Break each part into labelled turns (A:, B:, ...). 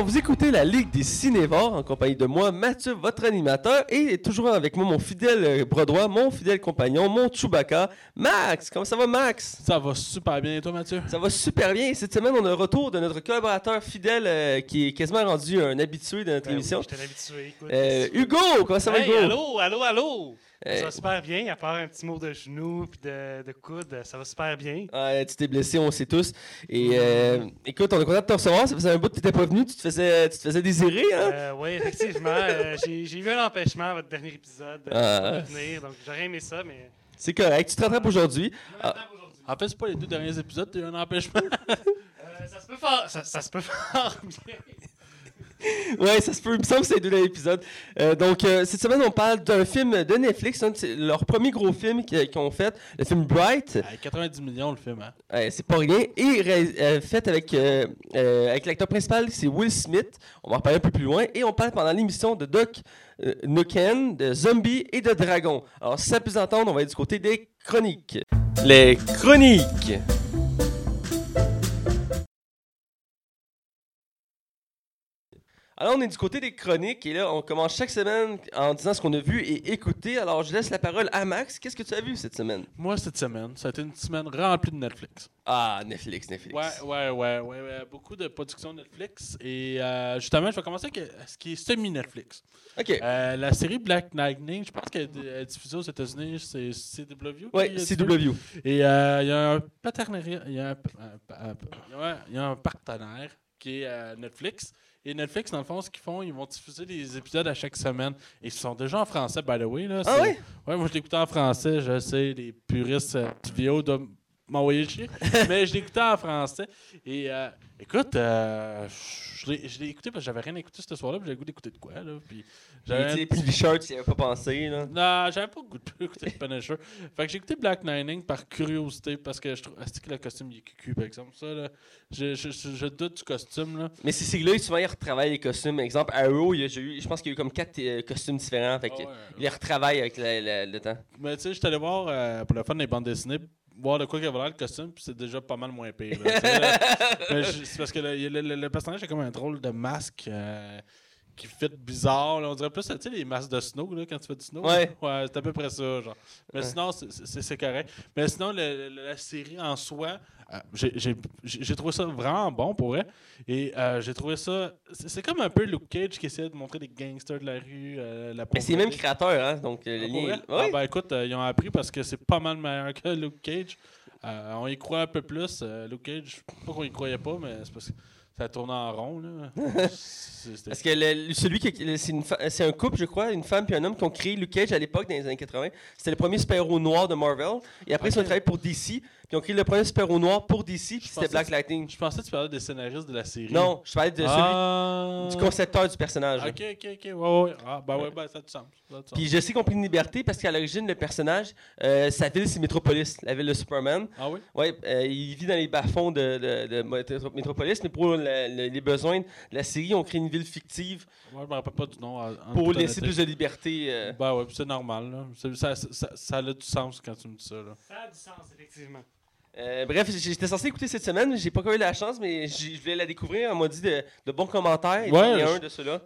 A: Alors, vous écoutez la Ligue des Cinévores en compagnie de moi, Mathieu, votre animateur, et toujours avec moi mon fidèle euh, bras droit, mon fidèle compagnon, mon Chewbacca, Max. Comment ça va, Max?
B: Ça va super bien, et toi, Mathieu?
A: Ça va super bien. Cette semaine, on a le retour de notre collaborateur fidèle euh, qui est quasiment rendu un habitué de notre
C: Ben oui,
A: émission.
C: j'étais habitué, écoute.
A: Euh, Hugo, comment ça va,
C: Hey,
A: Hugo?
C: allô, allô, allô!
A: Euh,
C: Ça va super bien, à part un petit mot de genou puis de, de coude, ça va super bien.
A: Ouais, tu t'es blessé, on sait tous. Et euh, écoute, on est content de te recevoir. Ça faisait un bout que tu n'étais pas venu. Tu te faisais, tu te faisais désirer, hein?
C: Euh, oui, effectivement, euh, j'ai j'ai eu un empêchement à votre dernier épisode
A: Ah.
C: de venir, donc j'aurais aimé ça, mais
A: C'est correct. Tu te rattrapes aujourd'hui. Ah.
B: En fait, c'est pas les deux derniers épisodes, t'as eu un empêchement.
C: Euh, ça se peut fort, ça, ça se peut fort bien.
A: Ouais, ça se peut. Il me semble que c'est deux dans l'épisode. Euh, donc, euh, cette semaine, on parle d'un film de Netflix. hein, c'est leur premier gros film qu'ils qu'ils ont fait, le film Bright.
B: Ah, 90 millions le film, hein?
A: Euh, c'est pas rien. Et euh, fait avec, euh, euh, avec l'acteur principal, c'est Will Smith. On va en parler un peu plus loin. Et on parle pendant l'émission de Doc euh, Nukem, de Zombies et de Dragons. Alors, si ça peut entendre, on va être du côté des chroniques. Les chroniques. Alors, on est du côté des chroniques et là, on commence chaque semaine en disant ce qu'on a vu et écouté. Alors, je laisse la parole à Max. Qu'est-ce que tu as vu cette semaine?
B: Moi, cette semaine, ça a été une semaine remplie de Netflix.
A: Ah, Netflix, Netflix.
B: Ouais, ouais, ouais, ouais, ouais, Beaucoup de productions Netflix. Et euh, justement, je vais commencer avec euh, ce qui est semi-Netflix.
A: OK.
B: Euh, la série Black Lightning, je pense qu'elle est diffusée aux États-Unis, c'est CW. Est
A: CW.
B: Et euh, il y a un partenariat, il y y a un partenaire qui est Netflix. Et Netflix, dans le fond, ce qu'ils font, ils vont diffuser des épisodes à chaque semaine. Et ils sont déjà en français, by the way. Là.
A: Ah
B: C'est-
A: ouais?
B: Moi je l'écoutais en français, je sais, les puristes euh, vidéo doivent m'envoyer chier. mais je l'écoutais en français. Et euh, écoute, euh, je l'ai- je écouté parce que j'avais rien écouté ce soir-là, puis j'avais le goût d'écouter de quoi. Là, puis j'avais
A: puis Richard, tu n'y avais pas pensé, là.
B: non, j'avais pas le goût de écouter Punisher. Fait que j'ai écouté Black Lightning par curiosité parce que je trouve est-ce que le costume il est cucu par exemple? Ça là. Je, je, je, je doute du costume là.
A: Mais c'est là souvent, ils retravaillent les costumes. Exemple, Arrow, il y a, eu- je pense qu'il y a eu comme quatre euh, costumes différents. Fait que
B: Ah ouais.
A: ils les retravaillent avec la- la- le temps.
B: Mais tu sais, j'étais allé voir euh, pour le fun des bandes dessinées voir de quoi qu'il avait l'air le costume puis c'est déjà pas mal moins pire. là, c'est parce que le, le- le- le personnage a comme un drôle de masque euh, qui fait bizarre. là. On dirait plus, tu sais, les masques de snow là, quand tu fais du snow.
A: Ouais.
B: Ouais, c'est à peu près ça. Genre. Mais
A: Ouais.
B: sinon, c'est- correct. Mais sinon, le- le- la série en soi, euh, j'ai- trouvé ça vraiment bon pour elle. Et euh, j'ai trouvé ça. C'est comme un peu Luke Cage qui essayait de montrer les gangsters de la rue, euh, la
A: Mais c'est les mêmes
B: pauvreté.
A: créateurs, hein. Donc, le
B: Ah, vrai? Ah, ben écoute, ils ont appris parce que c'est pas mal meilleur que Luke Cage. On y croit un peu plus. Luke Cage, pas qu'on y croyait pas, mais c'est parce que ça tourne en rond. Là.
A: Parce que le- celui qui c'est une fa- c'est un couple, je crois, une femme puis un homme qui ont créé Luke Cage à l'époque dans les années 80. C'était le premier super-héros noir de Marvel. Et après, ils ont travaillé pour DC. Puis ils ont créé le premier super-héros noir pour DC. Puis c'était Black Lightning.
B: Je pensais que tu parlais des scénaristes de la série.
A: Non, je parlais de
B: Ah.
A: celui du concepteur du personnage.
B: Ok, ok, ok. Ouais, ouais. Ah, ben ouais, ben ça a du sens. Ça a du sens.
A: Puis je sais qu'on pris une liberté parce qu'à l'origine, le personnage, euh, sa ville, c'est Metropolis, la ville de Superman.
B: Ah oui?
A: Ouais, euh, il vit dans les bas-fonds de, de, Metropolis, mais pour le- le- les besoins de la série, on crée une ville fictive
B: Moi, je me rappelle pas du nom. en-
A: pour laisser plus de liberté. euh.
B: Ben ouais, puis c'est normal. Là. Ça, ça, ça, ça a du sens quand tu me dis ça. Là.
C: Ça a du sens, effectivement.
A: Euh, bref, j'étais censé écouter cette semaine, j'ai pas eu la chance, mais je voulais la découvrir. On m'a dit de, de bons commentaires. et
B: Ouais,
A: il y a un de ceux-là.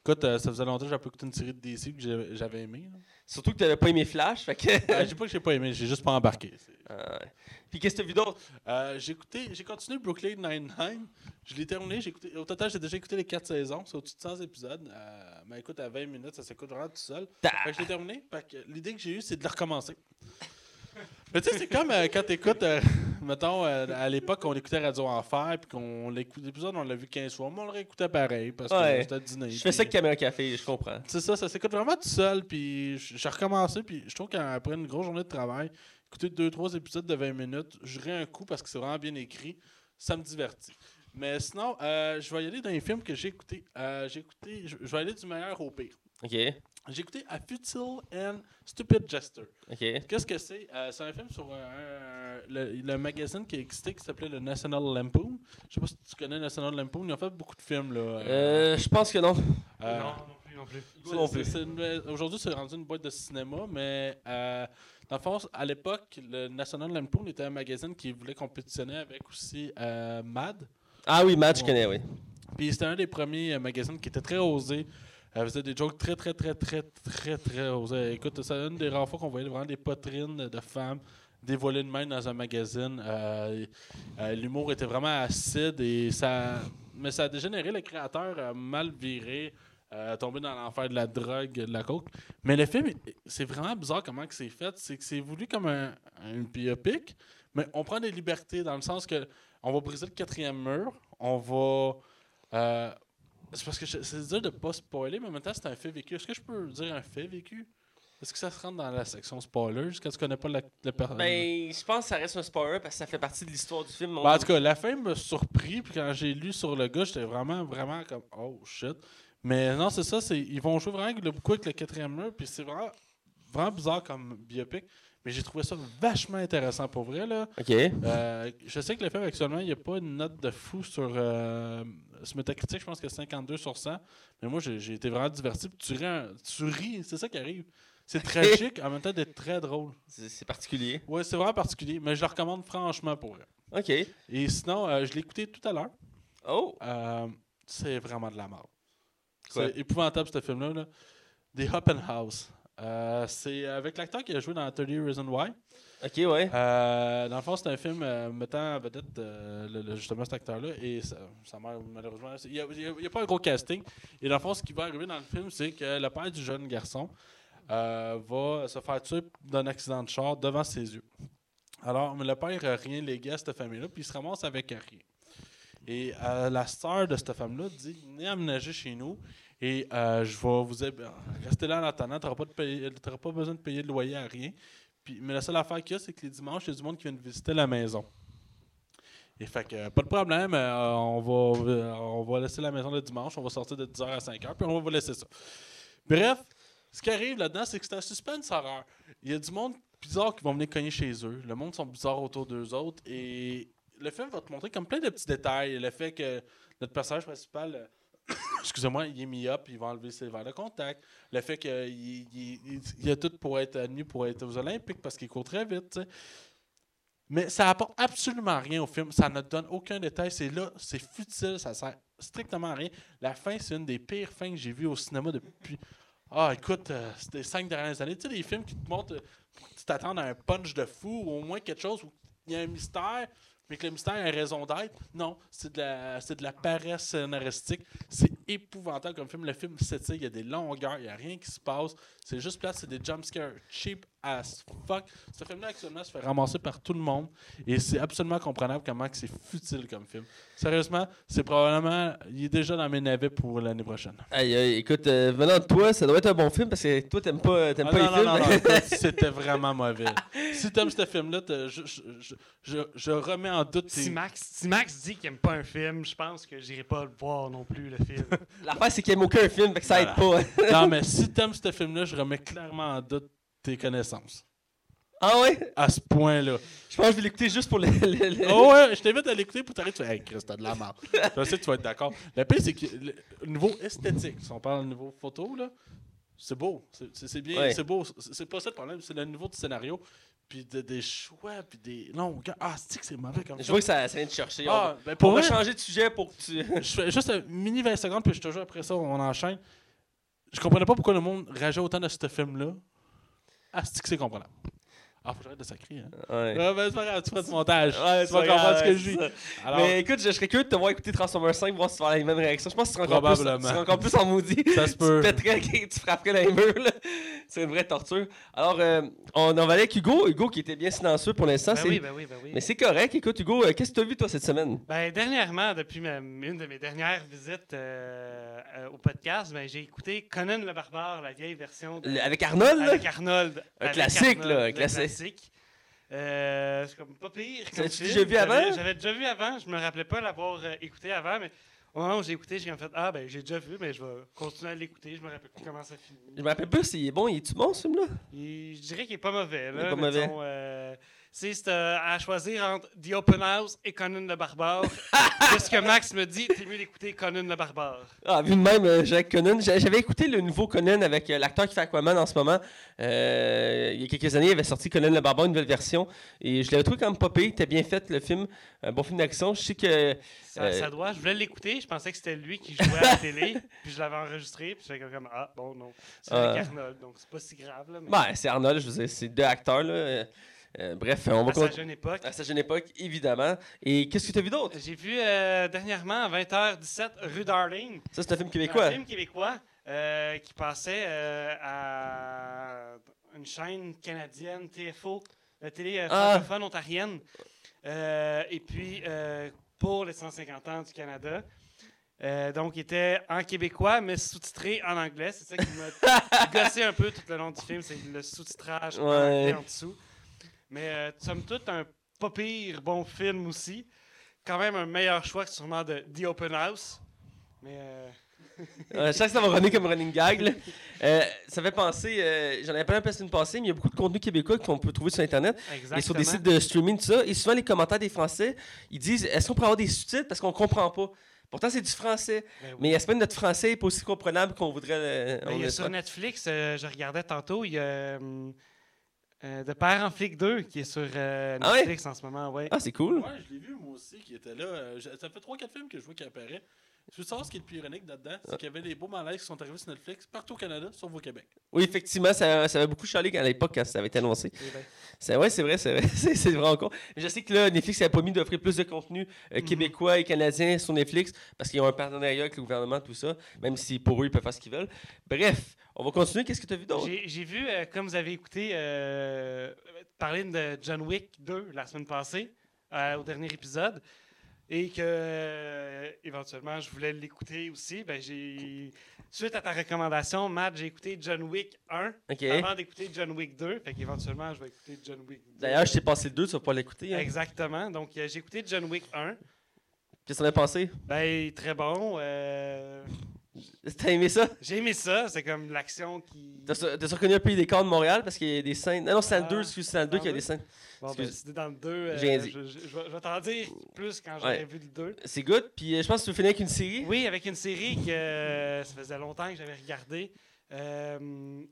B: Écoute, euh, ça faisait longtemps que j'avais pas écouté une série de DC que j'avais aimé. là.
A: Surtout que tu n'avais pas aimé Flash. Fait que...
B: Euh, j'ai pas que j'ai pas aimé, j'ai juste pas embarqué.
A: Ah. Puis qu'est-ce que tu as vu d'autre?
B: Euh, j'ai écouté, j'ai continué Brooklyn Nine-Nine. Je l'ai terminé. j'ai écouté- au total, j'ai déjà écouté les 4 saisons. C'est au-dessus de 100 épisodes. Mais écoute, à 20 minutes, ça s'écoute vraiment tout seul.
A: Ta-
B: Fait que je l'ai terminé. L'idée que j'ai eue, c'est de le recommencer. Mais tu sais, c'est comme euh, quand t'écoutes, euh, mettons, euh, à l'époque, on écoutait Radio Enfer, puis qu'on l'écoutait, l'épisode, on l'a vu 15 fois, mais on le réécoutait pareil, parce que
A: Ouais.
B: c'était dîner.
A: Je fais ça avec Caméra Café, je comprends.
B: c'est ça, ça s'écoute vraiment tout seul. Puis j- j'ai recommencé. Puis je trouve qu'après une grosse journée de travail, écouter deux, trois épisodes de 20 minutes, j'aurais un coup parce que c'est vraiment bien écrit. Ça me divertit. Mais sinon, euh, je vais y aller dans les films que j'ai écoutés. Euh, j'ai écouté, je je vais aller du meilleur au pire.
A: Ok,
B: J'ai écouté A Futile and Stupid Jester. Qu'est-ce que c'est? Euh, C'est un film sur un- le, le magazine qui existait qui s'appelait le National Lampoon. Je sais pas si tu connais National Lampoon. Ils ont fait beaucoup de films. là.
A: Euh, je pense que non.
B: Euh,
C: non, non plus, plus.
B: Aujourd'hui, c'est rendu une boîte de cinéma, mais euh, dans le fond, à l'époque, le National Lampoon était un magazine qui voulait compétitionner avec aussi euh, Mad.
A: Ah oui, Matt, je connais, oui.
B: Puis c'était un des premiers euh, magazines qui était très osé. Elle faisait des jokes très, très, très, très, très, très. Écoute, c'est une des rares fois qu'on voyait vraiment des poitrines de femmes dévoilées de même dans un magazine. Euh, euh, L'humour était vraiment acide et ça. Mais ça a dégénéré. Le créateur mal viré. euh, tombé dans l'enfer de la drogue, de la coke. Mais le film, c'est vraiment bizarre comment c'est fait. C'est que c'est voulu comme un, un biopic, mais on prend des libertés dans le sens que on va briser le quatrième mur, on va. C'est parce que je- c'est dur de pas spoiler, mais en même temps, c'est un fait vécu. Est-ce que je peux dire un fait vécu? Est-ce que ça se rentre dans la section spoilers quand tu connais pas la, la per-
A: Ben, je pense que ça reste un spoiler parce que ça fait partie de l'histoire du film.
B: Ben, en tout cas, la fin m'a surpris. Puis quand j'ai lu sur le gars, j'étais vraiment, vraiment comme oh shit. Mais non, c'est ça. c'est Ils vont jouer vraiment avec le- beaucoup avec le quatrième mur. Puis c'est vraiment, vraiment bizarre comme biopic. Mais j'ai trouvé ça vachement intéressant pour vrai. Là.
A: Ok.
B: Euh, je sais que le film actuellement, il n'y a pas une note de fou sur euh, ce Metacritic. Je pense que c'est 52 sur 100. Mais moi, j'ai été vraiment diverti. Tu ris, en- tu ris. C'est ça qui arrive. C'est tragique en même temps d'être très drôle.
A: C'est particulier.
B: Ouais, c'est vraiment particulier. Mais je le recommande franchement pour vrai.
A: Ok.
B: Et sinon, euh, je l'ai écouté tout à l'heure.
A: Oh.
B: Euh, c'est vraiment de la merde. C'est épouvantable, ce film-là. Là. The Open House. Euh, c'est avec l'acteur qui a joué dans 30 Reasons Why.
A: Ok, ouais.
B: Euh, dans le fond, c'est un film euh, mettant en vedette euh, le- le- justement cet acteur-là. Et sa mère, malheureusement, il n'y a, pas un gros casting. Et dans le fond, ce qui va arriver dans le film, c'est que le père du jeune garçon euh, va se faire tuer d'un accident de char devant ses yeux. Alors, mais le père n'a rien légué à cette famille-là, puis il se ramasse avec rien. Et la sœur de cette femme-là dit Venez aménager chez nous et je vais vous rester là en attendant, tu n'auras pas, pas besoin de payer de loyer à rien. Mais la seule affaire qu'il y a, c'est que les dimanches, il y a du monde qui vient visiter la maison. Et fait que, euh, pas de problème, euh, on, va, euh, on va laisser la maison le dimanche, on va sortir de 10h à 5h, puis on va laisser ça. Bref, ce qui arrive là-dedans, c'est que c'est un suspense horreur. Il y a du monde bizarre qui vont venir cogner chez eux. Le monde sont bizarres autour d'eux autres. Et le film va te montrer comme plein de petits détails. Le fait que notre personnage principal, excusez-moi, il est mis up, il va enlever ses verres de contact. Le fait qu'il il, il- il a tout pour être admis pour être aux Olympiques parce qu'il court très vite. Mais ça apporte absolument rien au film. Ça ne donne aucun détail. C'est là, c'est futile, ça sert strictement à rien. La fin, c'est une des pires fins que j'ai vues au cinéma depuis. Ah, écoute, euh, c'était les cinq dernières années. Tu sais, des films qui te montrent, euh, tu t'attends à un punch de fou ou au moins quelque chose où il y a un mystère, mais que le mystère a raison d'être. Non, c'est de la, c'est de la paresse scénaristique. Épouvantable comme film. Le film s'étire, il y a des longueurs, il n'y a rien qui se passe. C'est juste plat, c'est des jumpscares cheap as fuck. Ce film-là, actuellement, se fait ramasser par tout le monde. Et c'est absolument comprenable comment c'est futile comme film. Sérieusement, c'est probablement. Il est déjà dans mes navets pour l'année prochaine.
A: Aïe, aïe, écoute, euh, venant de toi, ça doit être un bon film parce que toi, t'aimes pas, t'aimes
B: Ah,
A: pas
B: non,
A: les
B: non,
A: films.
B: non, c'était vraiment mauvais. Si t'aimes ce film-là, je, je, je, je, je remets en doute tes...
C: Si Max, si Max dit qu'il aime pas un film, je pense que j'irai pas le voir non plus, le film.
A: L'affaire, c'est qu'il aime aucun film, fait que ça aide pas.
B: Non, mais si t'aimes ce film-là, je remets clairement en doute tes connaissances.
A: ah ouais?
B: À ce point-là.
A: Je pense que je vais l'écouter juste pour le. le- le-
B: Oh ouais, je t'invite à l'écouter pour t'arrêter. Hey, Chris, t'as de la merde. Je sais que tu vas être d'accord. Le pire, c'est que le au niveau esthétique, si on parle au niveau photo, là, c'est beau. C'est- bien,
A: Ouais.
B: c'est beau. C'est c'est pas ça le problème, c'est le niveau du scénario. Puis de- des choix, puis des. Non, gars, ah, c'est que c'est mauvais comme
A: Je
B: ça.
A: vois que ça, ça vient de chercher.
B: Ah, ben pour
A: on va
B: vrai,
A: changer de sujet pour que tu.
B: je fais juste un mini 20 secondes, puis je te jure après ça, on enchaîne. Je comprenais pas pourquoi le monde rageait autant de ce film-là. Ah, c'est que c'est comprenable? Ah, faut que j'arrête de sacrer. Hein.
A: Ouais.
B: Ah, ben, c'est pas grave, tu feras du montage.
A: Ouais,
B: tu vas
A: c'est
B: comprendre
A: grave,
B: ce que je dis. Alors,
A: Mais écoute, je serais curieux de te voir écouter Transformers 5, voir si tu vas avoir les mêmes réactions. Je pense que tu seras encore, plus, tu encore plus en maudit.
B: Ça se
A: tu
B: peut.
A: te pèterais, tu frapperais les murs. là. C'est une vraie torture. Alors, euh, on en va aller avec Hugo. Hugo qui était bien silencieux pour l'instant.
C: ben
A: c'est-
C: oui, ben oui, ben oui.
A: Mais c'est correct. Écoute, Hugo, euh, qu'est-ce que tu as vu toi cette semaine?
C: Ben, dernièrement, depuis ma- une de mes dernières visites euh, euh, au podcast, ben, j'ai écouté Conan le Barbare, la vieille version de-
A: Le- avec Arnold, là?
C: avec Arnold.
A: Un
C: Avec
A: classique,
C: Arnold,
A: là, un
C: le
A: classique.
C: Euh, c'est comme pas pire. comme film.
A: déjà vu avant?
C: J'avais déjà vu avant. Je me rappelais pas l'avoir euh, écouté avant, mais au moment où j'ai écouté, j'ai comme fait Ah, ben j'ai déjà vu, mais je vais continuer à l'écouter. Je me rappelle plus comment ça finit.
A: Je me rappelle pas s'il est bon. Il est-tu bon, ce film-là?
C: Il- je dirais qu'il est pas mauvais.
A: Il est
C: Là,
A: pas mauvais.
C: Euh, c'est euh, à choisir entre The Open House et Conan le Barbare, qu'est-ce que Max me dit T'es mieux d'écouter Conan le Barbare.
A: Ah, vu de même, euh, Jacques Conan. J'a- J'avais écouté le nouveau Conan avec euh, l'acteur qui fait Aquaman en ce moment. Euh, il y a quelques années, il avait sorti Conan le Barbare, une nouvelle version. Et je l'avais trouvé pas pire. Il était bien fait, le film. Un bon film d'action. Je sais que.
C: Ça,
A: Euh,
C: ça doit. Je voulais l'écouter. Je pensais que c'était lui qui jouait à la télé. Puis je l'avais enregistré. Puis j'étais comme ah bon non, c'est
A: Ah.
C: avec Arnold. Donc c'est pas si grave là. Mais
A: Ben, c'est Arnold, je veux dire, c'est deux acteurs, là. Euh, bref, on va
C: à sa jeune époque.
A: À sa jeune époque, évidemment. Et qu'est-ce que tu as vu d'autre?
C: J'ai vu euh, dernièrement à 20h17 rue Darling.
A: Ça, c'est un film
C: Un
A: québécois.
C: film québécois euh, qui passait à une chaîne canadienne, TFO, la télé
A: Ah.
C: francophone ontarienne. Et puis, pour les 150 ans du Canada. Euh, donc, il était en québécois, mais sous-titré en anglais. C'est ça qui m'a gossé un peu tout le long du film, c'est le sous-titrage en
A: Ouais.
C: anglais en dessous. Mais, euh, somme toute, un pas pire bon film aussi. Quand même un meilleur choix que sûrement de The Open House. Mais euh,
A: Euh, je sais que ça va runner comme running gag. là. Euh, ça fait penser, euh, j'en avais peu la semaine passée, mais il y a beaucoup de contenu québécois qu'on peut trouver sur Internet
C: exactement.
A: et sur des sites de streaming, tout ça. Et souvent, les commentaires des Français, ils disent Est-ce qu'on pourrait avoir des sous-titres parce qu'on comprend pas Pourtant, c'est du français.
C: Ben oui.
A: Mais est-ce que notre français n'est pas aussi comprenable qu'on voudrait euh,
C: Ben,
A: on
C: il y a
A: le
C: sur? Netflix, je regardais tantôt, il y a euh, euh, De Père en flic 2 qui est sur euh,
A: Ah ouais?
C: Netflix en ce moment. Ouais.
A: Ah, c'est cool.
B: Ouais, je l'ai vu moi aussi qui était là. Euh, ça fait 3-4 films que je vois qui apparaît. Je veux savoir ce qui est le plus ironique là-dedans, c'est qu'il y avait des beaux malaises qui sont arrivés sur Netflix partout au Canada, sauf au Québec.
A: Oui, effectivement, ça, ça avait beaucoup chialé à l'époque quand ça avait été annoncé. C'est ouais, c'est vrai, c'est vrai. c'est vraiment con. Je sais que là, Netflix n'avait pas mis d'offrir plus de contenu euh,
C: Mhm.
A: québécois et canadien sur Netflix parce qu'ils ont un partenariat avec le gouvernement, tout ça, même si pour eux, ils peuvent faire ce qu'ils veulent. Bref, on va continuer. Qu'est-ce que tu as vu d'autre?
C: J'ai vu, euh, comme vous avez écouté, euh, parler de John Wick 2 la semaine passée, euh, au dernier épisode, et que euh, éventuellement je voulais l'écouter aussi. Ben, j'ai Suite à ta recommandation, Matt, j'ai écouté John Wick 1
A: OK.
C: avant d'écouter John Wick 2. Fait qu'éventuellement, je vais écouter John Wick 2.
A: D'ailleurs, je t'ai passé le 2, tu vas pas l'écouter. Hein?
C: Exactement. Donc, euh, j'ai écouté John Wick 1.
A: Qu'est-ce que t'en as pensé?
C: Ben, très bon. euh,
A: T'as aimé ça?
C: j'ai aimé ça. C'est comme l'action qui.
A: T'as reconnu un peu les décors de Montréal parce qu'il y a des scènes. Non, non, c'est dans le
C: Ah,
A: 2, excuse, c'est dans le 2
C: dans
A: qu'il y a des scènes.
C: Bon, ben, c'était dans le 2. euh, je, je- je vais, je vais t'en dire plus quand j'aurai
A: Ouais.
C: vu le 2.
A: C'est good. Puis euh, je pense que tu finir avec une série.
C: Oui, avec une série que euh, ça faisait longtemps que j'avais regardé. Euh,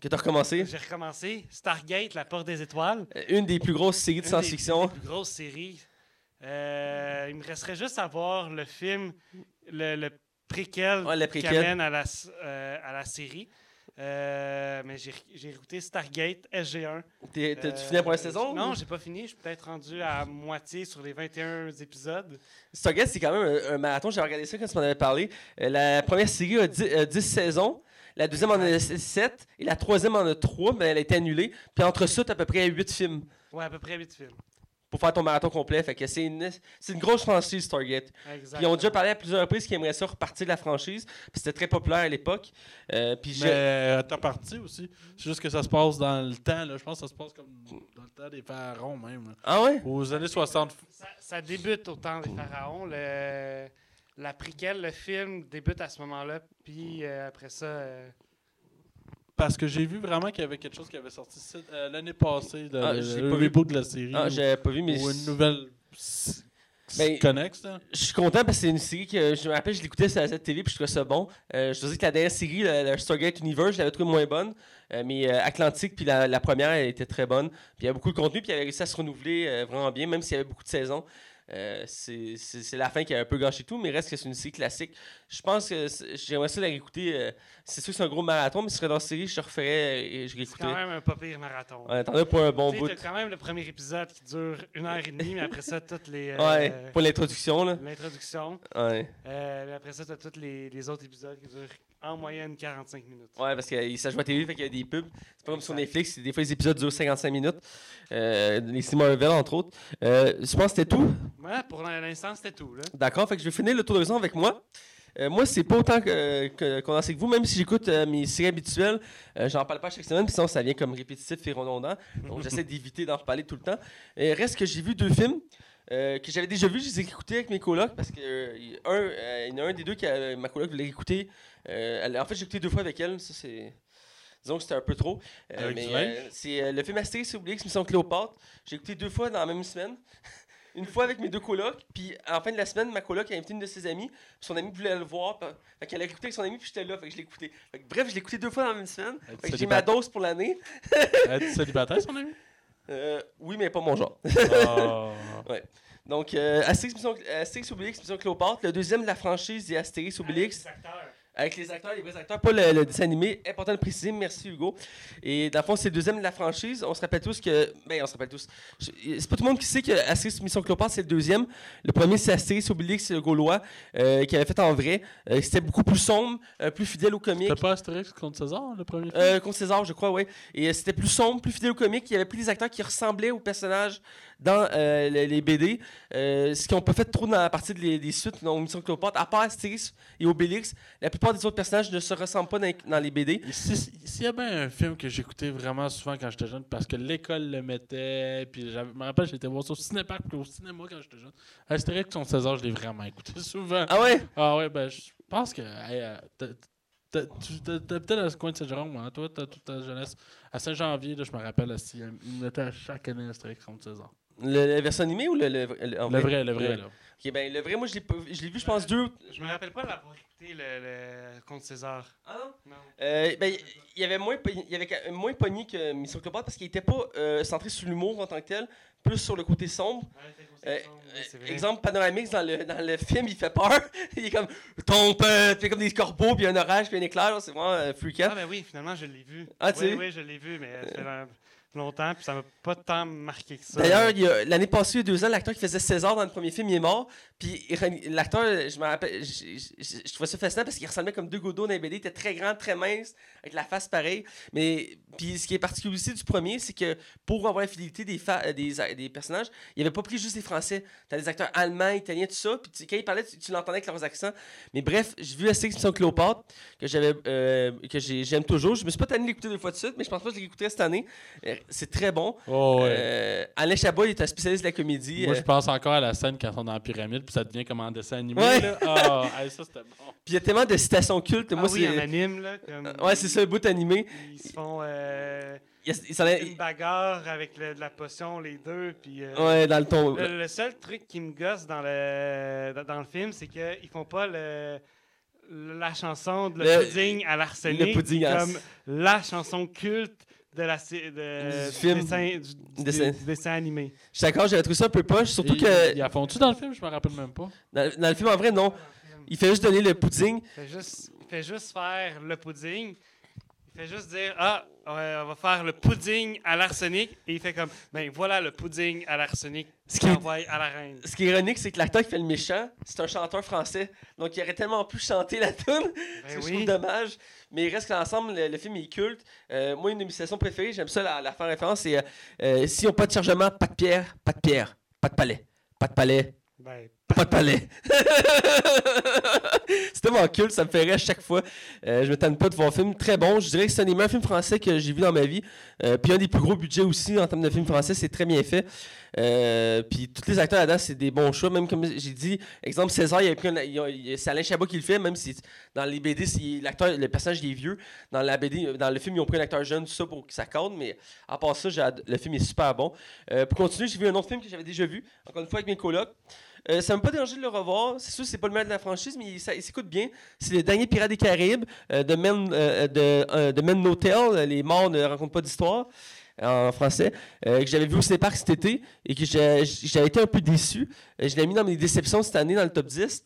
A: Que t'as recommencé?
C: j'ai recommencé Stargate, La Porte des Étoiles.
A: Euh, Une des plus grosses séries de
C: Une des-
A: science-fiction.
C: des plus grosses séries. Il me resterait juste à voir le film, le, le préquel
A: Ouais, le
C: qui amène à la, euh, à la série. Euh, mais j'ai écouté Stargate SG1.
A: T'es- t'as- tu
C: Euh,
A: finis la première saison?
C: Non, j'ai pas fini. Je suis peut-être rendu à moitié sur les 21 épisodes.
A: Stargate, c'est quand même un, un marathon. J'ai regardé ça quand tu m'en avais parlé. Euh, la première série a 10, euh, 10 saisons. La deuxième en a 7. Et la troisième en a 3, mais elle a été annulée. Puis entre ça, t'as à peu près 8 films
C: Ouais, à peu près 8 films.
A: Pour faire ton marathon complet. Fait que c'est une, c'est une grosse franchise.
C: Exactement.
A: Puis ils ont déjà parlé à plusieurs reprises qu'ils aimeraient ça repartir de la franchise. Puis c'était très populaire à l'époque. Euh, puis
B: Mais
A: j'ai-
B: euh, t'as parti aussi. C'est juste que ça se passe dans le temps. Là. Je pense que ça se passe comme dans le temps des pharaons même. là.
A: Ah ouais?
B: Aux années 60.
C: Ça, ça débute au temps des pharaons. Le, la préquelle, le film débute à ce moment-là. Puis euh, après ça.
B: Parce que j'ai vu vraiment qu'il y avait quelque chose qui avait sorti euh, l'année passée, de,
A: Ah,
B: le,
A: j'ai
B: le
A: pas vu.
B: reboot de la série.
A: Ah, j'avais pas vu, mais.
B: ou une nouvelle
A: Ben,
B: connexe. là.
A: Je suis content parce que c'est une série que je me rappelle, je l'écoutais sur la télé puis je trouvais ça bon. Euh, je te dis que la dernière série, la, la Stargate Universe, je l'avais trouvée moins bonne. Euh, mais euh, Atlantique puis la, la première, elle était très bonne. Puis il y avait beaucoup de contenu puis elle avait réussi à se renouveler vraiment bien, même s'il y avait beaucoup de saisons. Euh, c'est c'est- c'est la fin qui a un peu gâché tout, mais reste que c'est une série classique. Je pense que c'est- j'aimerais ça la réécouter. euh, c'est sûr que c'est un gros marathon, mais si ce serait dans la série, je referais et je
C: c'est
A: réécouterais.
C: quand même un pas pire marathon.
A: As pour un bon
C: Tu
A: bout.
C: t'as quand même le premier épisode qui dure une heure et demie, mais après ça, toutes les. euh,
A: Ouais, pour l'introduction, là.
C: L'introduction.
A: Ouais.
C: Euh, mais après ça, t'as tous les, les autres épisodes qui durent en moyenne 45 minutes.
A: Ouais, parce que ça joue à TV, fait qu'il y a des pubs. C'est pas comme sur. Netflix, des fois les épisodes durent 55 minutes. Euh, les Steve Marvel, entre autres. Euh, je pense que c'était tout.
C: Ouais, pour l'instant, c'était tout. Là.
A: D'accord, fait que je vais finir le tour d'horizon avec moi. Euh, moi, c'est pas autant que, que- condensé que vous, même si j'écoute euh, mes séries habituelles, euh, j'en parle pas chaque semaine, puis sinon ça vient comme répétitif et redondant. Donc j'essaie d'éviter d'en reparler tout le temps. Et reste que j'ai vu deux films euh, que j'avais déjà vus, je les ai écoutés avec mes colocs parce que euh, un, euh, il y en a un des deux qui a- ma coloc voulait écouter. Elle- en fait, j'ai écouté deux fois avec elle, ça c'est. disons que c'était un peu trop. Mais c'est le film Astérix Obélix, Mission Cléopâtre. J'ai écouté deux fois dans la même semaine. Une fois avec mes deux colocs, puis la fin de la semaine, ma coloc a invité une de ses amies, puis son amie voulait le voir, puis- fait qu'elle a écouté avec son amie, puis j'étais là, fait que je l'ai écouté. Fait que bref, je l'ai écouté deux fois dans la même semaine,
B: Elle
A: fait que
B: est
A: j'ai ma dose pour l'année.
B: Es-tu célibataire, son ami?
A: Euh, oui, mais pas mon genre.
B: Oh.
A: Donc, euh, Astérix, Mission, Astérix Obélix, Mission Cléopâtre, le deuxième de la franchise des Astérix Obélix.
C: Les acteurs.
A: Avec les acteurs, les vrais acteurs, pas le, le dessin animé. Important de préciser, merci Hugo. Et dans le fond, c'est le deuxième de la franchise. On se rappelle tous que. Ben, on se rappelle tous. C'est pas tout le monde qui sait que Astérix Mission Cléopâtre, c'est le deuxième. Le premier, c'est Astérix Obélix, c'est le Gaulois, euh, qui avait fait en vrai. Euh, C'était beaucoup plus sombre, euh, plus fidèle au comique.
B: C'était pas Astérix contre César, le premier film?
A: Contre César, je crois, oui. Et c'était plus sombre, plus fidèle au comique. Il y avait plus des acteurs qui ressemblaient aux personnages dans euh, les, les BD. Euh, ce n'ont pas fait trop dans la partie de les- des suites, dans Mission Cléopâtre. À part Astérix et Obélix, la plupart des autres personnages ne se ressemblent pas dans, les- dans les BD.
B: Si- S'il y a bien un film que j'écoutais vraiment souvent quand j'étais jeune, parce que l'école le mettait, puis je me rappelle, j'étais voir ça au cinépark puis au cinéma quand j'étais jeune. Astérix contre César, je l'ai vraiment écouté souvent.
A: Ah ouais?
B: Ah ouais, ben je pense que hey, euh, t'as- peut-être à ce coin de Saint-Jérôme, hein, toi, t'as toute ta jeunesse. À Saint-Janvier, je me rappelle, il mettait à chaque année Astérix contre César.
A: Le, la version animée ou le, le, le- en
B: Le vrai, le vrai, là.
A: Ok, ben, le vrai, moi, je l'ai vu- je l'ai vu, je pense, deux.
C: Je me rappelle pas l'avoir écouté le, le contre César.
A: Ah non?
C: Non.
A: Euh, ben, il y avait moins, pogné- il y avait moins pogné que Mission Cléopâtre parce qu'il était pas euh, centré sur l'humour en tant que tel, plus sur le côté sombre. Euh, exemple panoramique dans le, dans le film, il fait peur. il est comme tombe, euh, puis comme des corbeaux, puis un orage, puis un éclair. C'est vraiment euh, freakant.
C: Ah, ben oui, finalement, je l'ai vu.
A: Ah, tu
C: oui,
A: sais?
C: oui, je l'ai vu, mais fait longtemps, puis ça m'a pas tant marqué que ça.
A: D'ailleurs, l'année passée, il y a deux ans, l'acteur qui faisait César dans le premier film, il est mort. Puis l'acteur, je me rappelle, je, trouvais ça fascinant parce qu'il ressemblait comme deux gouttes d'eau dans les BD. Il était très grand, très mince, avec la face pareille. Mais puis ce qui est particulier aussi du premier, c'est que pour avoir la fidélité des, euh, des, a- des personnages, il avait pas pris juste des Français. T'as des acteurs allemands, italiens, tout ça. Puis quand ils parlaient, tu, l'entendais avec leurs accents. Mais bref, j'ai vu Astérix Mission Cléopâtre, que j'avais euh, que j'ai- j'aime toujours. Je me suis pas tanné l'écouter deux fois de suite, mais je pense pas que je l'écouterai cette année. Euh, C'est très bon.
B: Oh, ouais.
A: Euh, Alain Chabot il est un spécialiste de la comédie.
B: Moi,
A: euh,
B: je pense encore à la scène quand on est dans la pyramide, puis ça devient comme en dessin animé.
A: Ouais.
B: Là. Ah, hey, ça, c'était bon.
A: Puis il y a tellement de citations cultes.
C: Ah
A: Moi,
C: oui, en
A: c'est.
C: anime, là. Comme,
A: Ouais, c'est ça, le bout animé.
C: Ils se font euh,
A: Il, y a- il s'en est-
C: une bagarre avec le- de la potion, les deux, puis... euh,
A: Ouais, dans le ton.
C: Le, le seul truc qui me gosse dans le, dans, dans le film, c'est qu'ils font pas le, la chanson de le,
A: Le-
C: pudding à l'arsenic
A: le pudding à-
C: comme la chanson culte de la, sé- de,
A: Du film.
C: dessin, du, du-
A: Dessin.
C: du dessin animé.
A: Je suis d'accord, j'avais trouvé ça un peu poche. Surtout
B: Il-
A: que
B: Il a fondu dans le film, je me rappelle même pas.
A: dans, dans le film, en vrai, non. Il fait juste donner le pudding.
C: Il fait juste, il fait juste faire le pudding. Il fait juste dire Ah, ouais, on va faire le pudding à l'arsenic. Et il fait comme Ben voilà le pudding à l'arsenic
A: Ce qui
C: envoie à la reine.
A: Ce qui est ironique, c'est que l'acteur qui fait le méchant, c'est un chanteur français. Donc il aurait tellement pu chanter la tune.
C: Ben
A: C'est
C: oui.
A: dommage. Mais il reste qu'ensemble, le, le film est culte. Euh, moi, une de mes citations préférées, j'aime ça la, la faire référence, c'est euh, euh, Si on pas de chargement, pas de pierre, pas de pierre, pas de palais. Pas de palais,
C: Ben,
A: pas de palais. c'est tellement culte, ça me rire à chaque fois. Euh, je me tente pas de voir un film très bon. Je dirais que c'est un des meilleurs films français que j'ai vu dans ma vie. Euh, puis un des plus gros budgets aussi en termes de films français, c'est très bien fait. Euh, puis tous les acteurs là-dedans, c'est des bons choix. Même comme j'ai dit, exemple César, il y a pris un- c'est Alain Chabot qui le fait, même si dans les BD, l'acteur, le personnage est vieux. Dans la BD, dans le film, ils ont pris un acteur jeune, tout ça pour que ça cadre. Mais à part ça, le film est super bon. Euh, pour continuer, j'ai vu un autre film que j'avais déjà vu, encore une fois avec mes colocs. Euh, ça m'a pas dérangé de le revoir. C'est sûr, c'est pas le meilleur de la franchise, mais il, ça- s'écoute bien. C'est le dernier Pirate des Caraïbes euh, de Men, euh, de, euh, Tale. Les morts ne racontent pas d'histoire en français, euh, que j'avais vu au cinépark cet été et que j'avais été un peu déçu. Euh, je l'ai mis dans mes déceptions cette année, dans le top 10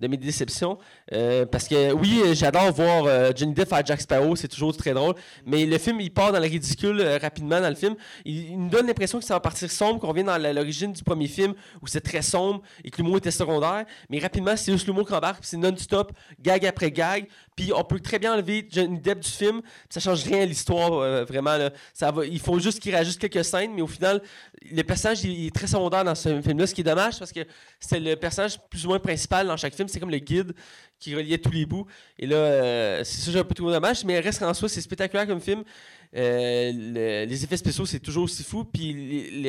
A: de mes déceptions. Euh, parce que oui, j'adore voir euh, Johnny Depp faire Jack Sparrow, c'est toujours très drôle. Mais le film, il part dans le ridicule euh, rapidement dans le film. Il, nous donne l'impression que ça va partir sombre, qu'on revient dans l'origine du premier film où c'est très sombre et que l'humour était secondaire. Mais rapidement, c'est juste l'humour qui embarque, c'est non-stop, gag après gag. Puis on peut très bien enlever Johnny Depp du film, ça change rien à l'histoire, vraiment. là. Ça va, il faut juste qu'il rajoute quelques scènes, mais au final, le personnage il est très secondaire dans ce film-là, ce qui est dommage parce que c'est le personnage plus ou moins principal dans chaque film, c'est comme le guide qui reliait tous les bouts. Et là, euh, c'est ça, j'ai un peu trouvé dommage, mais reste en soi, c'est spectaculaire comme film. Euh, le- les effets spéciaux, c'est toujours aussi fou. Puis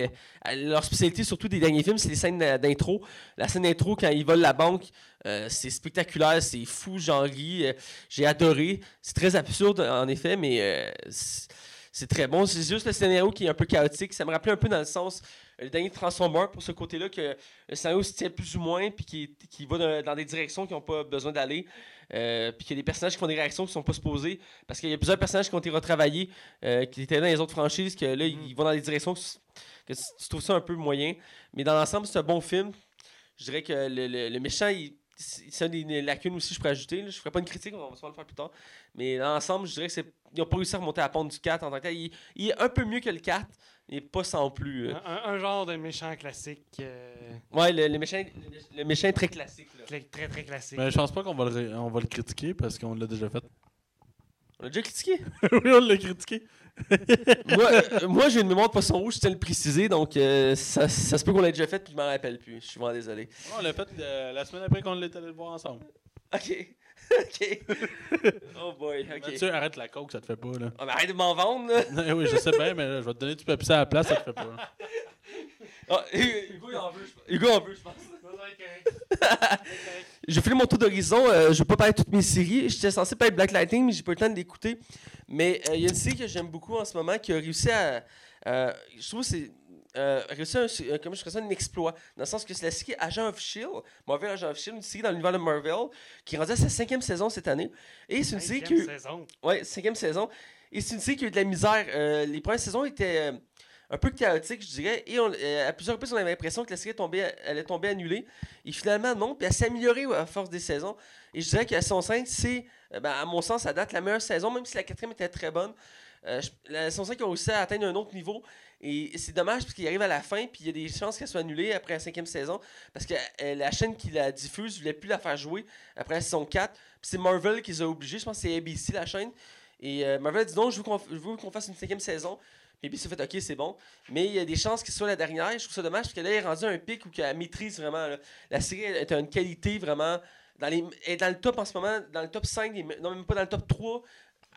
A: leur spécialité, surtout des derniers films, c'est les scènes d'intro. La scène d'intro, quand ils volent la banque, euh, c'est spectaculaire, c'est fou, j'en ris. J'ai adoré. C'est très absurde, en effet, mais c'est très bon. C'est juste le scénario qui est un peu chaotique. Ça me rappelait un peu dans le sens, le dernier Transformer, pour ce côté-là, que le scénario se tient plus ou moins, puis qui, qui va dans, des directions qui n'ont pas besoin d'aller. Euh, puis qu'il y a des personnages qui font des réactions qui sont pas supposées. Parce qu'il y a plusieurs personnages qui ont été retravaillés, euh, qui étaient dans les autres franchises, que là, ils vont dans des directions que, que tu tu trouves ça un peu moyen. Mais dans l'ensemble, c'est un bon film. Je dirais que le, le- le méchant, il, c'est une des lacunes aussi, je pourrais ajouter. là. Je ferai pas une critique, on va sûrement le faire plus tard. Mais dans l'ensemble, je dirais que c'est. Ils n'ont pas réussi à remonter à la pente du 4 en tant que tel. Il, il est un peu mieux que le 4, mais pas sans plus. euh.
C: Un, un- un genre de méchant classique. euh,
A: Ouais, le, le méchant, le, le méchant est très classique. là.
C: très très classique.
B: Mais je pense pas qu'on va, le on va le critiquer parce qu'on l'a déjà fait.
A: On l'a déjà critiqué?
B: oui, on l'a critiqué.
A: Moi, euh, moi j'ai une mémoire de poisson rouge, je tiens à le préciser, donc euh, ça, ça se peut qu'on l'ait déjà fait, puis je m'en rappelle plus. Je suis vraiment désolé.
B: on l'a fait euh, la semaine après qu'on l'était allé le voir ensemble.
A: Ok. ok. Oh boy, ok.
B: Mathieu, arrête la coke, ça te fait pas, là.
A: Ah, mais arrête de m'en vendre, là.
B: Non, oui, je sais bien, mais là, je vais te donner du Pepsi à la place, ça te fait pas.
A: Ah, Hugo, il en veut, je pense. Hugo en veut, je pense. J'ai fait mon tour d'horizon. euh, je vais pas parler de toutes mes séries. J'étais censé parler de Black Lightning, mais j'ai pas eu le temps de l'écouter. Mais euh, il y a une série que j'aime beaucoup en ce moment qui a réussi à. euh, je trouve que c'est. Euh, réussi un, comment je ça, un exploit. Dans le sens que c'est la série Agent of Shield, Marvel Agent of Shield, une série dans l'univers de Marvel, qui est rendue à sa cinquième saison cette année. Et c'est une série qui. eu-
C: saison.
A: Ouais, cinquième saison. Et c'est une série qui a eu de la misère. Les premières saisons étaient un peu chaotiques, je dirais. Et euh, à plusieurs reprises, on avait l'impression que la série tombait, allait tomber annulée. Et finalement, non. Puis elle s'est améliorée à force des saisons. Et je dirais que la saison 5, c'est, euh, ben, à mon sens, ça date la meilleure saison, même si la quatrième était très bonne. Euh, la saison 5 a réussi à atteindre un autre niveau. Et c'est dommage parce qu'il arrive à la fin, puis il y a des chances qu'elle soit annulée après la cinquième saison. Parce que la chaîne qui la diffuse ne voulait plus la faire jouer après la saison 4. Puis c'est Marvel qui les a obligés. Je pense que c'est ABC la chaîne. Et Marvel a dit non, je veux qu'on fasse une cinquième saison. Puis ABC a fait ok, c'est bon. Mais il y a des chances que ce soit la dernière. Je trouve ça dommage parce qu'elle est rendue à un pic où elle maîtrise vraiment. là. La série est à une qualité vraiment. Dans les, elle est dans le top en ce moment, dans le top 5, des- non même pas dans le top 3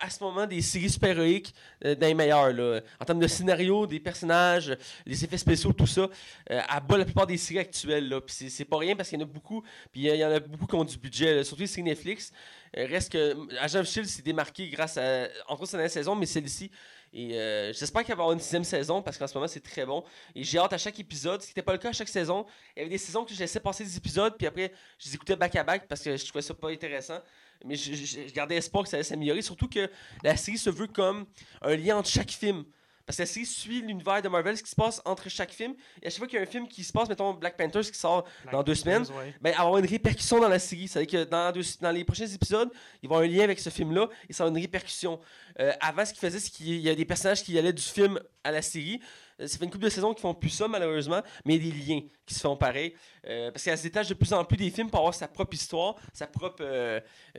A: à ce moment des séries super-héroïques euh, dans les meilleures. Là. En termes de scénario, des personnages, les effets spéciaux, tout ça, euh, bat la plupart des séries actuelles. Là. Puis c'est, pas rien parce qu'il y en a beaucoup. Puis il y en a beaucoup qui ont du budget, là, surtout les séries Netflix. Euh, reste que Agent of Shield s'est démarqué grâce à. Entre autres, c'est la saison, mais celle-ci. Et euh, j'espère qu'il va y avoir une sixième saison parce qu'en ce moment, c'est très bon. Et j'ai hâte à chaque épisode, ce qui n'était pas le cas à chaque saison. Il y avait des saisons que je laissais passer des épisodes, puis après, je les écoutais back-à-back parce que je trouvais ça pas intéressant. Mais je, je- je gardais espoir que ça allait s'améliorer. Surtout que la série se veut comme un lien entre chaque film. Parce que la série suit l'univers de Marvel, ce qui se passe entre chaque film. Et à chaque fois qu'il y a un film qui se passe, mettons Black Panther, qui sort dans deux semaines,
C: Ouais.
A: ben, avoir une répercussion dans la série. C'est-à-dire que dans, deux- dans les prochains épisodes, il va y avoir un lien avec ce film-là et ça a une répercussion. Euh, avant, ce qu'il faisait, c'est qu'il y a des personnages qui allaient du film à la série. Euh, Ça fait une couple de saisons qui font plus ça, malheureusement, mais il y a des liens qui se font pareil. Euh, parce qu'elle se détache de plus en plus des films pour avoir sa propre histoire, sa propre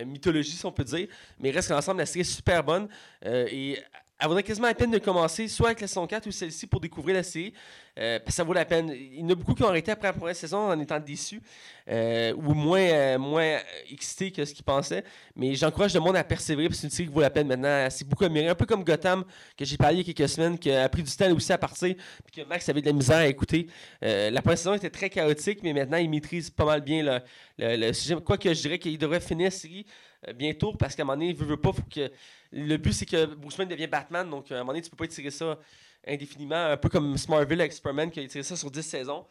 A: mythologie, si on peut dire. Mais reste que l'ensemble, la série est super bonne. Et elle vaudrait quasiment la peine de commencer soit avec la saison 4 ou celle-ci pour découvrir la série. Euh, ça vaut la peine. Il y en a beaucoup qui ont arrêté après la première saison en étant déçus euh, ou moins, euh, moins excités que ce qu'ils pensaient. Mais j'encourage le monde à persévérer parce que c'est une série qui vaut la peine maintenant. C'est beaucoup amélioré. Un peu comme Gotham, que j'ai parlé il y a quelques semaines, qui a pris du temps aussi à partir, puis que Max avait de la misère à écouter. La première saison était très chaotique, mais maintenant il maîtrise pas mal bien le, le, sujet. Quoique je dirais qu'il devrait finir la série bientôt parce qu'à un moment donné, il veut, veut pas, que. Le but c'est que Bruce Wayne devienne Batman, donc euh, à un moment donné, tu peux pas étirer ça indéfiniment, un peu comme Smallville avec Superman qui a étiré ça sur 10 saisons.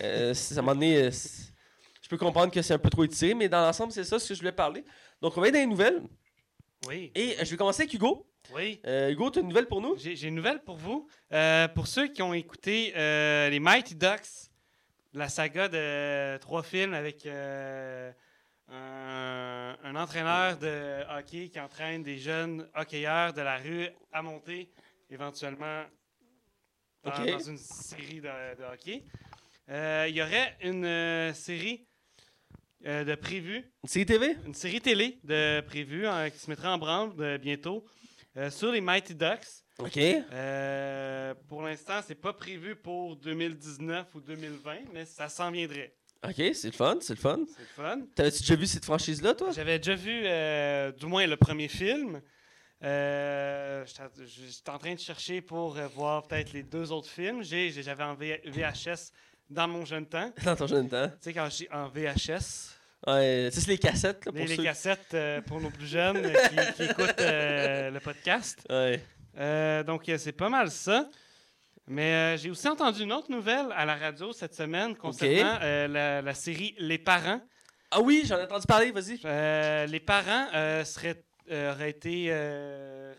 A: Euh, c'est- à un moment donné, euh, je peux comprendre que c'est un peu trop étiré, mais dans l'ensemble, c'est ça ce que je voulais parler. Donc on va aller dans les nouvelles.
C: Oui.
A: Et je vais commencer avec Hugo.
C: Oui.
A: Euh, Hugo, tu as une nouvelle pour nous?
C: J'ai une nouvelle pour vous. Euh, pour ceux qui ont écouté euh, les Mighty Ducks, la saga de trois films avec un, un entraîneur de hockey qui entraîne des jeunes hockeyeurs de la rue à monter éventuellement dans, une série de, de hockey. Euh, Il y aurait une euh, série euh, de prévue
A: Une série TV?
C: une série télé de prévue hein, qui se mettra en branle bientôt euh, sur les Mighty Ducks.
A: OK.
C: Euh, pour l'instant, c'est pas prévu pour 2019 ou 2020, mais ça s'en viendrait.
A: OK, c'est le fun, c'est le fun.
C: C'est le fun.
A: T'avais-tu déjà vu cette franchise-là, toi?
C: J'avais déjà vu, euh, du moins, le premier film. Euh, j'étais- en train de chercher pour euh, voir peut-être les deux autres films. J'avais en VHS dans mon jeune temps.
A: Dans ton jeune temps.
C: Tu sais, quand j'ai en VHS,
A: Ouais, c'est les cassettes, là, pour
C: les, les
A: ceux.
C: cassettes euh, pour nos plus jeunes qui, qui écoutent le podcast.
A: Ouais.
C: Donc, c'est pas mal ça. Mais euh, j'ai aussi entendu une autre nouvelle à la radio cette semaine concernant euh, la, la série Les Parents.
A: Ah oui, j'en ai entendu parler, vas-y.
C: Euh, les Parents seraient, auraient été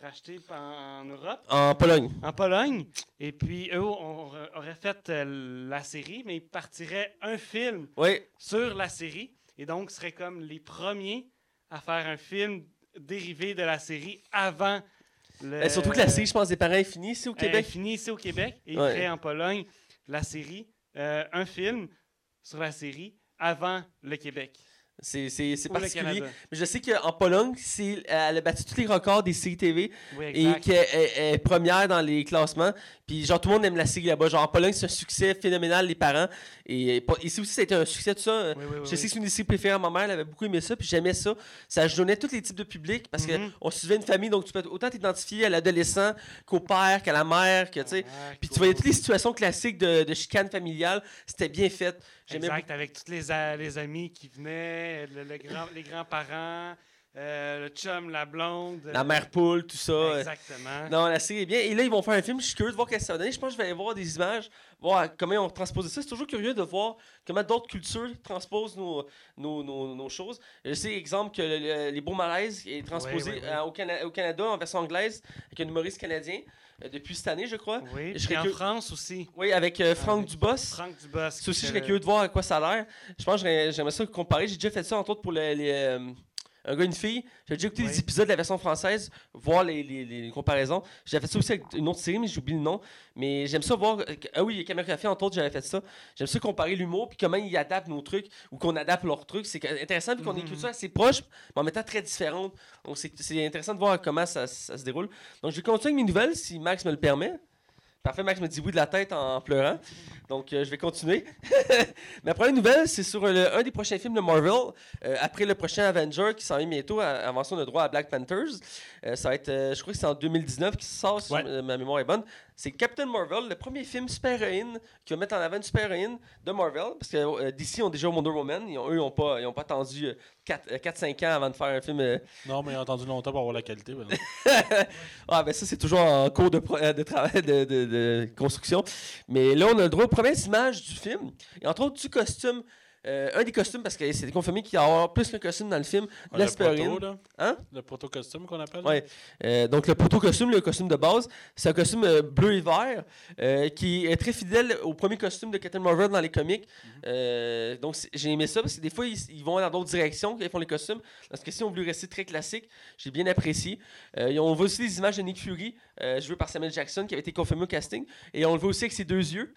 C: rachetés par- en Europe,
A: En Pologne.
C: en Pologne. Et puis, eux on- auraient fait la série, mais ils partiraient un film
A: Oui.
C: sur la série. Et donc, seraient comme les premiers à faire un film dérivé de la série avant le.
A: Euh, surtout que la série, je pense, des parents est finie ici au Québec.
C: Fini ici au Québec. Et
A: Ouais.
C: ferait en Pologne la série, euh, un film sur la série avant le Québec.
A: C'est particulier. Mais je sais qu'en Pologne, c'est- elle a battu tous les records des séries TV
C: Oui,
A: et qu'elle est- première dans les classements. Puis genre tout le monde aime la série là-bas. Genre en Pologne, c'est un succès phénoménal, les parents. Et ici aussi, ça a été un succès, tout ça.
C: Oui, oui, oui,
A: je sais que c'est une des séries préférées ma mère, elle avait beaucoup aimé ça, puis j'aimais ça. Ça ajournait tous les types de publics parce
C: Mhm.
A: qu'on suivait une famille, donc tu peux autant t'identifier à l'adolescent qu'au père, qu'à la mère, que tu sais.
C: Ah,
A: Puis tu voyais toutes les situations classiques de, de chicane familiale, c'était bien fait.
C: Exact, avec tous les, les amis qui venaient, le, le grand, les grands-parents, euh, le chum, la blonde.
A: La mère poule, tout ça.
C: Exactement.
A: Non, la série est bien. Et là, ils vont faire un film. Je suis curieux de voir qu'est-ce que ça va donner. Je pense que je vais aller voir des images, voir comment ils ont transposé ça. C'est toujours curieux de voir comment d'autres cultures transposent nos, nos, nos, nos choses. Je sais, exemple, que le- le- Les Beaux Malaises est transposé
C: Oui, oui, oui.
A: euh, au, Cana- au Canada en version anglaise avec un humoriste canadien depuis cette année, je crois.
C: Oui,
A: Je serais
C: en
A: que-
C: France aussi.
A: Oui, avec euh, Franck
C: Avec
A: Dubos.
C: Franck Dubos.
A: Ça aussi, je serais curieux de voir à quoi ça a l'air. Je pense que j'aimerais ça comparer. J'ai déjà fait ça, entre autres, pour les, les, euh, un gars et une fille. J'ai déjà écouté
C: Oui.
A: des épisodes de la version française, voir les, les, les comparaisons. J'ai fait ça aussi avec une autre série, mais j'ai oublié le nom. Mais j'aime ça voir. Ah oui, Caméra Café, entre autres, j'avais fait ça. J'aime ça comparer l'humour, puis comment ils adaptent nos trucs, ou qu'on adapte leurs trucs. C'est intéressant, vu qu'on est
C: Mhm.
A: culture assez proche, mais en même temps très différente. Donc c'est c'est intéressant de voir comment ça, ça se déroule. Donc je vais continuer avec mes nouvelles, si Max me le permet. Parfait, Max me dit oui de la tête en pleurant. Donc, euh, je vais continuer. Ma première nouvelle, c'est sur le- un des prochains films de Marvel. euh, après le prochain Avenger qui s'en vient bientôt, avant ça, on a droit à Black Panthers. Euh, ça va être, je crois que c'est en 2019 qui sort, si
B: Ouais.
A: ma- mémoire est bonne. C'est Captain Marvel, le premier film super-héroïne qui va mettre en avant une super-héroïne de Marvel. Parce que euh, DC ont déjà Wonder Woman. Ils ont- eux, ils n'ont pas, ils ont pas attendu 4-5 ans avant de faire un film.
B: Non, mais il a entendu longtemps pour avoir la qualité. ben
A: ah, ben ça, c'est toujours en cours de, de travail, de, de- de construction. Mais là, on a le droit premières images du film. Et entre autres, du costume. Euh, un des costumes, parce que c'est confirmé qu'il y avoir plus qu'un costume dans le film,
B: le
A: l'aspirine.
B: proto, là.
A: Hein?
B: Le proto-costume qu'on appelle.
A: Ouais. Euh, donc, le proto-costume, le costume de base, c'est un costume euh, bleu et vert qui est très fidèle au premier costume de Captain Marvel dans les comics. Euh, donc, j'ai aimé ça parce que des fois, ils, ils vont dans d'autres directions quand ils font les costumes. Dans ce cas-ci, on voulu rester très classique. J'ai bien apprécié. On voit aussi les images de Nick Fury, joué par Samuel Jackson, qui avait été confirmé au casting. Et on le voit aussi avec ses deux yeux.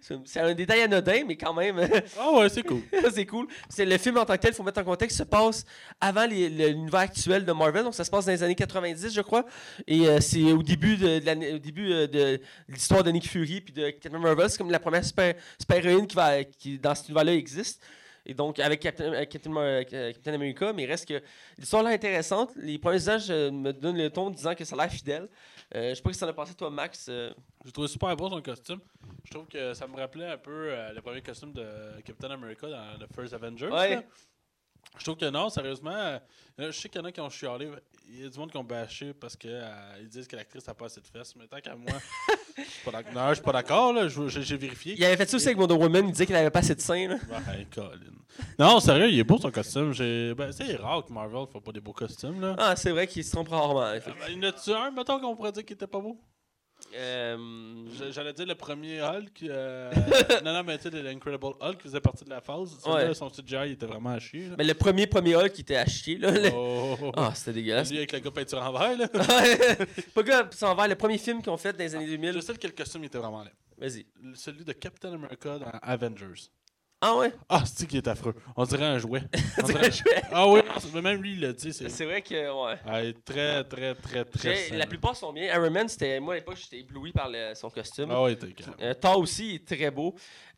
A: C'est- c'est un détail anodin, mais quand même.
B: Ah ouais, c'est
A: c'est cool. C'est le film en tant que tel, il faut mettre en contexte, se passe avant l'univers actuel de Marvel. Donc ça se passe dans les années 90, je crois. Et euh, c'est au début euh, de l'histoire de Nick Fury puis de Captain Marvel. C'est comme la première super, super héroïne qui qui dans cet univers-là existe. Et donc avec euh, Captain America, mais il reste que l'histoire là est intéressante. Les premiers images me donnent le ton disant que ça a l'air fidèle. Euh, je sais pas si ça en a pensé toi, Max. euh,
B: J'ai trouvé super beau son costume. Je trouve que ça me rappelait un peu euh, le premier costume de Captain America dans The First Avengers.
A: Ouais.
B: Je trouve que non, sérieusement. euh, je sais qu'il y en a qui ont chialé. Il y a du monde qui ont bâché parce qu'ils disent que l'actrice n'a pas assez de fesses. Mais tant qu'à moi, je suis pas d'accord. Non, je suis pas d'accord. J'ai vérifié.
A: Il avait fait ça aussi avec Wonder Woman. Il disait qu'il avait pas assez de seins.
B: Ouais, Colin. Non, sérieux, il est beau son costume. Ben, c'est rare que Marvel ne fait pas des beaux costumes. Là.
A: Ah, c'est vrai qu'il se trompe rarement.
B: Ah, ben, il y en a-tu un, mettons, qu'on pourrait dire qu'il était pas beau?
A: Euh,
B: Je- J'allais dire le premier Hulk. euh, non, non, mais tu sais, l'Incredible Hulk qui faisait partie de la phase.
A: Ouais.
B: Son CGI il était vraiment à chier. là.
A: Mais le premier premier Hulk était à chier, là. le-
B: Oh, oh, oh.
A: Ah, c'était dégueulasse.
B: Lui avec le gars peinture en verre, là.
A: pas ça en va, le premier film qu'ils ont fait dans les années
B: Je
A: 2000.
B: sais que le costume il était vraiment laid.
A: Vas-y.
B: Celui de Captain America dans Avengers.
A: Ah ouais?
B: Ah, c'est qui est affreux? On dirait un jouet. On dirait-
A: vrai,
B: Ah oui, même lui, il l'a dit. C'est
A: vrai que, ouais.
B: Ah, il est très, très, très, très.
A: La plupart sont bien. Iron Man, c'était, moi à l'époque, j'étais ébloui par le- son costume.
B: Ah oui, t'es.
A: Euh, Thor aussi il est très beau.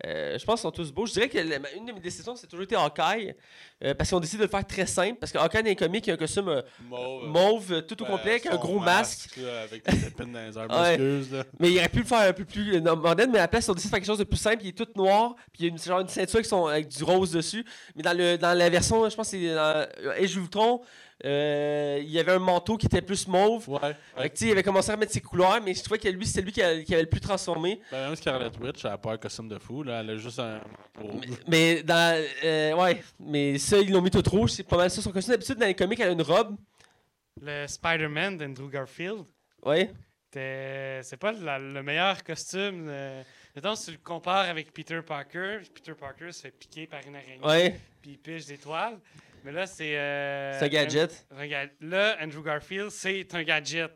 A: Euh, je pense qu'ils sont tous beaux. Je dirais que la- une de mes décisions, c'est toujours été Hawkeye. euh, parce qu'on décide de le faire très simple. Parce que Hawkeye, dans les comics, il a un costume euh,
B: Mauve.
A: mauve, euh, tout au complet, avec un gros masque.
B: là, avec des épines dans les airs.
A: Ouais. Mais il aurait pu le faire un peu plus moderne, mais à la place, on décide de faire quelque chose de plus simple. Il est tout noir, puis il y a une, genre une ceinture avec, son- avec du rose dessus. Mais dans, le, dans la version, je pense que c'est dans Age of Ultron, euh, il y avait un manteau qui était plus mauve.
B: Ouais.
A: Fait que, tu sais, il avait commencé à remettre ses couleurs, mais je trouvais que lui, c'était lui qui, a- qui avait le plus transformé.
B: Ben, même Scarlet Witch, elle a pas un costume de fou, là. Elle a juste un.
A: Mais, mais dans. euh, ouais, mais ça, ils l'ont mis tout rouge. C'est pas mal ça son costume. D'habitude, dans les comics, elle a une robe.
C: Le Spider-Man d'Andrew Garfield,
A: Ouais.
C: c'est pas la- le meilleur costume. euh, Mettons, si tu le compares avec Peter Parker, Peter Parker se fait piquer par une araignée,
A: Ouais.
C: puis il pige des toiles. Mais là, c'est. euh,
A: C'est un gadget.
C: un Là, Andrew Garfield, c'est un gadget.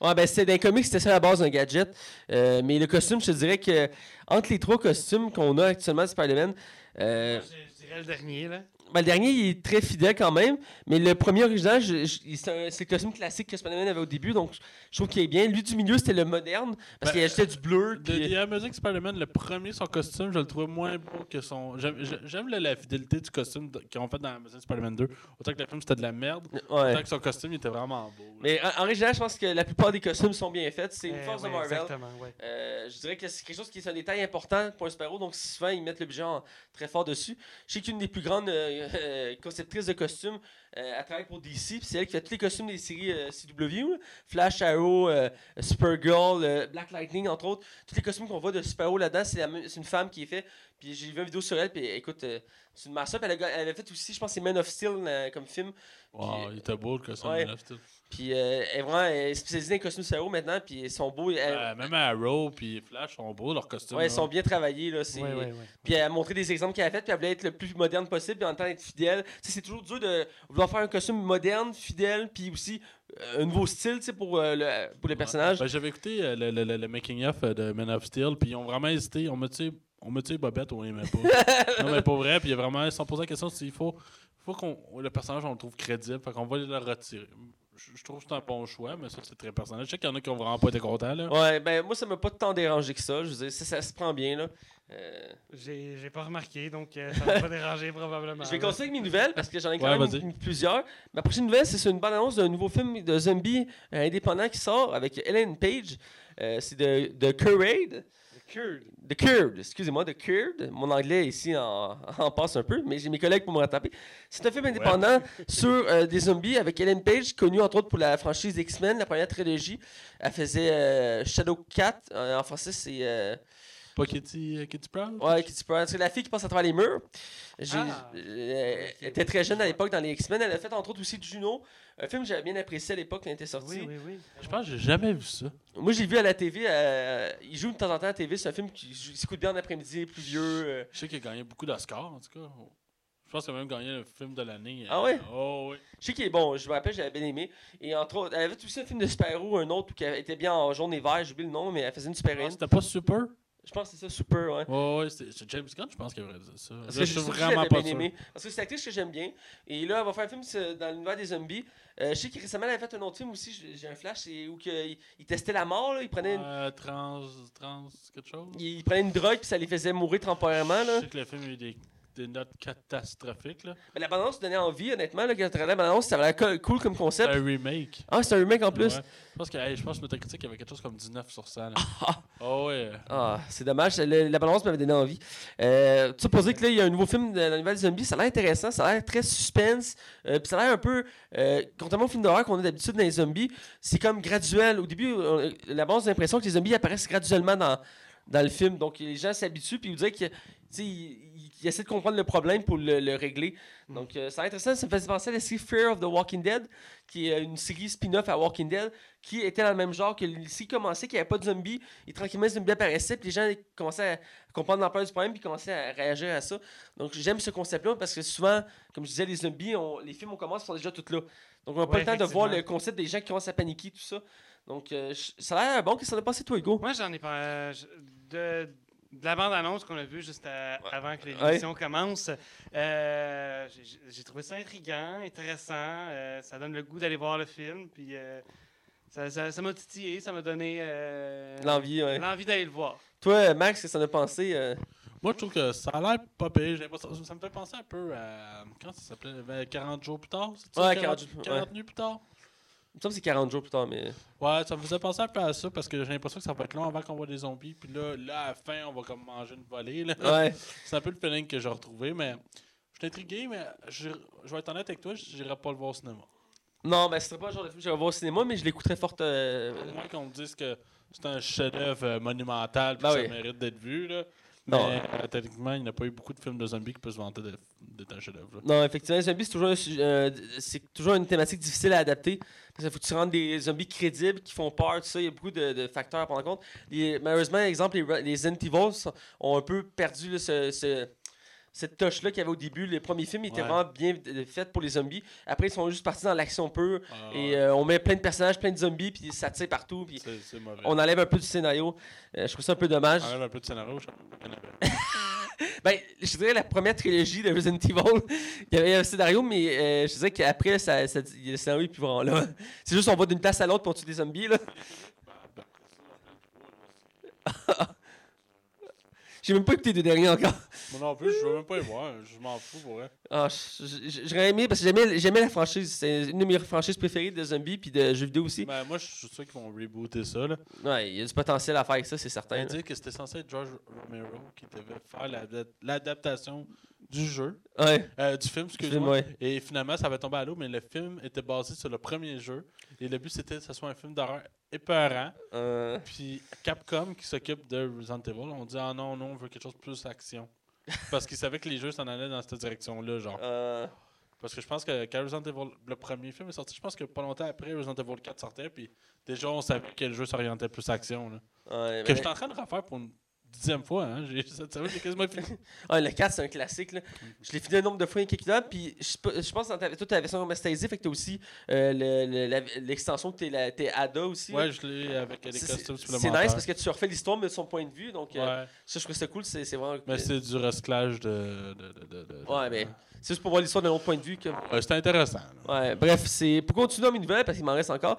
A: Ouais, ben, c'était, les comics, c'était ça la base d'un gadget. Euh, mais le costume, je te dirais que entre les trois costumes qu'on a actuellement de Spider-Man, euh,
C: je dirais le dernier, là.
A: Ben, le dernier, il est très fidèle quand même. Mais le premier original, c'est, le costume classique que Spider-Man avait au début. Donc, je trouve qu'il est bien. Lui du milieu, c'était le moderne. Parce
B: Ben,
A: qu'il ajoutait du bleu.
B: De
A: puis-
B: The Amazing Spider-Man, le premier, son costume, je le trouvais moins beau que son. J'aime, j'aime la, la fidélité du costume qu'ils ont fait dans Amazing Spider-Man 2. Autant que le film, c'était de la merde.
A: Ouais.
B: Autant que son costume, il était vraiment beau. là.
A: Mais en, en original, je pense que la plupart des costumes sont bien faits. C'est une
C: Eh
A: force
C: ouais,
A: de Marvel.
C: Exactement, ouais.
A: Euh, je dirais que c'est quelque chose qui est un détail important pour un donc souvent ils mettent le budget en- très fort dessus. Je sais qu'une des plus grandes euh, euh, conceptrices de costumes, euh, elle travaille pour DC, puis c'est elle qui fait tous les costumes des séries euh, CW, là. Flash, Arrow, euh, Supergirl, Black Lightning, entre autres. Tous les costumes qu'on voit de super-héros là-dedans, c'est, une femme qui est fait. Puis j'ai vu une vidéo sur elle, puis écoute, c'est une master. Elle, elle avait fait aussi, je pense, c'est Man of Steel comme film.
B: Wow, il était beau le costume
A: Ouais.
B: Love Steel.
A: Puis euh, elle est vraiment elle est spécialisée dans les costumes maintenant, puis ils sont beaux. elle-
B: Euh, même Arrow puis Flash sont beaux, leurs costumes.
A: ouais, ils sont bien travaillés. Là, c'est...
C: Ouais, ouais, ouais.
A: Puis elle a montré des exemples qu'elle a fait, puis elle voulait être le plus moderne possible, puis en même temps être fidèle. Tu sais, c'est toujours dur de vouloir faire un costume moderne, fidèle, puis aussi euh, un nouveau style tu sais, pour, euh, le, pour le personnage.
B: Ben, J'avais écouté euh, le, le- le- making-of euh, de Men of Steel, puis ils ont vraiment hésité. On me dit, on me dit Bobette, on aimait pas. non, mais pas vrai, puis il y a vraiment, ils se sont posé la question s'il faut, faut qu'on le personnage, on le trouve crédible, fait qu'on va le retirer. Je, trouve que c'est un bon choix, mais ça, c'est très personnel. Je sais qu'il y en a qui ont vraiment pas été contents, là.
A: Ouais, ben moi, ça m'a pas tant dérangé que ça. Je veux dire, ça, ça se prend bien, là. Euh,
C: J'ai j'ai pas remarqué, donc euh, ça m'a pas dérangé probablement.
A: je vais
C: là.
A: continuer avec mes nouvelles parce que j'en ai quand
B: Ouais,
A: même une- plusieurs. Ma prochaine nouvelle, c'est sur une bande-annonce d'un nouveau film de zombie euh, indépendant qui sort avec Ellen Page. Euh, c'est de, de Curade. The Curd, excusez-moi, The Curd. Mon anglais ici en, en passe un peu, mais j'ai mes collègues pour me rattraper. C'est un film indépendant sur euh, des zombies avec Ellen Page, connue entre autres pour la franchise X-Men, la première trilogie. Elle faisait euh, Shadow Cat, euh, en français c'est
B: Pas Kitty, Kitty Proud?
A: ouais, Kitty Pryde. c'est la fille qui passe à travers les murs. J'ai-
C: Ah.
A: euh, elle était très jeune à l'époque dans les X-Men. Elle a fait entre autres aussi Juno, un film que j'avais bien apprécié à l'époque quand il était sorti.
C: Oui, oui, oui.
B: Je pense que j'ai jamais vu ça.
A: Moi j'ai vu à la TV, euh, il joue de temps en temps à la TV, c'est un film qui s'écoute bien en après-midi, plus vieux. euh,
B: Je sais qu'il a gagné beaucoup d'Oscars, en tout cas. Je pense qu'il a même gagné le film de l'année.
A: Ah ouais?
B: Oh, oui.
A: Je sais qu'il est bon, je me rappelle, j'avais bien aimé. Et entre autres, elle avait aussi un film de super-héros, un autre qui était bien en jaune et vert, j'ai oublié le nom, mais elle faisait une
B: Ah,
A: super-héroïne.
B: C'était pas super?
A: Je pense que c'est ça, Super, ouais.
B: Ouais, c'est James Gunn, je pense qu'il aurait dit ça.
A: Parce que
B: je suis vraiment pas
A: bien
B: sûr.
A: aimé. Parce que c'est une actrice que j'aime bien. Et là, elle va faire un film dans l'univers des zombies. Euh, je sais que récemment, elle avait fait un autre film aussi, j'ai- un flash, où que, il, il testait la mort, là, il, prenait une,
B: Euh, trans, trans, quelque chose?
A: il prenait une drogue puis ça les faisait mourir temporairement. Là.
B: Je sais que le film a eu des, des notes catastrophiques. là.
A: Mais la bande-annonce donnait envie, honnêtement. Là, quand la bande-annonce, ça avait l'air co- cool comme
B: C'est
A: concept.
B: un remake.
A: Ah, c'est un remake en plus.
B: Ouais. Je pense que, hey, je pense que Metacritic avait quelque chose comme 19 sur 100. Là.
A: Ah.
B: Oh, ouais.
A: Ah, c'est dommage. Le- la balance m'avait donné envie. Euh, tu sais, pour dire que là, il y a un nouveau film de la nouvelle zombie, ça a l'air intéressant, ça a l'air très suspense. euh, puis ça a l'air un peu. euh, contrairement au film d'horreur qu'on a d'habitude dans les zombies, c'est comme graduel. Au début, on- la base a l'impression que les zombies apparaissent graduellement dans, dans le film. Donc les gens s'habituent, puis ils vous disent qu'ils ils, ils essaient de comprendre le problème pour le, le régler. Donc euh, ça a l'air intéressant. Ça me fait penser à la série Fear of the Walking Dead, qui est une série spin-off à Walking Dead, qui était dans le même genre que s'il commençait, qu'il n'y avait pas de zombies, et tranquillement les zombies apparaissaient, puis les gens commençaient à comprendre l'ampleur du problème, puis commençaient à réagir à ça. Donc j'aime ce concept-là parce que souvent, comme je disais, les zombies, on- les films on commence sont déjà tous là. Donc on n'a pas le temps de voir le concept des gens qui commencent à paniquer, tout ça. Donc euh, ça a l'air bon. Qu'est-ce que ça a passé, toi, Hugo?
C: Moi, j'en ai pas. euh, de, de la bande-annonce qu'on a vue juste à-
A: Ouais.
C: avant que
A: Ouais.
C: l'émission commence, euh, j'ai- trouvé ça intriguant, intéressant. euh, ça donne le goût d'aller voir le film. Puis euh, ça ça- ça m'a titillé, ça m'a donné euh,
A: L'envie, ouais.
C: d'aller le voir.
A: Toi, Max, qu'est-ce que t'en as pensé? euh?
B: Moi, je trouve que ça a l'air pas pire. Ça me fait penser un peu à. Quand ça s'appelait? Euh, 40 jours plus tard c'est
A: Ouais, 40 jours,
B: 40 nuits plus tard?
A: Me semble que c'est 40 jours plus tard, mais.
B: Ouais, ça me faisait penser un peu à ça parce que j'ai l'impression que ça va être long avant qu'on voit des zombies. Puis là, là, à la fin, on va comme manger une volée. Là.
A: Ouais.
B: C'est un peu le feeling que j'ai retrouvé, mais je suis intrigué, mais je, je vais être honnête avec toi, je n'irai pas le voir au cinéma.
A: Non, ben, ce serait pas le genre de film que j'irais voir au cinéma, mais je l'écouterais forte. euh,
B: Au moins qu'on me dise que c'est un chef-d'œuvre euh, monumental puis
A: Ben
B: que
A: oui.
B: ça mérite d'être vu. Là.
A: Non.
B: Mais euh, techniquement, il n'y a pas eu beaucoup de films de zombies qui peuvent se vanter de- d'être un chef-d'œuvre.
A: Non, effectivement, les zombies, c'est toujours, euh, toujours une thématique difficile à adapter. Parce qu'il faut que tu rendes des zombies crédibles qui font peur, tout ça. Il y a beaucoup de, de facteurs à prendre en compte. Les- malheureusement, exemple, les, les Evil ont un peu perdu là, ce- ce- cette touche-là qu'il y avait au début. Les premiers films étaient
B: Ouais.
A: vraiment bien faits pour les zombies. Après, ils sont juste partis dans l'action pure.
B: Ah,
A: Et euh, on met plein de personnages, plein de zombies, puis ça tire partout. Puis
B: c'est c'est mauvais.
A: on enlève un peu du scénario. Euh, je trouve ça un peu dommage.
B: enlève un peu de scénario. je.
A: Ben, je dirais la première trilogie de Resident Evil, il y avait un scénario, mais euh, je dirais qu'après, ça, ça, le scénario est plus vraiment là. C'est juste on va d'une place à l'autre pour tuer des zombies, là. J'ai même pas écouté les deux derniers encore.
B: Moi non plus, je veux même pas y voir. Je m'en fous pour vrai.
A: Ah, J'aurais aimé, parce que j'aimais j'aimais la franchise. C'est une de mes franchises préférées de zombies puis de jeux vidéo aussi.
B: Ben, moi, je suis sûr qu'ils vont rebooter ça. Là.
A: Ouais, il y a du potentiel à faire avec ça, c'est certain.
B: On dit que c'était censé être George Romero qui devait faire l'ada- l'adaptation du jeu,
A: Ouais,
B: euh, du film, excuse-moi.
A: ouais.
B: Et finalement, ça va tomber à l'eau, mais le film était basé sur le premier jeu. Et le but, c'était que ce soit un film d'horreur épeurant.
A: Euh,
B: Puis Capcom, qui s'occupe de Resident Evil, on dit Ah non, non, on veut quelque chose de plus action. Parce qu'ils savaient que les jeux s'en allaient dans cette direction-là, genre.
A: euh,
B: Parce que je pense que quand Resident Evil, le premier film est sorti, je pense que pas longtemps après, Resident Evil 4 sortait, puis déjà on savait que le jeu s'orientait plus action. Là.
A: ouais,
B: Que
A: ben-
B: je suis en train de refaire pour une dixième fois, hein. J'ai, cette semaine, j'ai quasiment fini.
A: Ah, le 4, c'est un classique. Là. Je l'ai fini un nombre de fois incalculable. Puis je, pense que toi, ta version remasterisée, fait que t'as aussi euh, le- le- la- l'extension que t'es, la- t'es Ada aussi. là.
B: Ouais, je l'ai avec les
A: C'est-
B: costumes supplémentaires.
A: c'est nice parce que tu refais l'histoire, mais de son point de vue. Donc, euh, ça, je trouve ça cool. C'est, c'est vraiment.
B: mais c'est du recyclage de. de, de,
A: Ouais, mais c'est juste pour voir l'histoire d'un autre point de vue. Que...
B: C'était intéressant. là.
A: Ouais, bref, c'est pour continuer dans mes nouvelles, parce qu'il m'en reste encore.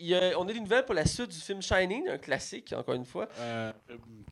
A: Il y a- on a des nouvelles pour la suite du film Shining, un classique, encore une fois.
B: Euh,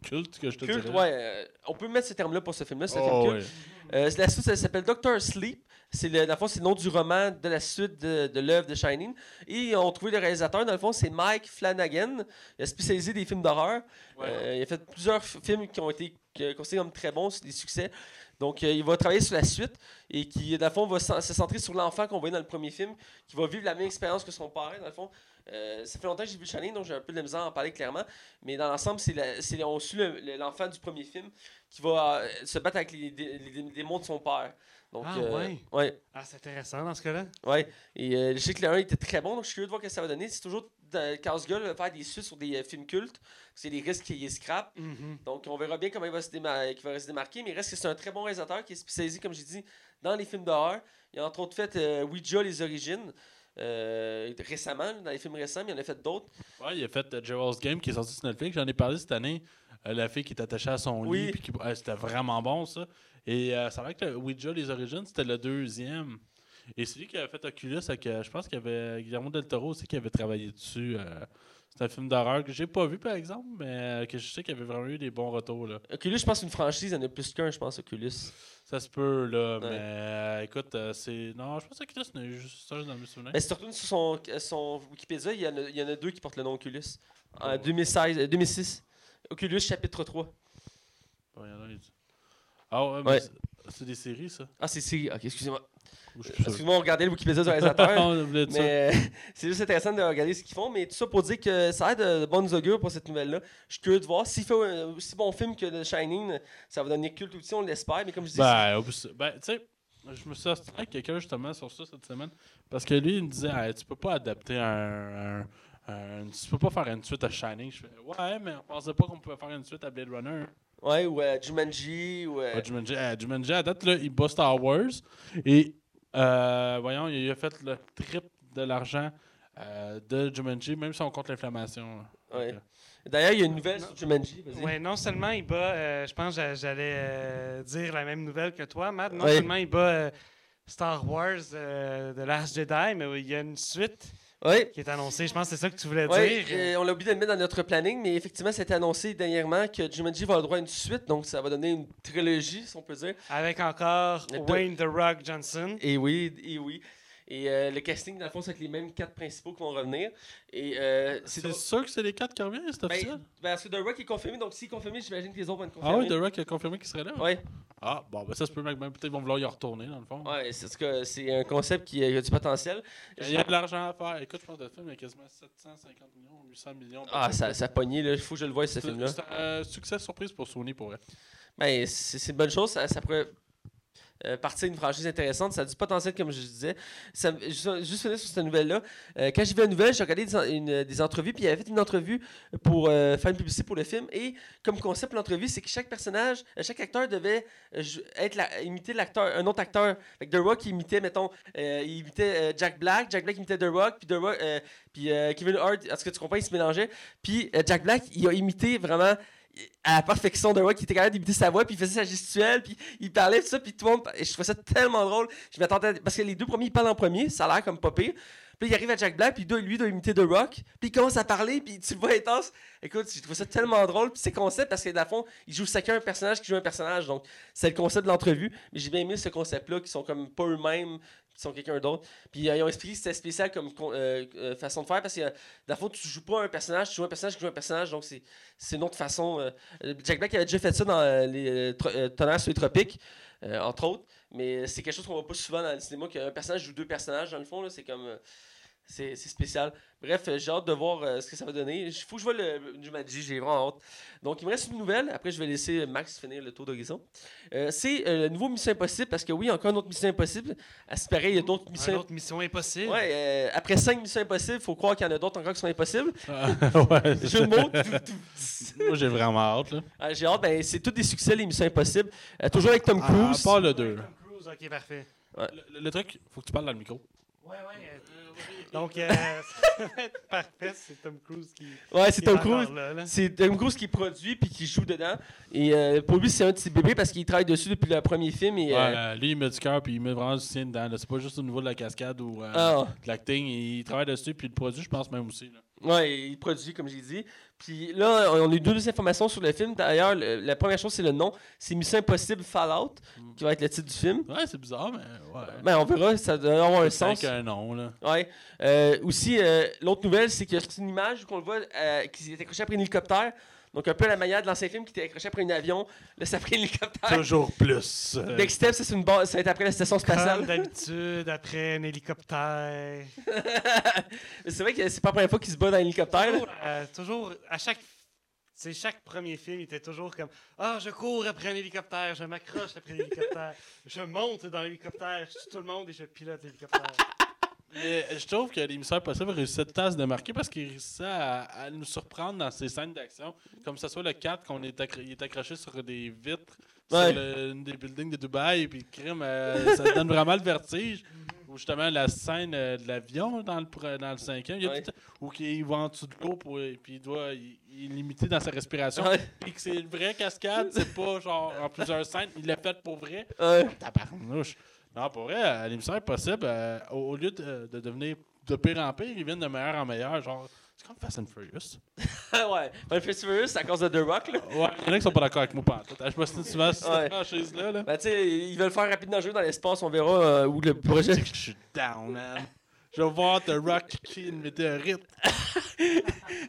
B: culte que je te
A: Culte,
B: dirais.
A: ouais. euh, on peut mettre ce terme-là pour ce film-là, c'est un film
B: Oh,
A: culte.
B: ouais.
A: Euh, la suite, ça s'appelle Doctor Sleep. C'est le, dans le fond, c'est le nom du roman de la suite de, de l'œuvre de Shining. Et on trouvé le réalisateur, dans le fond, c'est Mike Flanagan. Il a spécialisé des films d'horreur.
B: Ouais.
A: Euh, il a fait plusieurs films qui ont été considérés comme très bons, des succès. Donc, euh, il va travailler sur la suite et qui, dans le fond, va se centrer sur l'enfant qu'on voyait dans le premier film, qui va vivre la même expérience que son père, dans le fond. Euh, ça fait longtemps que j'ai vu Shining, donc j'ai un peu de la misère à en parler clairement. Mais dans l'ensemble, c'est on suit le- le- l'enfant du premier film qui va euh, se battre avec les, les dé- démons de son père. Donc,
C: Ah,
A: euh,
C: ouais.
A: ouais.
C: Ah, c'est intéressant dans ce cas-là.
A: Ouais. Et euh, je sais que le 1 était très bon, donc je suis curieux de voir ce que ça va donner. C'est toujours casse-gueule de faire des suites sur des euh, films cultes. C'est des risques qu'il scrap.
C: Mhm.
A: Donc on verra bien comment il va se, déma- qu'il va se démarquer. Mais il reste que c'est un très bon réalisateur qui est spécialisé, comme j'ai dit, dans les films d'horreur. Il a entre autres fait Ouija, les origines. Euh, récemment, dans les films récents, mais il en a fait d'autres.
B: Ouais, il a fait euh, Gerald's Game qui est sorti sur Netflix. J'en ai parlé cette année. Euh, la fille qui est attachée à son
A: Oui.
B: lit. puis qui- euh, c'était vraiment bon, ça. Et ça va que le Ouija, les origines, c'était le deuxième. Et celui qui avait fait Oculus, avec, je pense qu'il y avait Guillermo del Toro aussi qui avait travaillé dessus. C'est un film d'horreur que j'ai pas vu, par exemple, mais euh, que je sais qu'il y avait vraiment eu des bons retours. Là.
A: Oculus, je pense, une franchise, il y en a plus qu'un, je pense, Oculus.
B: Ça se peut, là,
A: Ouais.
B: mais euh, écoute, euh, c'est. Non, je pense que Oculus, c'est juste ça dans mes souvenirs.
A: Mais si tu retournes sur son, son Wikipédia, il y, en a, il y en a deux qui portent le nom Oculus. En
B: Oh.
A: 2016, euh, 2006. Oculus, chapitre 3.
B: Bon, il y en a, il dit- Ah ouais, mais
A: Ouais.
B: c'est- des séries, ça.
A: Ah, c'est Siri. Ok, excusez-moi. Excusez-moi, on regardait le Wikipédia du réalisateur. Mais euh, c'est juste intéressant de regarder ce qu'ils font. Mais tout ça pour dire que ça a de bonnes augures pour cette nouvelle-là. Je suis curieux de voir. S'il fait un aussi bon film que The Shining, ça va donner culte aussi, on l'espère. Mais comme je dis,
B: Ben, ben, tu sais, je me suis assis avec quelqu'un justement sur ça cette semaine. Parce que lui, il me disait, Hey, tu peux pas adapter un, un- un- Tu peux pas faire une suite à Shining. Je fais, ouais, mais on pensait pas qu'on pouvait faire une suite à Blade Runner.
A: ouais, ou euh, Jumanji, ou. euh,
B: Ouais, Jumanji, euh, Jumanji, à date, là, il bat Star Wars. Et, euh, voyons, il a fait le trip de l'argent euh, de Jumanji, même si on compte l'inflammation.
A: Ouais. D'ailleurs, il y a une nouvelle sur Jumanji.
C: Ouais, non seulement il bat, euh, je pense que j'a- j'allais euh, dire la même nouvelle que toi, Matt. Non
A: Ouais.
C: seulement il bat euh, Star Wars euh, The Last Jedi, mais il y a une suite
A: Oui.
C: qui est annoncée. Je pense que c'est ça que tu voulais dire.
A: euh, on l'a oublié de le mettre dans notre planning, mais effectivement, c'était annoncé dernièrement que Jumanji va avoir droit à une suite, donc ça va donner une trilogie, si on peut dire.
C: Avec encore
A: deux-
C: Wayne The Rock Johnson.
A: Et oui, et oui. Et euh, le casting, dans le fond, c'est avec les mêmes quatre principaux qui vont revenir. Et euh, c'est
B: sûr que c'est les quatre qui reviennent, c'est
A: ben,
B: officiel?
A: ben, parce que The Rock est confirmé, donc s'il est confirmé, j'imagine que les autres vont être
B: Ah oui,
A: confirmés.
B: The Rock a confirmé qu'il serait là?
A: Ouais,
B: Ah, bon, ben ça se peut, même peut-être qu'ils vont vouloir y retourner, dans le fond.
A: ouais, c'est ce que c'est un concept qui a, qui a du potentiel.
B: Il y a de l'argent à faire. Écoute, je pense que le film il y a quasiment 750 millions, 800 millions.
A: Ah, ça, ça a pogné, là. Il faut que je le voie, ce film-là.
B: c'est un succès surprise pour Sony pour vrai.
A: Ben, c'est c'est une bonne chose. Ça, ça pourrait euh, partir d'une franchise intéressante. Ça a du potentiel, comme je disais. Ça, juste, finir sur cette nouvelle-là. Euh, quand j'ai vu la nouvelle, j'ai regardé des, une- des entrevues, puis il avait fait une entrevue pour euh, faire une publicité pour le film. Et comme concept, l'entrevue, c'est que chaque personnage, euh, chaque acteur devait euh, être imiter l'acteur, un autre acteur. Fait que The Rock il imitait, mettons, euh, il imitait euh, Jack Black, Jack Black imitait The Rock, puis, The Rock, euh, puis euh, Kevin Hart, est-ce que tu comprends, ils se mélangeaient. Puis euh, Jack Black, il a imité vraiment à la perfection de Rock, qui était capable d'imiter sa voix, puis il faisait sa gestuelle, puis il parlait, tout ça, puis tout le monde. Et je trouvais ça tellement drôle. Je m'attendais. Parce que les deux premiers, ils parlent en premier, ça a l'air comme pas pire. Puis il arrive à Jack Black, puis lui doit imiter The Rock, puis il commence à parler, puis tu le vois intense. Écoute, j'ai trouvé ça tellement drôle, puis c'est concept parce que dans le fond, ils jouent chacun un personnage qui joue un personnage, donc c'est le concept de l'entrevue. Mais j'ai bien aimé ce concept-là, qui sont comme pas eux-mêmes, qui sont quelqu'un d'autre. Puis euh, ils ont expliqué que c'était spécial comme euh, euh, façon de faire parce que dans le fond, tu joues pas un personnage, tu joues un personnage qui joue un personnage, donc c'est une autre façon. Jack Black avait déjà fait ça dans les euh, tro- euh, Tonnerre sur les tropiques, entre autres, mais c'est quelque chose qu'on voit pas souvent dans le cinéma, qu'un personnage joue deux personnages, dans le fond, c'est comme... c'est c'est spécial. Bref, euh, j'ai hâte de voir euh, ce que ça va donner. Il faut que je vois le le Jumanji, j'ai vraiment hâte. Donc, il me reste une nouvelle. Après, je vais laisser Max finir le tour d'horizon. Euh, c'est euh, le nouveau Mission Impossible, parce que oui, encore une autre Mission Impossible. À ce pareil, il y a d'autres
C: Une
A: missions
C: autre mission impossible.
A: Ouais, euh, après cinq missions impossibles, il faut croire qu'il y en a d'autres encore qui sont impossibles.
B: ouais,
A: Jeu de mots.
B: Moi, j'ai vraiment hâte.
A: Ah, J'ai hâte, ben, c'est tous des succès, les missions impossibles. Euh, toujours avec Tom
B: À,
A: Cruise.
B: part le 2.
C: Tom Cruise, ok, parfait.
B: Le, le truc, faut que tu parles dans le micro.
C: Ouais, ouais. Donc, euh, ça va être parfait, c'est Tom Cruise qui.
A: Ouais, c'est Tom Cruise. C'est Tom Cruise qui produit puis qui joue dedans. Et euh, pour lui, c'est un de ses bébés parce qu'il travaille dessus depuis le premier film. Et,
B: Ouais,
A: euh,
B: euh, lui, il met du cœur, puis il met vraiment du sien dedans. C'est pas juste au niveau de la cascade ou euh,
A: ah,
B: de l'acting. Il travaille dessus, puis le produit, je pense même aussi. Là.
A: ouais, il produit, comme j'ai dit. Puis là, on a eu deux informations sur le film. D'ailleurs, le- la première chose, c'est le nom. C'est Mission Impossible Fallout,
B: Mm.
A: qui va être le titre du film.
B: Ouais, c'est bizarre, mais ouais.
A: Ben, on verra, ça doit avoir un sens.
B: avec un nom, là.
A: Ouais. Euh, aussi, euh, l'autre nouvelle, c'est que c'est une image qu'on le voit euh, qui est accroché après un hélicoptère. Donc, un peu la manière de l'ancien film qui était accroché après un avion. Là, c'est après un hélicoptère.
B: Toujours plus.
A: Next Step, ça, c'est une base, ça va être après la station
C: Comme
A: spatiale.
C: d'habitude, après un hélicoptère.
A: Mais c'est vrai que c'est pas la première fois qu'il se bat dans un hélicoptère.
C: Toujours, euh, toujours, à chaque. C'est chaque premier film, il était toujours comme Ah, je cours après un hélicoptère, je m'accroche après l'hélicoptère, je monte dans l'hélicoptère, je tue tout le monde et je pilote l'hélicoptère.
B: Mais je trouve que l'émission Impossible réussit tout le temps à se démarquer parce qu'il réussit à, à nous surprendre dans ses scènes d'action. Comme ce soit le 4, qu'on est, accro- il est accroché sur des vitres
A: Ouais.
B: sur le- une des buildings de Dubaï, puis crime, euh, ça donne vraiment le vertige. Ou justement la scène euh, de l'avion dans le, dans le cinquième, il y a
A: Ouais.
B: tout où il va en dessous de l'eau, puis il doit il, il est limité dans sa respiration.
A: Ouais.
B: Puis que c'est une vraie cascade, c'est pas genre en plusieurs scènes, il l'a fait pour vrai. Tabarnouche. Non, pour vrai, à l'émission Impossible, euh, au, au lieu de, de devenir de pire en pire, ils viennent de meilleur en meilleur. Genre, c'est comme Fast and Furious.
A: ouais. Ben, Fast and Furious, c'est à cause de The Rock. Là.
B: Ouais, il y en a qui sont pas d'accord avec moi pas Je me suis souvent sur cette franchise-là. Là.
A: Ben, tu sais, ils veulent faire rapidement jeu dans l'espace. On verra euh, où le projet.
B: Je suis down, man. Je vais voir The Rock kicker une météorite.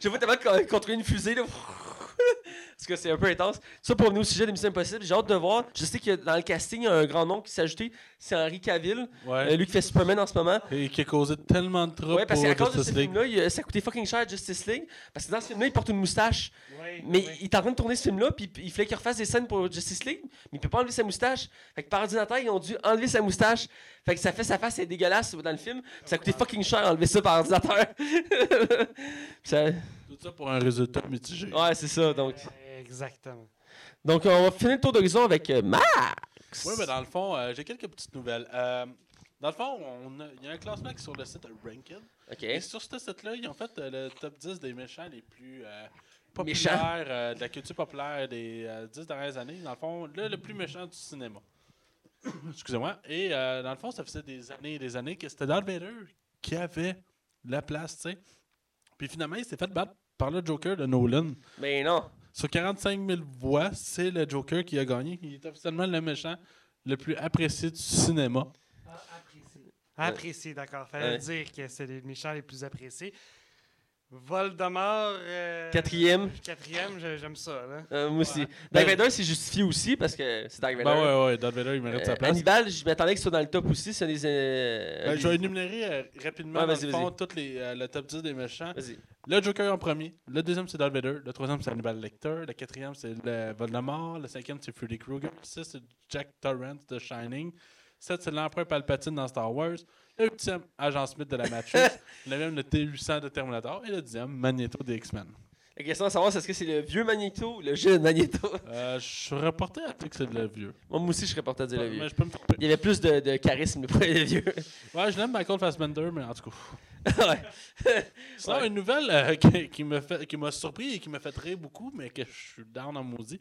A: Je vois tellement co- contrôler une fusée. Là. Parce que c'est un peu intense. Ça, pour venir au sujet de Mission Impossible, j'ai hâte de voir. Je sais que dans le casting, il y a un grand nom qui s'est ajouté. C'est Henry Cavill,
B: Ouais.
A: euh, lui qui fait Superman en ce moment.
B: Et qui a causé tellement de troubles
A: Ouais, parce
B: pour
A: qu'à cause de ce film-là, ça a coûté fucking cher à Justice League. Parce que dans ce film-là, il porte une moustache.
C: Ouais,
A: Mais
C: ouais.
A: il est en train de tourner ce film-là, puis il fallait qu'il refasse des scènes pour Justice League, mais il peut pas enlever sa moustache. Fait que par ordinateur, ils ont dû enlever sa moustache. Fait que ça fait sa face est dégueulasse dans le film. Ça a coûté fucking cher enlever ça par ordinateur. Ça-
B: Tout ça pour un résultat mitigé.
A: Ouais, c'est ça. Donc,
C: Exactement.
A: donc on va finir le tour d'horizon avec euh, Max.
B: Oui, mais dans le fond, euh, j'ai quelques petites nouvelles. Euh, dans le fond, on a- il y a un classement qui est sur le site Ranked.
A: Ok.
B: Et sur ce site-là, ils ont fait euh, le top 10 des méchants les plus, euh, populaire, euh, de la culture populaire des euh, dix dernières années. Dans le fond, là, le plus méchant du cinéma. Excusez-moi. Et euh, dans le fond, ça faisait des années et des années que c'était Darth Vader qui avait la place, tu sais. Puis finalement, il s'est fait battre par le Joker de Nolan.
A: Mais non.
B: Sur 45 000 voix, c'est le Joker qui a gagné. Il est officiellement le méchant le plus apprécié du cinéma.
C: Apprécié. Apprécié, d'accord. Fallait
A: Ouais.
C: dire que c'est les méchants les plus appréciés. Voldemort. euh,
A: Quatrième.
C: Quatrième, j'ai- j'aime ça. Là.
A: Euh, moi aussi.
B: Ben-
A: Dark Vader, c'est justifié aussi parce que c'est Dark Vader.
B: Ben ouais, ouais, Darth Vader, il mérite
A: Euh,
B: sa place.
A: Hannibal, je m'attendais qu'il soit dans le top aussi. C'est des. euh,
B: Ben, je vais énumérer euh, rapidement
A: Ouais,
B: dans le fond toutes les, euh, le top 10 des méchants.
A: Vas-y.
B: Le Joker en premier. Le deuxième, c'est Darth Vader. Le troisième, c'est Hannibal Lecter. Le quatrième, c'est le Voldemort. Le cinquième, c'est Freddy Krueger. Le six, c'est Jack Torrance de Shining. Sept, c'est l'empereur Palpatine dans Star Wars. Le huitième, Agent Smith de la Matrix. le neuvième, le T-800 de Terminator. Et le dixième, Magneto des X-Men.
A: La question à savoir, c'est est-ce que c'est le vieux Magneto ou le jeune Magneto?
B: Euh, je serais porté à dire que c'est le vieux.
A: Moi, moi aussi, je serais porté à dire le
B: Mais
A: vieux.
B: je peux me tromper.
A: Il y avait plus de, de charisme pour le vieux.
B: Ouais, je l'aime Michael Fassbender, mais en tout cas.
A: ouais.
B: Sinon,
A: Ouais.
B: une nouvelle euh, qui, qui me fait, qui m'a surpris et qui m'a fait rire beaucoup, mais que je suis down en maudit.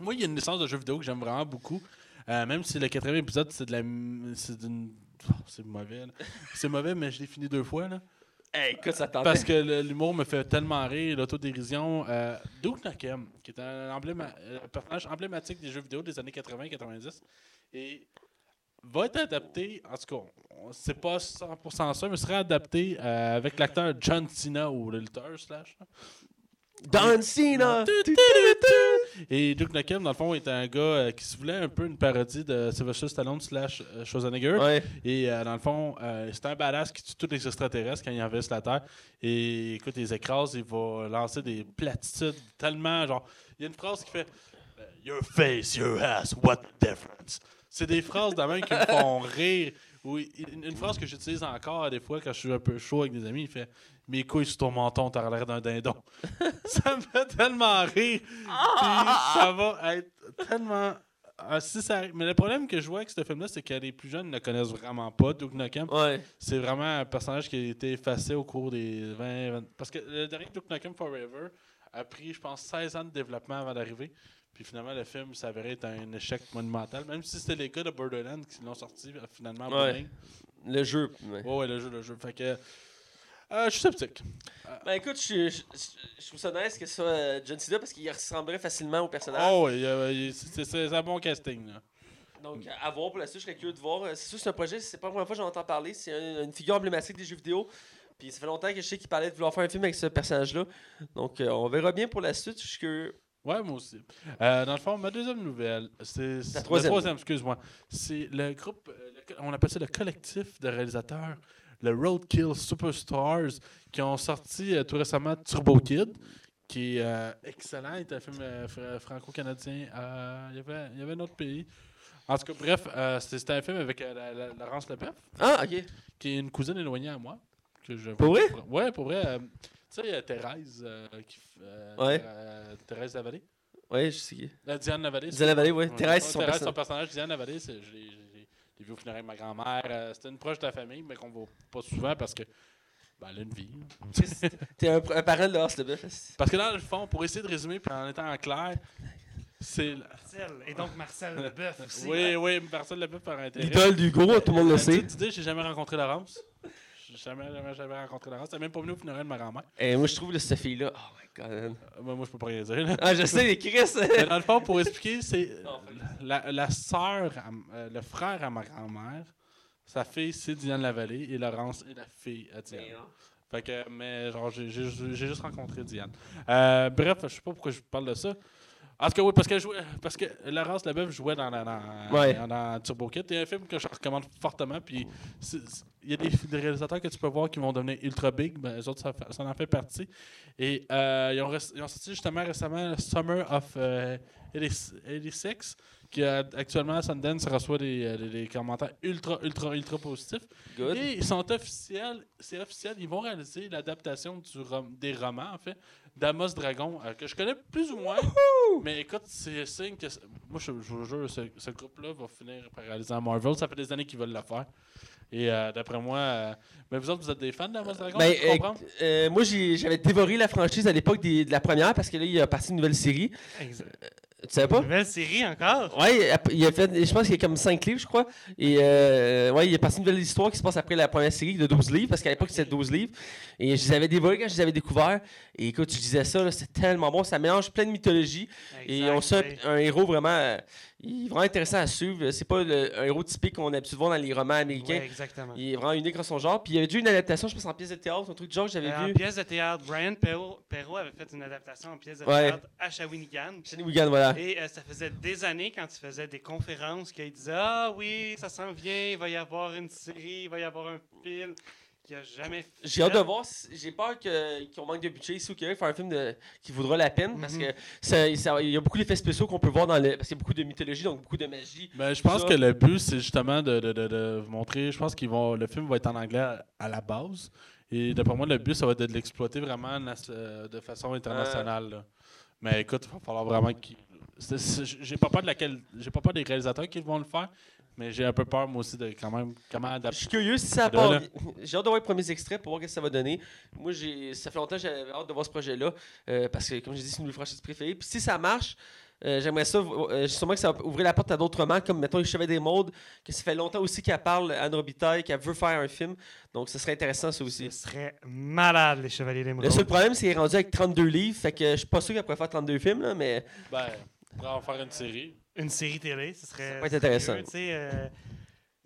B: Moi, il y a une licence de jeux vidéo que j'aime vraiment beaucoup. Euh, même si le quatrième épisode, c'est de la. C'est d'une. oh, c'est mauvais. C'est mauvais, mais je l'ai fini deux fois, là.
A: Hey, écoute, ça.
B: Parce que l'humour me fait tellement rire, l'autodérision. Euh, Duke Nukem, qui est un euh, personnage emblématique des jeux vidéo des années 80-90, et va être adapté, en tout cas, c'est pas 100% ça, mais sera adapté euh, avec l'acteur John Cena ou le lutteur slash.
A: Don Cena!
B: Et Duke Nukem, dans le fond, est un gars euh, qui se voulait un peu une parodie de Sylvester Stallone slash euh, Schwarzenegger.
A: Ouais.
B: Et euh, dans le fond, c'est un badass qui tue tous les extraterrestres quand il envahissent la Terre. Et écoute, il les écrase, il va lancer des platitudes tellement genre. Il y a une phrase qui fait euh, Your face, your ass, what the difference? C'est des phrases de même qui me font rire. Oui, une, phrase que j'utilise encore des fois quand je suis un peu chaud avec des amis, il fait Mes couilles sur ton menton, t'as l'air d'un dindon. ça me fait tellement rire. Puis ça va être tellement. Ah, si ça Mais le problème que je vois avec ce film-là, c'est que les plus jeunes ne connaissent vraiment pas Duke Nukem.
A: Ouais.
B: C'est vraiment un personnage qui a été effacé au cours des 20, 20 Parce que le dernier Duke Nukem Forever a pris, je pense, 16 ans de développement avant d'arriver. Puis finalement, le film s'avérait être un échec monumental. Même si c'était les gars de Borderlands qui l'ont sorti euh, finalement en
A: Ouais. Le jeu. ouais.
B: Ouais, ouais, le jeu, le jeu. Fait que. euh, je suis sceptique.
A: Ben écoute, je, je, je- je trouve ça nice que ce soit euh, John Cena parce qu'il ressemblerait facilement au personnage.
B: Oh, il- c'est un bon casting. Là.
A: Donc, à voir pour la suite, je serais curieux de voir. Euh, C'est sûr c'est un projet, c'est pas la première fois que j'en entends parler. C'est un- une figure emblématique des jeux vidéo. Puis ça fait longtemps que je sais qu'il parlait de vouloir faire un film avec ce personnage-là. Donc, euh, on verra bien pour la suite. Je suis curieux.
B: Ouais, moi aussi. Euh, dans le fond, ma deuxième nouvelle, c'est. c'est-
A: troisième.
B: La troisième, excuse-moi. C'est le groupe, euh, le on appelle ça le collectif de réalisateurs, le Roadkill Superstars, qui ont sorti euh, tout récemment Turbo Kid, qui est euh, excellent. Il est un film fr- franco-canadien. Il, y avait, il y avait un autre pays. En tout cas, bref, c'était un film avec la- la- Laurence Leboeuf,
A: Ah, ok.
B: qui est une cousine éloignée à moi. Que je
A: Pour vrai?
B: Ouais, pour vrai. Euh, tu sais, il y a Thérèse, euh, qui, euh,
A: Ouais.
B: euh, Thérèse Lavallée.
A: Ouais, je sais qui.
B: Euh, Diane Lavallée.
A: Diane Lavallée. Ouais, Thérèse, c'est son
B: Thérèse,
A: personnage.
B: personnage. Diane Lavallée, c'est- je l'ai je l'ai- je l'ai vu au funérailles de ma grand-mère. Euh, C'était une proche de la famille, mais qu'on voit pas souvent parce que. Ben, elle a une vie.
A: T'es un, un parent de Lars Leboeuf.
B: Parce que dans le fond, pour essayer de résumer, puis en étant en clair, c'est. la-
C: Marcel, et donc Marcel Leboeuf aussi.
B: Oui, oui, ne l'a fait par intérêt.
A: L'idole d'Hugo, tout le monde le
B: Euh,
A: sait.
B: petite idée, j'ai jamais rencontré Laurence. J'ai jamais, jamais, jamais rencontré Laurence. Elle est même pas venue au funérailles de ma grand-mère.
A: Et moi, je trouve cette fille-là. Oh my god.
B: Euh, moi, moi, je peux pas rien dire. là.
A: Ah, je sais, les Chris.
B: Mais dans le fond, pour expliquer, c'est la, la à- euh, le frère à ma grand-mère, sa fille, c'est Diane Lavallée, et Laurence est la fille à Diane. Fait que, mais genre, j'ai juste rencontré Diane. Euh, bref, je sais pas pourquoi je parle de ça. En tout cas, oui, parce que, jouais- parce que Laurence Leboeuf jouait dans, dans, dans,
A: Ouais.
B: dans- Turbo Kid. C'est un film que je recommande fortement. Puis il y a des, des réalisateurs que tu peux voir qui vont devenir ultra big. Ben, eux autres, ça, ça en fait partie. Et euh, ils, ont, rec- ils ont sorti justement récemment Summer of euh, 86, qui euh, actuellement à Sundance reçoit des, euh, des- des commentaires ultra, ultra, ultra positifs.
A: Good.
B: Et ils sont officiels, c'est officiel, ils vont réaliser l'adaptation rom- des romans, en fait, d'Amos Dragon, euh, que je connais plus ou moins. Mais écoute, c'est signe que. Moi, je, je vous jure, ce, ce groupe-là va finir par réaliser un Marvel. Ça fait des années qu'ils veulent le faire. Et euh, d'après moi, euh, mais vous autres, vous êtes des fans de House Dragon,
A: Ben,
B: je comprends?
A: euh, euh, moi, j'ai- j'avais dévoré la franchise à l'époque de la première parce que là, il y a parti une nouvelle série. Tu savais pas?
C: Nouvelle série encore?
A: Ouais, il a fait, je pense qu'il y a comme 5 livres, je crois. Et euh, ouais, il y a parti une nouvelle histoire qui se passe après la première série de 12 livres, parce qu'à l'époque, c'était 12 livres. Et je les avais dévorés quand je les avais découverts. Et écoute, je disais ça, c'est tellement bon. Ça mélange plein de mythologie. Et on sait un héros vraiment, euh, il est vraiment intéressant à suivre. C'est pas le- un héros typique qu'on a l'habitude de voir dans les romans américains.
C: Ouais, exactement.
A: Il est vraiment unique en son genre. Puis il y avait déjà une adaptation, je pense, en pièce de théâtre, un truc de genre que j'avais
C: Euh, en
A: vu.
C: pièce de théâtre, Brian Perrault, avait fait une adaptation en pièce de
A: Ouais.
C: théâtre à Shawinigan.
A: Chez Wigan, voilà.
C: Et euh, ça faisait des années quand il faisait des conférences qu'il disait Ah oui, ça s'en vient, il va y avoir une série, il va y avoir un film qui a jamais fait.
A: J'ai hâte de voir. si- J'ai peur que- qu'on manque de budget ici au Québec pour faire un film de, qui vaudra la peine parce
C: Mhm.
A: que ça- ça- il y a beaucoup d'effets spéciaux qu'on peut voir dans le. Parce qu'il y a beaucoup de mythologie, donc beaucoup de magie.
B: Ben, je pense
A: ça.
B: que le but, c'est justement de, de, de, montrer. Je pense qu'ils vont. Le film va être en anglais à, à la base. Et d'après moi, le but, ça va être de l'exploiter vraiment euh, de façon internationale. là. Mais écoute, il va falloir vraiment qu'ils. c'est- c'est- J'ai pas peur de laquelle. J'ai pas peur des réalisateurs qui vont le faire. Mais j'ai un peu peur, moi aussi, de quand même comment
A: Je
B: adapter.
A: suis curieux si ça part.
B: là.
A: J'ai hâte de voir les premiers extraits pour voir ce que ça va donner. Moi, j'ai ça fait longtemps que j'avais hâte de voir ce projet-là euh, parce que, comme j'ai dit, c'est une de mes franchises préférées. Puis si ça marche, euh, j'aimerais ça. euh, sûrement que ça va ouvrir la porte à d'autres romans, comme mettons Les Chevaliers des Modes, que ça fait longtemps aussi qu'elle parle, Anne Robitaille, qu'elle veut faire un film. Donc, ce serait intéressant, ça aussi.
C: Ce serait malade, les Chevaliers
A: Le
C: d'Émeraude.
A: seul problème, c'est qu'il est rendu avec 32 livres. Fait que je suis pas sûr qu'elle pourrait faire 32 films, là, mais
B: Ben, on pourrait en faire une série.
C: Une série télé, ce serait.
A: Ça peut être intéressant.
C: Tu sais, euh,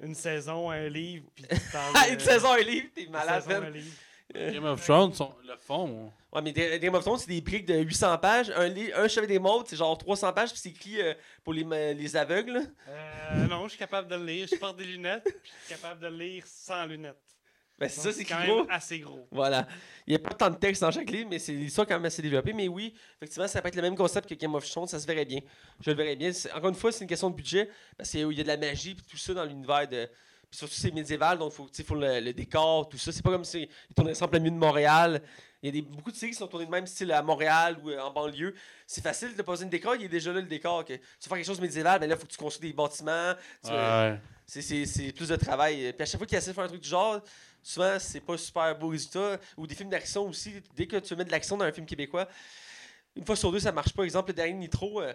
C: une saison, un livre, puis tu parles.
A: Ah, une saison, un livre, t'es malade,
C: livre.
B: Game of Thrones, sont- le fond.
A: Ouais, mais Ga- Game of Thrones, c'est des briques de 800 pages. Un, un Chevalier des Modes, c'est genre 300 pages, puis c'est écrit euh, pour les, les aveugles.
C: Euh, non, je suis capable de le lire. Je porte des lunettes, puis je suis capable de le lire sans lunettes.
A: Ben, c'est ça, c'est
C: quand
A: gros.
C: même assez gros.
A: Voilà. Il n'y a pas tant de texte dans chaque livre, mais c'est l'histoire quand même assez développée. Mais oui, effectivement, ça peut être le même concept que Game of Thrones, ça se verrait bien. Je le verrais bien. Encore une fois, c'est une question de budget, parce qu'il y a de la magie et tout ça dans l'univers de. Puis surtout, c'est médiéval, donc il faut, le, le décor, tout ça. C'est pas comme si ils tournaient en plein milieu de Montréal. Il y a des, beaucoup de séries qui sont tournées de même style à Montréal ou euh, en banlieue. C'est facile de poser un décor, il est déjà là le décor. Que, tu veux faire quelque chose de médiéval, mais là, il faut que tu construis des bâtiments.
B: Ouais.
A: c'est plus de travail. Puis à chaque fois qu'il essaie de faire un truc du genre, souvent, c'est pas super beau résultat. Ou des films d'action aussi. Dès que tu mets de l'action dans un film québécois, une fois sur deux, ça marche pas. Exemple, le dernier Nitro, euh,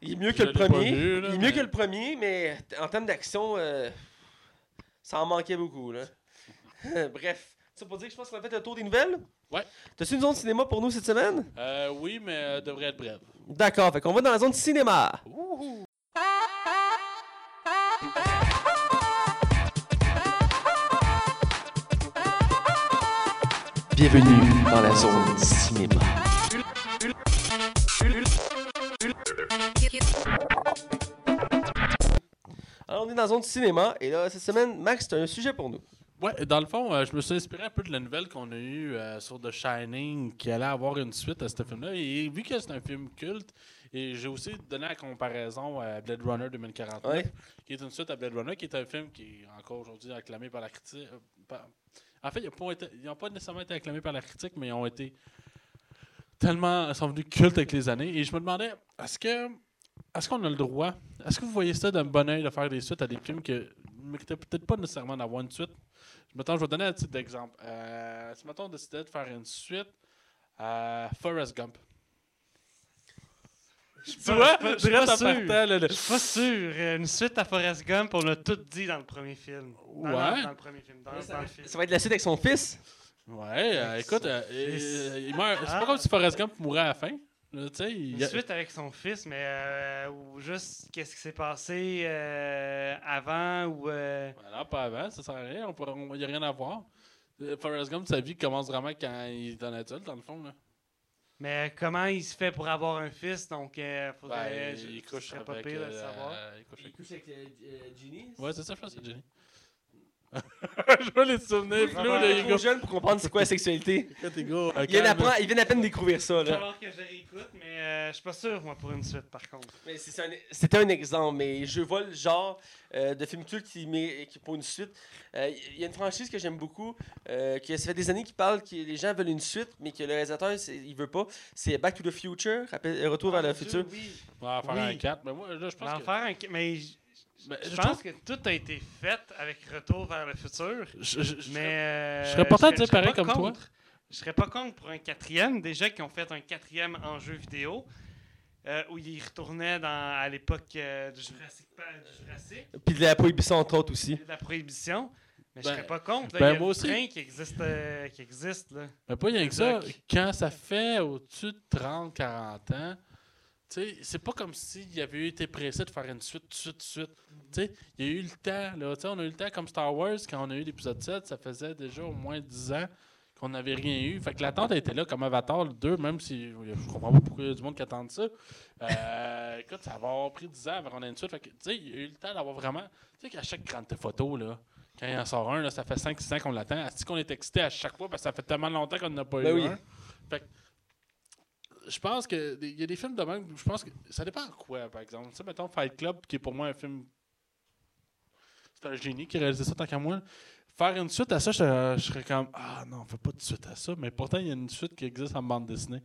A: il est mieux que le premier.
B: vu, là,
A: il est mieux que le premier, mais en termes d'action, euh, ça en manquait beaucoup. Là. Bref, ça pour dire que je pense qu'on a fait le tour des nouvelles.
B: Ouais.
A: T'as-tu une zone cinéma pour nous cette semaine?
B: Euh, oui, mais euh, devrait être brève.
A: D'accord, fait qu'on va dans la zone cinéma. Bienvenue dans la zone cinéma. Alors, on est dans la zone cinéma et là, cette semaine, Max, tu as un sujet pour nous.
B: Ouais, dans le fond, euh, je me suis inspiré un peu de la nouvelle qu'on a eue euh, sur The Shining, qui allait avoir une suite à ce film-là. Et vu que c'est un film culte, et j'ai aussi donné la comparaison à Blade Runner 2049,
A: Ouais.
B: qui est une suite à Blade Runner, qui est un film qui est encore aujourd'hui acclamé par la critique. euh, par- En fait, ils n'ont pas, nécessairement été acclamés par la critique, mais ils ont été tellement. Sont venus cultes avec les années. Et je me demandais, est-ce que. Est-ce qu'on a le droit Est-ce que vous voyez ça d'un bon oeil de faire des suites à des films qui ne méritaient peut-être pas nécessairement d'avoir une suite? Je vais donner un titre d'exemple. Euh, si on décidait de faire une suite à Forrest Gump. Tu vois,
C: je suis pas sûr. Je suis pas sûr. Une suite à Forrest Gump, on a tout dit dans le premier film. Dans,
B: Ouais.
C: dans- dans le premier film. Dans, dans le film.
A: Ça va être la suite avec son fils?
B: Ouais, euh, écoute, euh,
C: fils.
B: euh, il meurt. C'est
C: Ah.
B: pas comme si Forrest Gump mourait à la fin. Là, il
C: suite avec son fils, mais euh, ou juste qu'est-ce qui s'est passé euh, avant ou. euh,
B: Voilà, pas avant, ça sert à rien. Il n'y a rien à voir. Forrest Gump, sa vie commence vraiment quand il est un adulte, dans le fond. Là.
C: Mais comment il se fait pour avoir un fils, donc euh, faudrait.
B: Ben,
C: je-
B: il couche
C: pas
B: avec.
C: pire de le
B: euh,
C: savoir.
B: il couche avec-
A: couche avec Ginny.
B: Ouais, c'est ça, je pense, c'est Jenny. je vois les souvenirs flous,
A: trop
B: gars.
A: jeune pour comprendre c'est quoi la sexualité. Il vient,
B: calme.
A: d'apprendre- il vient à peine de découvrir ça.
C: Il va
A: Là.
C: falloir que je réécoute, mais euh, je suis pas sûr, moi, pour une suite, par contre.
A: Un- C'était un exemple, mais je vois le genre euh, de film culte qui, met, qui pour une suite. Euh, Il y a une franchise que j'aime beaucoup, euh, que ça fait des années qu'ils parlent que les gens veulent une suite, mais que le réalisateur il veut pas. C'est Back to the Future, Retour vers le futur.
C: Oui.
B: On va en faire
C: Oui.
B: un 4, mais moi, là, je
C: On va
B: pense
C: en
B: que...
C: faire un. Mais j-
B: Ben,
C: Je
B: je
C: pense
B: trouve-
C: que tout a été fait avec Retour vers le futur.
B: je- je- je-
C: Mais. euh,
B: je serais porté à dire pareil
C: pas
B: comme toi.
C: contre. Je serais pas contre pour un quatrième. Déjà qu'ils ont fait un quatrième en jeu vidéo. euh, où ils retournaient dans, à l'époque euh, du Jurassic Park, Jurassic,
A: Puis de la prohibition, entre autres, aussi.
C: de la prohibition. Mais je
B: Ben,
C: serais pas contre. Là,
B: ben,
C: il y a
B: moi
C: le
B: aussi.
C: train qui existe, euh, qui existe là.
B: Mais pas rien que ça.
C: Exact.
B: Quand ça fait au-dessus de 30, 40 ans, c'est pas comme s'il y avait été pressé de faire une suite, suite, suite. Tu sais, il y a eu le temps, là. On a eu le temps comme Star Wars, quand on a eu l'épisode 7, ça faisait déjà au moins 10 ans qu'on n'avait rien eu. Fait que l'attente était là, comme Avatar le 2, même si je comprends pas pourquoi il y a du monde qui attend ça. Euh, écoute, ça va avoir pris 10 ans avant qu'on ait une suite. Fait que, tu sais, il y a eu le temps d'avoir vraiment. Tu sais, qu'à chaque grande photo, là, quand il en sort un, là, ça fait 5-6 ans qu'on l'attend. Est-ce qu'on est excité à chaque fois? Parce que ça fait tellement longtemps qu'on n'a pas
A: Ben
B: eu
A: oui.
B: un? Fait que, je pense que il y a des films de même, je pense que ça dépend de quoi, par exemple. Tu sais, mettons Fight Club, qui est pour moi un film. C'est un génie qui a réalisé ça tant qu'à moi. Faire une suite à ça, je, je serais comme Ah non, on fait pas de suite à ça. Mais pourtant, il y a une suite qui existe en bande dessinée.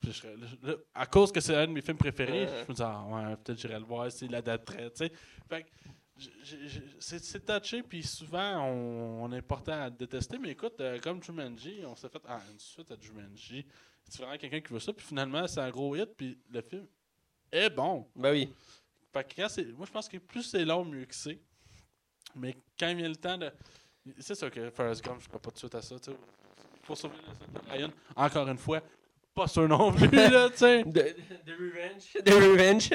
B: Puis je serais- là, là, à cause que c'est un de mes films préférés,
A: Ouais.
B: je me dis Ah ouais, peut-être j'irai le voir s'il l'adapterait. tu sais. Fait que je- je- je- c'est c'est touché, puis souvent on, on est porté à détester. Mais écoute, euh, comme Jumanji, on s'est fait ah, une suite à Jumanji. C'est vraiment quelqu'un qui veut ça, puis finalement c'est un gros hit, puis le film est bon.
A: Ben oui.
B: Fait que quand c'est- moi, je pense que plus c'est long, mieux que c'est. Mais quand il vient le temps de. C'est sûr que Forrest Gump, je ne pas de suite à ça. tu sais. Pour sauver le soldat Ryan, encore une fois, pas sûr non plus, là, tu sais.
A: De Revenge. De Revenge.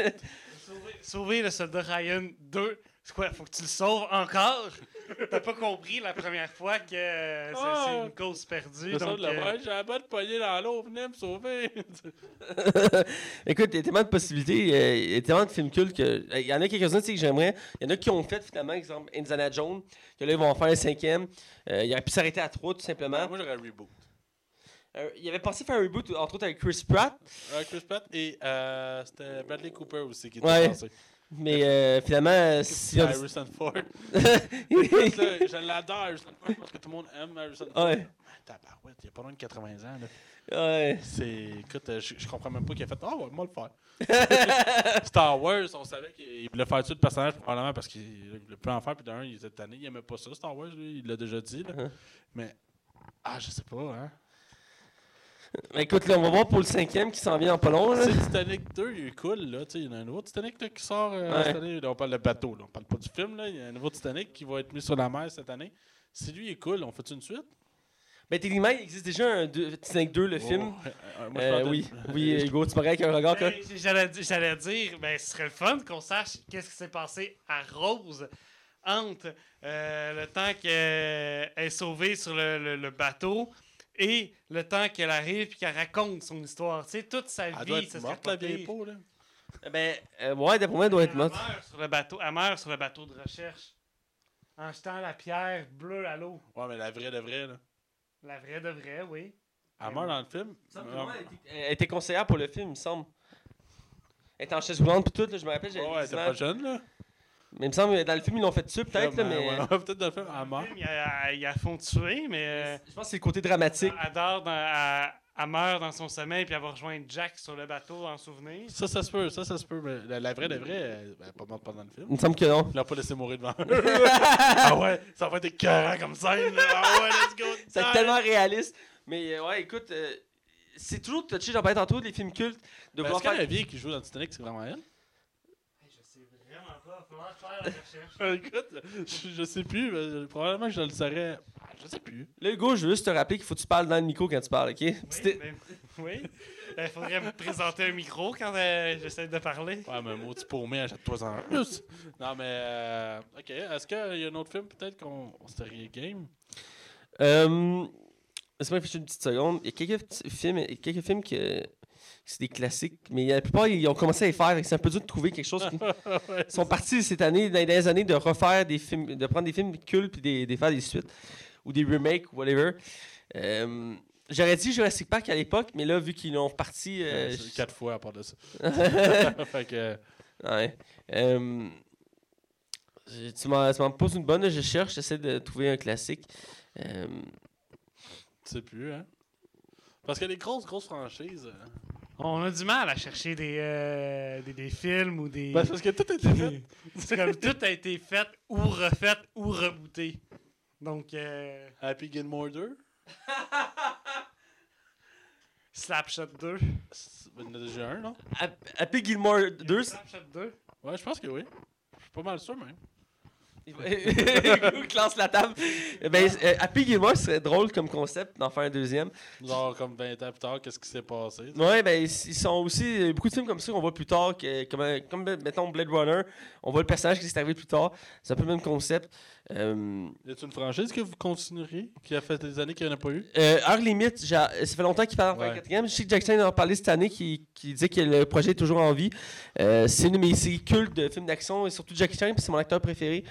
C: Sauver, sauver le soldat Ryan 2. C'est quoi, faut que tu le sauves encore? T'as pas compris la première fois que euh, c'est
B: Ah!
C: une cause perdue.
B: Le
C: donc, euh,
B: j'ai la bonne poignée dans l'eau, venez me sauver.
A: Écoute, il y a tellement de possibilités, euh, il y a tellement de films cultes que. Il y en a quelques-uns que j'aimerais. Il y en a qui ont fait finalement, exemple Indiana Jones, que là ils vont en faire un cinquième. Euh, il aurait pu s'arrêter à trois tout simplement.
B: Moi, j'aurais un reboot.
A: Euh, il avait pensé faire un reboot, entre autres avec Chris Pratt,
B: Euh, Chris Pratt et euh, c'était Bradley Cooper aussi qui était
A: Ouais.
B: passé.
A: Mais euh, finalement, si on-
B: Harrison Ford. Je l'adore, Harrison Ford, parce que tout le monde aime Harrison Ford.
A: Ouais.
B: Tabarouette, il y a pas loin de 80 ans, là.
A: Ouais.
B: C'est. Écoute, euh, je, je comprends même pas qu'il a fait. Ah, ouais, moi le faire. Star Wars, on savait qu'il voulait faire tuer le personnage, probablement parce qu'il il voulait plus en faire. Puis d'un, il était tanné, il aimait pas ça, Star Wars, lui, il l'a déjà dit. Là.
A: Uh-huh.
B: Mais. Ah, je sais pas, hein.
A: Mais écoute, là, on va voir pour le cinquième qui s'en vient en pas long. là.
B: Titanic 2, il est cool, là. Tu sais, il y en a un nouveau Titanic là, qui sort euh,
A: Ouais.
B: cette année. Là, on parle de bateau, là. On parle pas du film, là. Il y a un nouveau Titanic qui va être mis sur la mer cette année. Si lui il est cool, on fait une suite?
A: Ben, techniquement, il existe déjà un Titanic 2, le film.
B: Oh, euh, euh, moi, je
A: Euh, oui, oui, Hugo, tu regardes avec un regard. quoi.
C: Ben, J'allais di- j'allais dire, ben, ce serait le fun qu'on sache qu'est-ce qui s'est passé à Rose entre euh, le temps qu'elle est sauvée sur le, le- le bateau et le temps qu'elle arrive et qu'elle raconte son histoire. Tu sais, toute sa
B: Elle
C: vie,
B: doit être morte, la
C: pas
B: vieille peau, là.
A: Ben, euh, ouais, d'après moi, elle doit être
C: Elle
A: morte.
C: meurt sur le bateau. Elle meurt sur le bateau de recherche en jetant la pierre bleue à l'eau.
B: Ouais, mais la vraie de vraie, là.
C: La vraie de vraie, oui.
B: Elle meurt dans le film?
A: Elle était conseillère pour le film, il me semble. Elle était en chaise roulante puis tout, là, je me rappelle, j'avais
B: Ouais, elle était pas jeune, là.
A: Mais il me semble que dans le film, ils l'ont fait dessus, peut-être, là,
B: Comme,
A: mais.
B: euh, ouais, peut-être dans le film, elle meurt.
C: Il a, il a fond tuer, mais euh,
A: Je pense que c'est le côté dramatique.
C: elle, dort dans- elle- elle meurt dans son sommeil puis elle va rejoindre Jack sur le bateau en souvenir.
B: Ça, ça se peut, ça, ça se peut. Mais la, la vraie de vraie, elle elle est pas morte pendant le film.
A: Il me semble que non.
B: Il l'a pas laissé mourir devant eux. ah ouais, ça va être écœurant comme là. Ah ouais, let's go.
A: C'est tellement réaliste. Mais euh, ouais, écoute, euh, c'est toujours touché, j'en parlais tantôt, les films cultes, de
B: Ben, Est-ce que la vieille qui joue dans Titanic, c'est vraiment elle?
C: Je sais vraiment pas. Faudra faire la recherche.
B: Écoute, je, je sais plus. mais probablement que je le saurais. Je sais plus.
A: Là, Hugo, je veux juste te rappeler qu'il faut que tu parles dans le micro quand tu parles, ok?
C: Oui, oui. Il faudrait me présenter un micro quand euh, j'essaie de parler.
B: Ouais, mais maudit paumé, achète-toi en plus. Non, mais. euh, ok, est-ce qu'il y a un autre film peut-être qu'on on serait game?
A: Euh, Laisse-moi réfléchir une petite seconde. Il y a quelques petits films, il y a quelques films que c'est des classiques, mais la plupart ils ont commencé à les faire. C'est un peu dur de trouver quelque chose. qui- Ils sont partis cette année, dans les dernières années, de refaire des films, de prendre des films cultes puis des, des faire des suites ou des remakes ou whatever. Euh, J'aurais dit Jurassic Park à l'époque, mais là, vu qu'ils l'ont reparti. euh,
B: Ouais, quatre fois à part de ça.
A: je-
B: fait que.
A: ouais. Euh, tu m'en tu m'en poses une bonne, je cherche, j'essaie de trouver un classique. Euh,
B: Tu sais plus, hein? Parce que les grosses, grosses franchises,
C: On a du mal à chercher des, euh, des, des films ou des.
B: Ben, c'est parce que tout a été fait.
C: C'est comme tout a été fait ou refait ou rebooté. Donc, euh,
B: Happy Gilmore 2.
C: Slapshot 2.
B: Il y en a déjà un, non?
A: Hap- Happy Gilmore 2, c'est-
C: Slapshot 2.
B: Ouais, je pense que oui. Je suis pas mal sûr, même.
A: Hugo classe la table. Ben, euh, Happy Gilmore serait drôle comme concept d'en faire un deuxième.
B: Genre, comme 20 ans plus tard, qu'est-ce qui s'est passé?
A: Ouais, ben, ils sont aussi. Il y a beaucoup de films comme ça qu'on voit plus tard, que, comme, euh, comme, mettons Blade Runner, on voit le personnage qui s'est arrivé plus tard. C'est un peu le même concept. Euh,
B: Y a-t-il une franchise que vous continueriez, qui a fait des années qu'il n'y en a pas eu?
A: Euh, Heure Limite, j'ai- ça fait longtemps qu'il parle en
B: Ouais.
A: quatrième. Je sais que Jack Chan en a parlé cette année, qui, qui disait que le projet est toujours en vie. Euh, c'est une de mes séries cultes de films d'action, et surtout Jack Chan, puis c'est mon acteur préféré.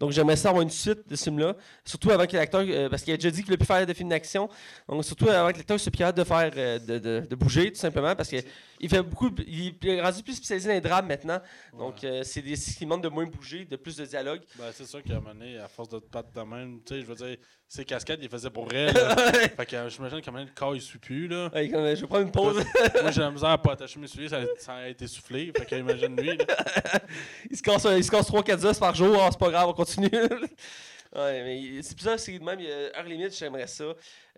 A: Donc j'aimerais ça avoir une suite de ce film-là. Surtout avant que l'acteur, euh, parce qu'il a déjà dit qu'il veut plus faire de films d'action. Donc surtout avant que l'acteur soit capable de faire, euh, de, de- de bouger, tout simplement, parce qu'il fait beaucoup, il est rendu plus spécialisé dans les drames maintenant. Donc euh, c'est des ce qui demande de moins bouger, de plus de dialogue.
B: Ben, c'est sûr qu'à un moment donné, à force de te battre de même, tu sais, je veux dire, ses cascades, il les faisait pour elle. fait que euh, j'imagine donné, le corps, il suit plus, là.
A: Ouais, comme, euh, je vais prendre une pause.
B: Moi, j'ai la misère à pas attacher mes souliers, ça, ça a été soufflé. Fait qu'imagine lui, là.
A: il se casse, il se casse 3-4 os par jour, Ah, c'est pas grave, on continue. ouais, mais c'est séries de même. Heure limite, j'aimerais ça.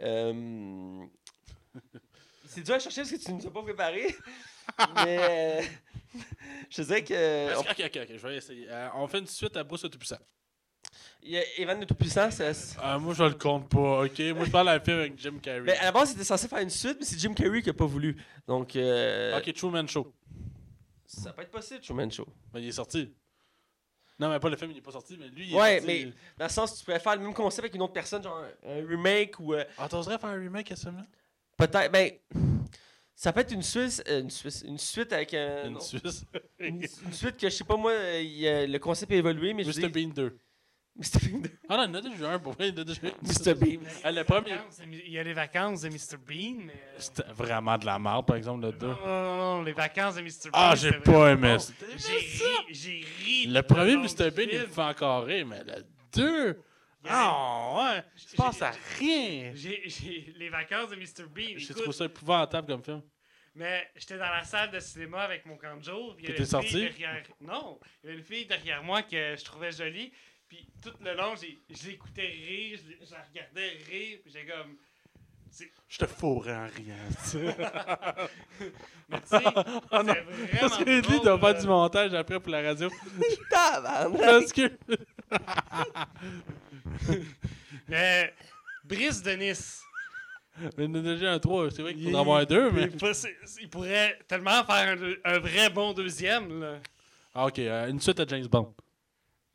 A: Euh, C'est dur à chercher parce que tu ne nous as pas préparé. mais euh, je te dirais que.
B: Ok, ok, ok, je vais essayer. Euh, on fait une suite à Bruce Tout-Puissant.
A: Il y a Evan le Tout-Puissant. ça- c'est-
B: Euh, moi, je le compte pas, ok? Moi, je parle d'un film avec Jim Carrey.
A: Ben, à la base, c'était censé faire une suite, mais c'est Jim Carrey qui n'a pas voulu. Donc. euh,
B: Ok, Truman Show.
A: Ça peut être possible, Truman Show.
B: Ben, il est sorti. Non, mais pas le film, il est pas sorti, mais lui, il est
A: Ouais,
B: sorti.
A: mais dans le sens, tu pourrais faire le même concept avec une autre personne, genre un, remake ou. euh,
B: Ah, t'oserais faire un remake à ce film-là?
A: Peut-être. Ben. Ça peut être une Suisse. euh, une, Suisse une suite avec un.
B: Une Suisse.
A: une, une suite que je sais pas moi, euh, le concept a évolué, mais je
B: Mr.
A: dis.
B: Bean 2.
A: Mr. Bean.
B: Ah non, il y en a déjà un, pour vrai, il y en a déjà un.
A: Mr. Bean.
B: Ah, le premier,
C: de Il y a les vacances de Mr. Bean, mais. euh,
B: c'était vraiment de la merde, par exemple, le 2.
C: Non, non, non, les vacances de Mr. Bean.
B: Ah, j'ai
C: c'était
B: pas
C: vraiment
B: aimé
C: bon.
B: ça.
C: J'ai ri, j'ai ri.
B: Le premier Mr. Bean, il me fait encore rire, mais le 2.
C: Il y a-
B: Ah, ouais. Je pense à rien.
C: J'ai j'ai- les vacances de Mr. Bean.
B: J'ai
C: écoute,
B: trouvé ça épouvantable comme film.
C: Mais j'étais dans la salle de cinéma avec mon canjo. puis il y
B: T'étais
C: avait une fille
B: sorti?
C: derrière- Non, il y avait une fille derrière moi que je trouvais jolie. Puis tout le long, j'ai- je l'écoutais rire, je, la regardais rire, puis j'ai comme.
B: Je te fourrais en riant. tu sais.
C: Mais tu sais,
B: non,
C: vraiment.
B: Parce que lui, doit faire
C: là.
B: du montage après pour la radio. Parce que.
C: Mais Brice de Nice.
B: Mais il y en a déjà un 3. C'est vrai qu'il
C: il-
B: faudrait avoir un 2, mais.
C: il, pourrait tellement faire un, deux- un vrai bon deuxième. Là.
B: Ah, ok, euh, une suite à James Bond.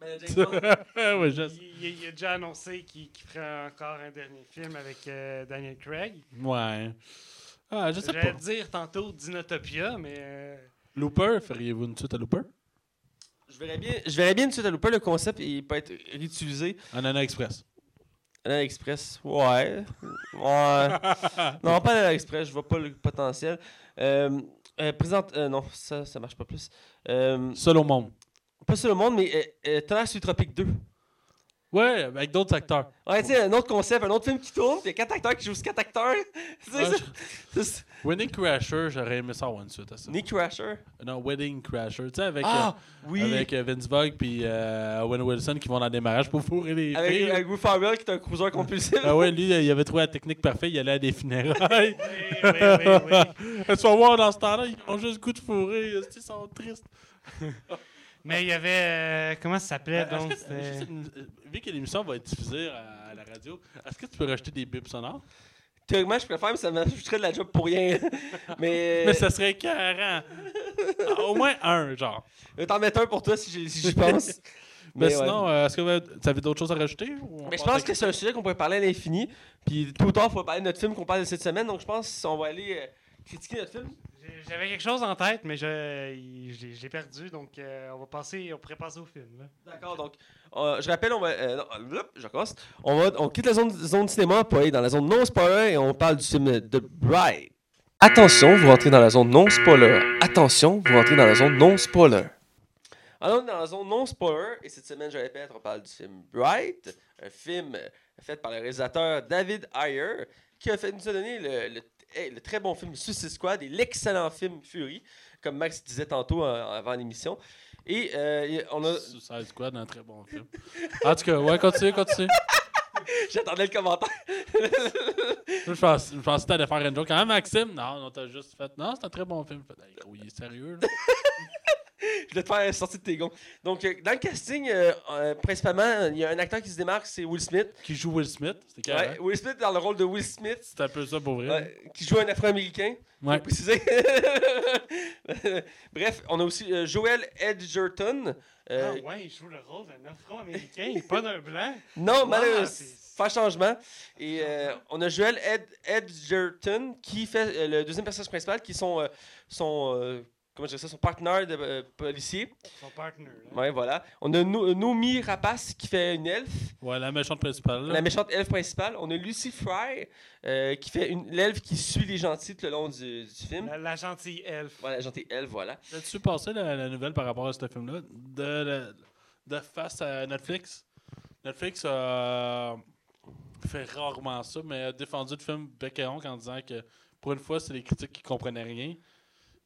A: Mais James Bond,
B: ouais, je sais.
C: Il, il- il a déjà annoncé qu'il ferait encore un dernier film avec euh, Daniel Craig.
B: Ouais. Ah, je sais pas.
C: dire tantôt Dinotopia, mais. euh,
B: Looper, feriez-vous une suite à Looper?
A: Je verrais bien, je verrais bien une suite à Looper, le concept il peut être réutilisé.
B: Anana Express.
A: À Express, ouais. Ouais. non, pas à Express, je vois pas le potentiel. Euh, euh, présente, euh, non, ça, ça marche pas plus. Euh,
B: Seul au monde.
A: Pas sur le monde, mais euh, euh, Tropique 2.
B: Ouais, avec d'autres acteurs.
A: Ouais, tu sais, un autre concept, un autre film qui tourne, puis il y a quatre acteurs qui jouent quatre acteurs. Tu sais,
B: Ouais,
A: ça-
B: Wedding Crasher, j'aurais aimé ça avoir une suite à ça.
A: Nick Crasher?
B: Non, Wedding Crasher. Tu sais, avec,
A: Ah,
B: euh,
A: oui.
B: avec euh, Vince Vogue puis euh, Owen Wilson qui vont dans le démarrage pour fourrer les
A: Avec,
B: filles.
A: avec Will Ferrell, qui est un cruiser compulsif.
B: Ah ouais, lui, il avait trouvé la technique parfaite, il allait à des funérailles.
C: oui, oui, oui, oui.
B: Tu vas voir dans ce temps-là, ils ont juste le goût de fourrer, ils sont tristes.
C: Mais il y avait. euh, comment ça s'appelait
B: Euh, est-ce
C: donc
B: que- une- euh, vu que l'émission va être diffusée à, à la radio, est-ce que tu peux rajouter des bips sonores?
A: Théoriquement, je préfère, mais ça m'ajouterait de la job pour rien. mais.
B: Mais ça serait carré. Au moins un, genre.
A: Je vais t'en mettre un pour toi si j'y si pense.
B: Mais, sinon, euh, est-ce que vous avez d'autres choses à rajouter?
A: Mais je pense que c'est un sujet qu'on pourrait parler à l'infini. Puis tout ou tard, il faut parler de notre film qu'on parle de cette semaine. Donc je pense qu'on va aller euh, critiquer notre film.
C: J'avais quelque chose en tête, mais je, je l'ai- perdu, donc euh, on va passer, on pourrait passer au film. là.
A: D'accord, donc euh, je rappelle, on va. euh, non, hop, je recommence. On, va, on quitte la zone, zone cinéma pour aller dans la zone non spoiler et on parle du film The Bride. Attention, vous rentrez dans la zone non spoiler. Attention, vous rentrez dans la zone non spoiler. Alors, on est dans la zone non spoiler, et cette semaine, je répète, on parle du film Bright, un film euh, fait par le réalisateur David Ayer, qui a fait, nous a donné le- hey, le très bon film Suicide Squad et l'excellent film Fury, comme Max disait tantôt euh, avant l'émission. Et euh, on a.
B: Suicide Squad, un très bon film. En tout cas, ouais, continue, continue.
A: J'attendais le commentaire.
B: je pense, je pensais que t'allais faire une joke. Quand même, Maxime? Non, non, t'as juste fait. Non, c'est un très bon film. Fait, hey, gros, il est sérieux, là.
A: je vais te faire sortir de tes gonds. Donc, euh, dans le casting, euh, euh, principalement, il y a un acteur qui se démarque, c'est Will Smith.
B: Qui joue Will Smith? C'était
A: Ouais,
B: carré.
A: Will Smith dans le rôle de Will Smith.
B: C'est un peu ça pour vrai.
A: Ouais, qui joue un Afro-Américain.
B: Ouais.
A: Préciser. Bref, on a aussi euh, Joel Edgerton. euh,
C: Ah ouais, il joue le rôle d'un afro-américain, pas d'un blanc.
A: Non,
C: Wow,
A: malheureusement, faire changement. Et euh, on a Joel Ed- Edgerton qui fait euh, le deuxième personnage principal, qui sont euh, son, euh, comment je dirais ça, son partenaire de euh, policier.
C: Son partner. là.
A: Ouais, voilà. On a No- Nomi Rapace qui fait une elfe,
B: Ouais, la méchante principale. là.
A: la méchante elfe principale. On a Lucy Fry euh, qui fait une l'elfe qui suit les gentils tout le long du, du film.
C: La, la gentille elfe.
A: Voilà, la gentille elfe, voilà.
B: As-tu passé la, la nouvelle par rapport à ce film-là? De, de, de face à Netflix? Netflix a fait rarement ça, mais a défendu le film bec et ongle en disant que pour une fois, c'est les critiques qui comprenaient rien.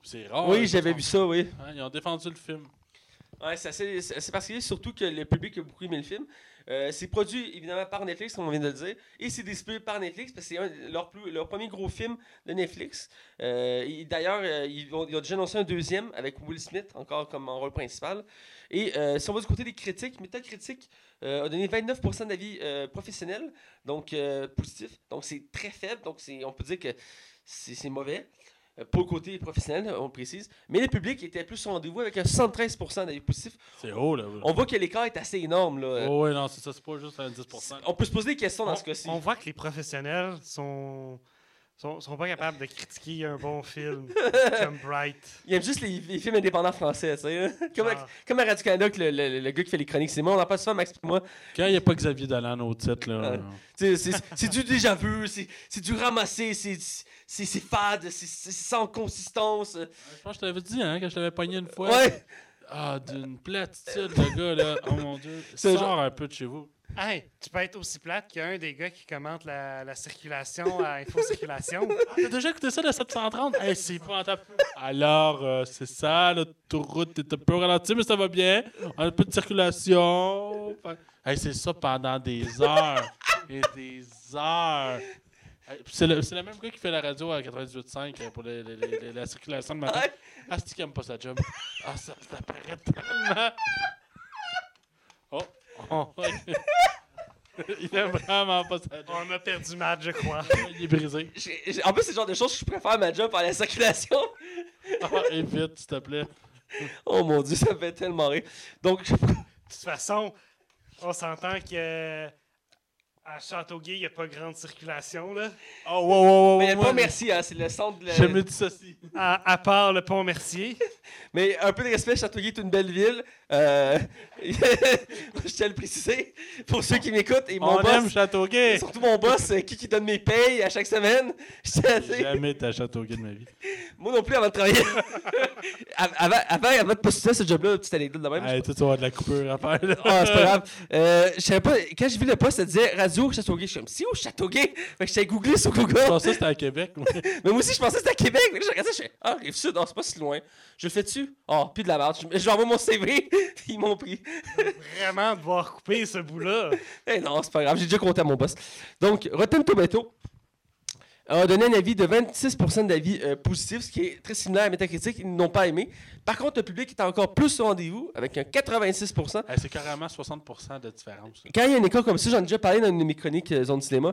B: C'est rare.
A: oui, j'avais vu ça, oui.
B: hein, ils ont défendu le film.
A: Ouais, c'est assez, c'est assez particulier, surtout que le public a beaucoup aimé le film. Euh, c'est produit évidemment par Netflix, comme on vient de le dire, et c'est distribué par Netflix parce que c'est un- leur, plus- leur premier gros film de Netflix. Euh, et D'ailleurs, euh, ils, ont, ils ont déjà annoncé un deuxième avec Will Smith, encore comme en rôle principal. Et euh, si on va du côté des critiques, Metacritic euh, a donné 29% d'avis euh, professionnels, donc euh, positifs. Donc c'est très faible, donc c'est- on peut dire que c'est c'est mauvais. Euh, Pour le côté professionnel, on précise. Mais le public était plus au rendez-vous avec un 73% d'avis positifs.
B: C'est haut, là.
A: On voit que l'écart est assez énorme. Là.
B: Oh, ouais, non, c'est ça, c'est pas juste un 10%.
A: On peut se poser des questions dans
C: on,
A: ce cas-ci.
C: on voit que les professionnels sont, sont, sont pas capables de critiquer un bon film comme Bright.
A: Il aime juste les, les films indépendants français. tu sais, hein. Comme,
C: Ah.
A: comme à Radio-Canada, que le, le- le gars qui fait les chroniques, c'est moi. On en parle souvent, Max et moi.
B: Quand il n'y a pas Xavier Dolan au titre, là.
A: Ouais. Tu sais, C'est c'est du déjà-vu, c'est c'est du ramassé, c'est c'est- c'est fade, c'est c'est sans consistance.
B: Je pense que je t'avais dit, hein, que je t'avais pogné une fois.
A: Ouais,
B: Ah, d'une platitude, le gars, là. Oh mon dieu.
A: C'est
B: Sors
A: genre-
B: un peu de chez vous.
C: Hey, tu peux être aussi plate qu'un des gars qui commente la, la circulation à Info Circulation.
B: T'as déjà écouté ça de 730? Hey, c'est épouvantable. Alors, euh, c'est ça, l'autoroute est un peu ralentie, mais ça va bien. On a un peu de circulation. Hey, c'est ça pendant des heures et des heures. C'est le, c'est le même gars qui fait la radio à 98.5 euh, pour les- les- les- les- la circulation de matin. Ah, c'est qui aime pas sa job? Ah, ça, ça paraît tellement. Il aime vraiment pas sa job.
C: On a perdu Matt, je crois.
B: Il est brisé.
A: J'ai- j'ai- en plus, c'est le genre de choses que je préfère ma job par la circulation.
B: Ah, évite, s'il te plaît.
A: Oh mon dieu, ça me fait tellement rire. Donc,
C: De toute façon, on s'entend que à Châteauguay, il n'y a pas grande circulation. Là.
B: Oh, wow, wow, wow,
A: mais
B: wow,
A: pas
B: wow.
A: merci, hein, c'est le centre de la-
B: Je me dissocie.
C: À, à part le pont Mercier.
A: Mais un peu de respect, Châteauguay est une belle ville. Euh, je tiens à le préciser. Pour ceux qui m'écoutent, et mon
B: On aime
A: boss,
B: Châteauguay.
A: surtout mon boss, euh, qui, qui donne mes payes à chaque semaine. Je
B: jamais été à Châteauguay de ma vie.
A: moi non plus avant de travailler. Av- avant, avant, avant de postuler ce job-là, petite anecdote de même.
B: Hey, toi, tu vas avoir de la coupure à faire.
A: Ah, c'est pas grave. Euh, je savais pas, quand j'ai vu le poste, ça disait Radio Châteauguay. Je suis comme, c'est où Châteauguay? Fait que j'étais googlé sur Google.
B: Je pensais que c'était à Québec. moi.
A: Mais moi aussi, je pensais que c'était à Québec. Mais là, je regardais, je fais, ah, rive sud, ah, c'est pas si loin. Je le fais dessus. Ah, puis de la merde. Je, je leur envoie mon CV, puis ils m'ont pris.
C: Vraiment devoir couper ce bout-là.
A: Eh non, c'est pas grave, j'ai déjà compté à mon boss. Donc, Rotten Tomato a donné un avis de 26% d'avis euh, positifs, ce qui est très similaire à Metacritic. Ils n'ont pas aimé. Par contre, le public est encore plus au rendez-vous, avec un 86%.
B: Hey, c'est carrément 60% de différence.
A: Quand il y a un écart comme ça, j'en ai déjà parlé dans une de mes chroniques euh, Zone Cinéma,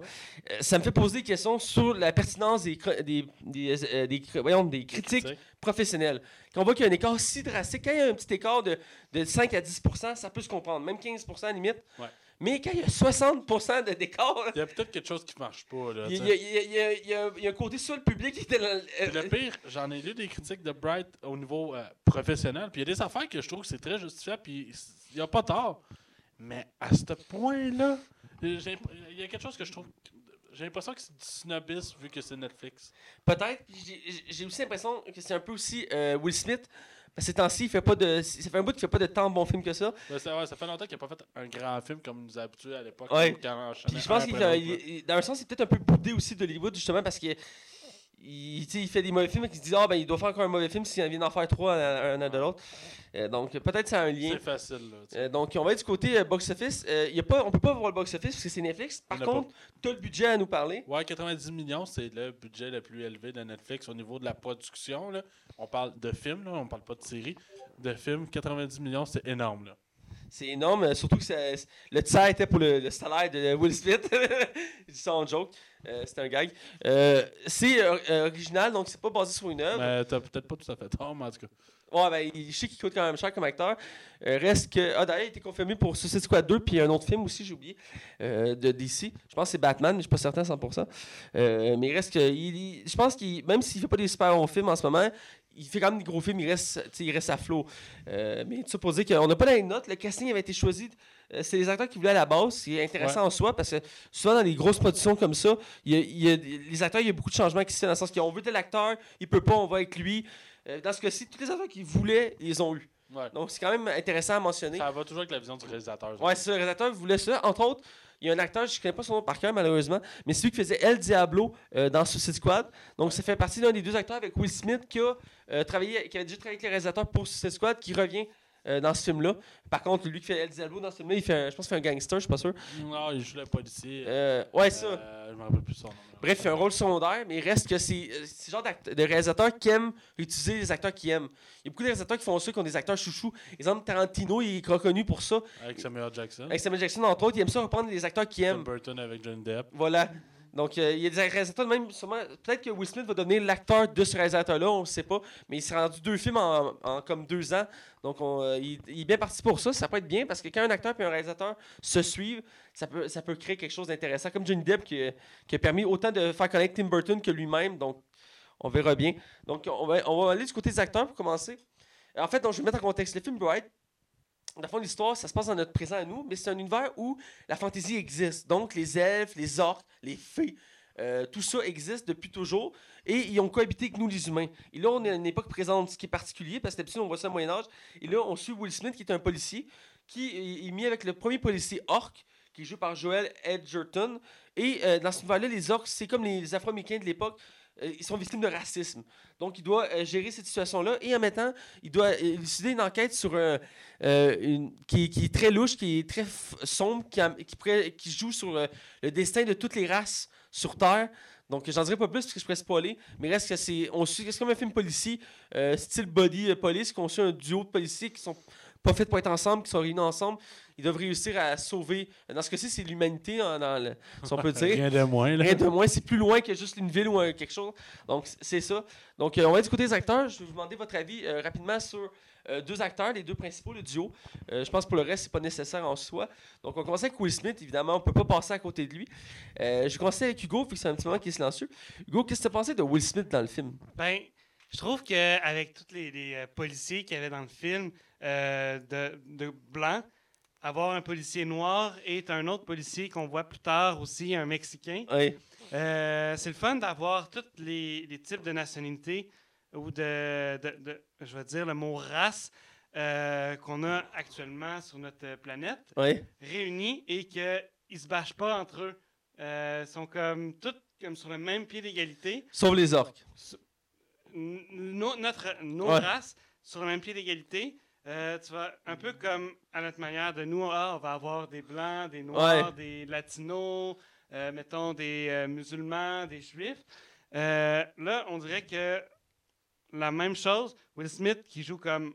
A: euh, ça me fait poser des questions sur la pertinence des, des, des, euh, des voyons, des critiques
B: Critique.
A: professionnelles. Quand on voit qu'il y a un écart si drastique, quand il y a un petit écart de, de 5 à 10% ça peut se comprendre, même 15 à la limite.
B: Ouais.
A: Mais quand il y a 60 de d'écart,
B: Il y a peut-être quelque chose qui marche pas. Là,
A: il y, a,
B: sais.
A: il y a- il y a- il y a- il y a un côté sur le public qui était
B: Puis
A: le-
B: le pire, j'en ai lu des critiques de Bright au niveau euh, professionnel. Puis il y a des affaires que je trouve que c'est très justifiable. Puis il n'y a pas tort. Mais à ce point-là, il y a quelque chose que je trouve. J'ai l'impression que c'est du snobisme vu que c'est Netflix.
A: Peut-être. j'ai- aussi l'impression que c'est un peu aussi euh, Will Smith. Parce que ces temps-ci, il fait pas de. Ça fait un bout qu'il fait pas de tant de bons films que ça.
B: Ben, ça, ouais, ça fait longtemps qu'il n'a pas fait un grand film comme il nous a habitués à l'époque.
A: Ouais.
B: il
A: Puis je pense qu'il il- il- dans un sens, c'est peut-être un peu boudé aussi d'Hollywood, justement, parce que il, fait des mauvais films et qu'il se dit Ah, ben, il doit faire encore un mauvais film s'il vient d'en faire trois un, un de l'autre. Euh, donc, peut-être c'est un lien.
B: C'est facile, là.
A: Euh, donc, on va être du côté euh, box-office. Pas, on peut pas voir le box-office parce que c'est Netflix. Par contre, tu as le budget à nous parler.
B: Ouais, 90 millions, c'est le budget le plus élevé de Netflix au niveau de la production. Là. On parle de films, là, on parle pas de séries. De films, 90 millions, c'est énorme. Là.
A: C'est énorme, euh, surtout que ça- le tiers était pour le, le salaire de Will Smith. Ça en joke. Euh, c'est un gag. Euh, c'est euh, euh, original, donc c'est pas basé sur une œuvre.
B: Mais t'as peut-être pas tout à fait tort, mais en tout cas.
A: Ouais, ben, il- je sais qu'il coûte quand même cher comme acteur. Euh, reste que. Ah, d'ailleurs, il a été confirmé pour Suicide Squad 2, puis un autre film aussi, j'ai oublié, euh, de DC. Je pense que c'est Batman, mais je suis pas certain à 100%. Euh, mais il reste que. il- il- je pense qu'il. Même s'il fait pas des super bons films en ce moment, il fait quand même des gros films, il reste, il reste à flot. Euh, mais tout ça pour dire qu'on n'a pas la note. Le casting avait été choisi. euh, c'est les acteurs qui voulaient à la base. C'est intéressant en soi parce que souvent dans les grosses productions comme ça, il y a, il y a- les acteurs, il y a beaucoup de changements qui se fait dans le sens qu'on veut tel acteur, il peut pas, on va avec lui. Euh, dans ce cas-ci, tous les acteurs qu'ils voulaient, ils les ont eu.
B: Ouais.
A: Donc c'est quand même intéressant à mentionner.
B: Ça va toujours avec la vision du réalisateur.
A: Ouais, c'est ça, le réalisateur voulait ça. Entre autres, il y a un acteur, je ne connais pas son nom par cœur malheureusement, mais c'est lui qui faisait El Diablo euh, dans Suicide Squad. Donc ça fait partie d'un des deux acteurs avec Will Smith qui a euh, travaillé, qui avait déjà travaillé avec les réalisateurs pour Suicide Squad, qui revient euh, dans ce film-là. Par contre, lui qui fait El Diablo dans ce film-là, il fait, un- je pense qu'il fait un gangster, je suis pas sûr.
B: Non, il joue le policier.
A: Euh, ouais, ça.
B: Euh, je me rappelle plus son nom.
A: Bref, il fait un rôle secondaire, mais il reste que c'est euh, le genre de réalisateurs qui aiment utiliser les acteurs qu'ils aiment. Il y a beaucoup de réalisateurs qui font ça, qui ont des acteurs chouchous. Exemple, Tarantino, il est reconnu pour ça.
B: Avec Samuel Jackson.
A: Avec Samuel Jackson, entre autres, il aime ça reprendre les acteurs qu'il
B: Tim
A: aime.
B: Burton avec Johnny Depp.
A: Voilà. Donc, euh, il y a des réalisateurs, même sûrement, peut-être que Will Smith va devenir l'acteur de ce réalisateur-là, on ne sait pas. Mais il s'est rendu deux films en, comme deux ans. Donc, on, euh, il, est bien parti pour ça. Ça peut être bien parce que quand un acteur et un réalisateur se suivent, ça peut, créer quelque chose d'intéressant. Comme Johnny Depp qui, qui a permis autant de faire connaître Tim Burton que lui-même. Donc, on verra bien. Donc, on va, aller du côté des acteurs pour commencer. En fait, je vais mettre en contexte le film Bright. Dans le fond, l'histoire, ça se passe dans notre présent à nous, mais c'est un univers où la fantaisie existe. Donc, les elfes, les orques, les fées, euh, tout ça existe depuis toujours et ils ont cohabité avec nous, les humains. Et là, on est une époque présente, ce qui est particulier parce que d'habitude, on voit ça au Moyen-Âge. Et là, on suit Will Smith, qui est un policier, qui est est mis avec le premier policier orc, qui est joué par Joel Edgerton. Et euh, dans ce univers-là, les orcs, c'est comme les Afro-Américains de l'époque. Euh, ils sont victimes de racisme. Donc, il doit euh, gérer cette situation-là. Et en même temps, il doit euh, élucider une enquête sur un, euh, une- qui, est très louche, qui est très sombre, qui, qui, joue sur le destin de toutes les races sur Terre. Donc, j'en dirai pas plus parce que je pourrais spoiler, mais reste que c'est. On suit, c'est comme un film policier, euh, style body police, qu'on suit un duo de policiers qui sont pas faits pour être ensemble, qui sont réunis ensemble. Ils doivent réussir à sauver. Dans ce cas-ci, c'est l'humanité, hein, dans le- si on peut dire.
B: Rien de moins. Là.
A: Rien de moins, c'est plus loin que juste une ville ou un- quelque chose. Donc, c'est ça. Donc, euh, on va être du côté des acteurs. Je vais vous demander votre avis euh, rapidement sur euh, deux acteurs, les deux principaux, le duo. Euh, je pense que pour le reste, c'est pas nécessaire en soi. Donc, on commence avec Will Smith, évidemment. On peut pas passer à côté de lui. Euh, je vais commencer avec Hugo, puis c'est un petit moment qui est silencieux. Hugo, qu'est-ce que tu as pensé de Will Smith dans le film?
C: Ben, je trouve qu'avec tous les, les, euh, policiers qu'il y avait dans le film euh, de, de blanc, avoir un policier noir et un autre policier qu'on voit plus tard aussi, un Mexicain,
A: Oui.
C: euh, c'est le fun d'avoir tous les, les types de nationalités ou de, de- de- je vais dire le mot race euh, qu'on a actuellement sur notre planète
A: Oui.
C: réunis et qu'ils ne se bâchent pas entre eux. Ils sont comme tous comme sur le même pied d'égalité.
A: Sauf les orques.
C: Nos- notre, nos
A: Ouais.
C: races sur le même pied d'égalité. Euh, tu vas un peu comme à notre manière de nous, ah, on va avoir des blancs, des noirs, des latinos, euh, mettons des euh, musulmans, des juifs. Là, on dirait que la même chose, Will Smith qui joue comme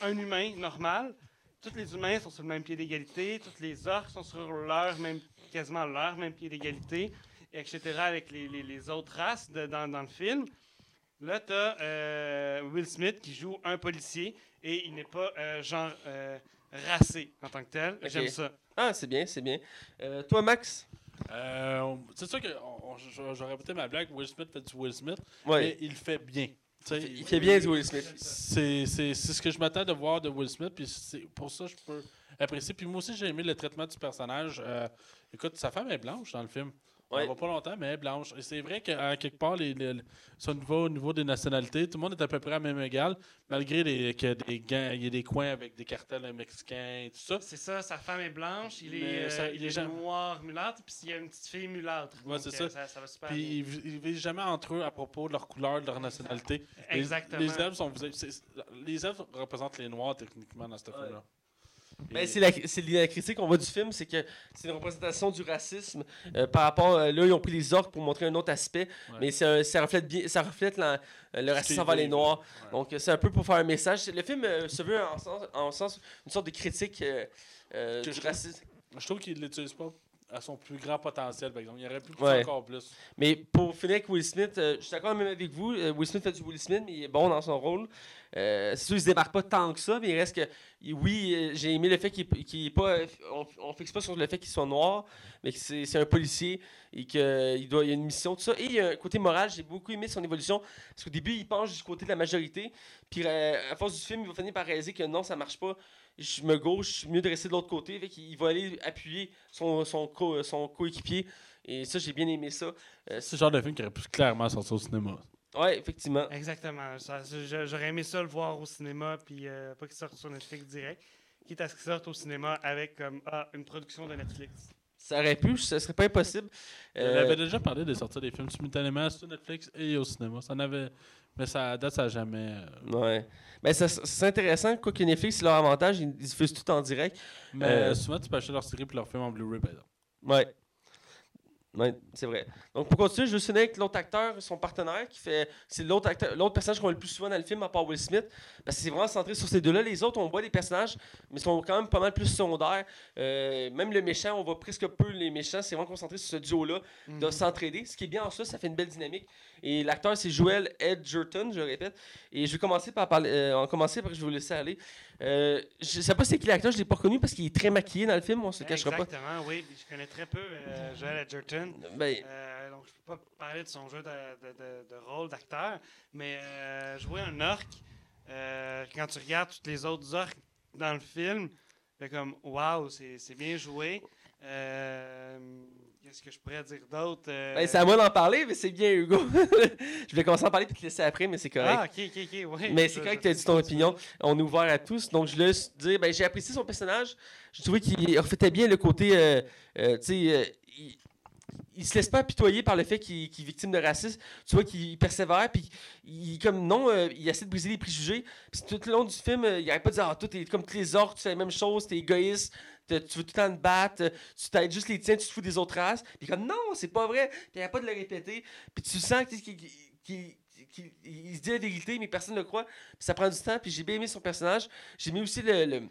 C: un humain normal, tous les humains sont sur le même pied d'égalité, tous les orques sont sur leur même, quasiment leur même pied d'égalité, etc. avec les, les- les autres races de- dans, dans le film. Là, tu as Will Smith qui joue un policier et il n'est pas euh, genre euh, racé en tant que tel. J'aime ça.
A: Ah, c'est bien, c'est bien. Euh, toi, Max?
B: Euh, c'est sûr que j'aurais répété ma blague. Will Smith fait du Will Smith,
A: Ouais.
B: mais il fait bien. Tu sais,
A: Il fait bien du Will Smith.
B: C'est c'est- c'est ce que je m'attends de voir de Will Smith, puis c'est pour ça que je peux apprécier. Puis moi aussi, j'ai aimé le traitement du personnage. Euh, écoute, sa femme est blanche dans le film. On
A: Ouais.
B: va pas longtemps, mais blanche. Et c'est vrai qu'à quelque part, les, les- sur le niveau, au niveau des nationalités, tout le monde est à peu près à même égal, malgré les, que des gants- il y a des coins avec des cartels mexicains et tout ça.
C: C'est ça, sa femme est blanche, il est, euh,
B: ça-
C: il
B: les
C: est
B: gens-
C: noir mulâtre, puis il y a une petite fille mulâtre.
B: Ouais, c'est
C: euh,
B: ça.
C: ça. va super
B: Puis
C: bien.
B: ils, vi- ils visent jamais entre eux à propos de leur couleur, de leur nationalité. Les-
C: Exactement.
B: Les, elfes sont les elfes représentent les noirs techniquement dans ce film-là.
A: Ben, c'est la, la critique qu'on voit du film, c'est que c'est une représentation du racisme euh, par rapport. euh, là, ils ont pris les orques pour montrer un autre aspect,
B: Ouais.
A: mais un- ça reflète bien, ça reflète la- euh, le racisme envers les Noirs.
B: ouais.
A: Donc, c'est un peu pour faire un message. Le film euh, se veut en sens, en sens une sorte de critique
B: Que
A: du
B: je-
A: racisme.
B: Je trouve qu'il ne l'utilise pas à son plus grand potentiel, par exemple. Il aurait pu le
A: Ouais.
B: encore plus.
A: Mais pour finir avec Will Smith, euh, je suis d'accord même avec vous. euh, Will Smith fait du Will Smith, mais il est bon dans son rôle. Euh, c'est sûr qu'il se démarque pas tant que ça, mais il reste que. il- Oui, euh, j'ai aimé le fait qu'il est pas. euh, On, on fixe pas sur le fait qu'il soit noir, mais que c'est un policier et qu'il doit il y a une mission, tout ça. Et il y a un côté moral, j'ai beaucoup aimé son évolution. Parce qu'au début, il penche du côté de la majorité. Puis euh, à force du film, il va finir par réaliser que non, ça marche pas. Je me gauche, je suis mieux de rester de l'autre côté. Fait il va aller appuyer son, son, co- son coéquipier. Et ça, j'ai bien aimé ça. Euh,
B: C'est le genre de film qui aurait pu clairement sortir au cinéma.
A: Ouais, effectivement.
C: Exactement. J'aurais aimé ça le voir au cinéma, puis euh, pas qu'il sorte sur Netflix direct. Quitte à ce qu'il sorte au cinéma avec comme ah, une production de Netflix.
A: Ça aurait pu, ça serait pas impossible.
B: On
A: Euh,
B: avait déjà parlé de sortir des films simultanément sur Netflix et au cinéma. Ça en avait... Mais ça, à date, ça n'a jamais... euh,
A: ouais. Ça- c'est intéressant. Quoi que Netflix, c'est leur avantage, ils ils diffusent tout en direct.
B: Mais
A: Euh,
B: souvent, tu peux acheter leur série et leur film en Blu-ray, par exemple.
A: Ouais. Ouais, c'est vrai. Donc, pour continuer, je veux avec l'autre acteur, son partenaire, qui fait. C'est l'autre acteur, l'autre personnage qu'on voit le plus souvent dans le film, à part Will Smith. Parce que c'est vraiment centré sur ces deux-là. Les autres, on voit des personnages, mais ils sont quand même pas mal plus secondaires. Euh, même le méchant, on voit presque peu les méchants. C'est vraiment concentré sur ce duo-là.
C: Mhm.
A: de s'entraider. Ce qui est bien en ça, ça fait une belle dynamique. Et l'acteur, c'est Joel Edgerton, je répète. Et je vais commencer par parler. Euh, on commencer par je vais vous laisser aller. Euh, je sais pas c'est qui l'acteur, je l'ai pas reconnu parce qu'il est très maquillé dans le film, on se le cachera pas.
C: Exactement, oui. Je connais très peu euh, Joel Edgerton.
A: Ben,
C: Euh, donc, je peux pas parler de son jeu de, de- de- de rôle d'acteur, mais euh, jouer un orc, euh, quand tu regardes toutes les autres orques dans le film, fait comme waouh, c'est c'est bien joué. Euh, Qu'est-ce que je pourrais dire d'autre Euh,
A: ben, c'est à moi d'en parler, mais c'est bien, Hugo. je voulais commencer à en parler puis te laisser après, mais c'est correct.
C: Ah, ok, ok, ok, oui.
A: Mais c'est correct que tu as dit ton opinion. On est ouvert à tous. Donc, je voulais dire, ben, j'ai apprécié son personnage. J'ai trouvé qu'il reflétait bien le côté. euh, euh, tu sais, euh, il, il se laisse pas apitoyer par le fait qu'il est victime de racisme. Tu vois qu'il persévère, puis il, comme non, euh, il essaie de briser les préjugés. Puis tout le long du film, euh, il arrête pas de dire, ah, toi, t'es comme tous les orques, tu fais la même chose, t'es égoïste. Tu veux tout le temps te battre, euh, tu t'aides juste les tiens, tu te fous des autres races. Puis comme non, c'est pas vrai. Puis il arrête pas de le répéter. Puis tu sens qu'il qu'il- qu'il- il se dit la vérité, mais personne ne le croit. Puis ça prend du temps. Puis j'ai bien aimé son personnage. J'ai aimé aussi le. le,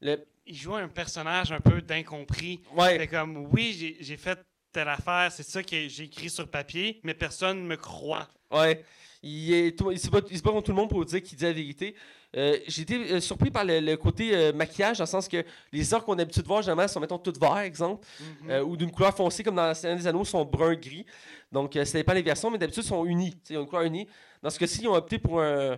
A: le-
C: Il joue un personnage un peu d'incompris.
A: ouais,
C: Fait comme, oui, j'ai- j'ai fait telle affaire, c'est ça que j'ai écrit sur papier, mais personne ne me croit.
A: ouais. Il, est, tout- il se bat, il se bat contre tout le monde pour dire qu'il dit la vérité. Euh, j'ai été euh, surpris par le, le côté euh, maquillage, dans le sens que les orques qu'on a l'habitude de voir, généralement, sont, mettons, toutes verts, exemple,
C: Mhm.
A: euh, ou d'une couleur foncée, comme dans la Seigneur des Anneaux, sont brun-gris. Donc, ça dépend des versions, mais d'habitude, ils sont unis. Ils ont une couleur unie. Dans ce cas-ci, ils ont opté pour un,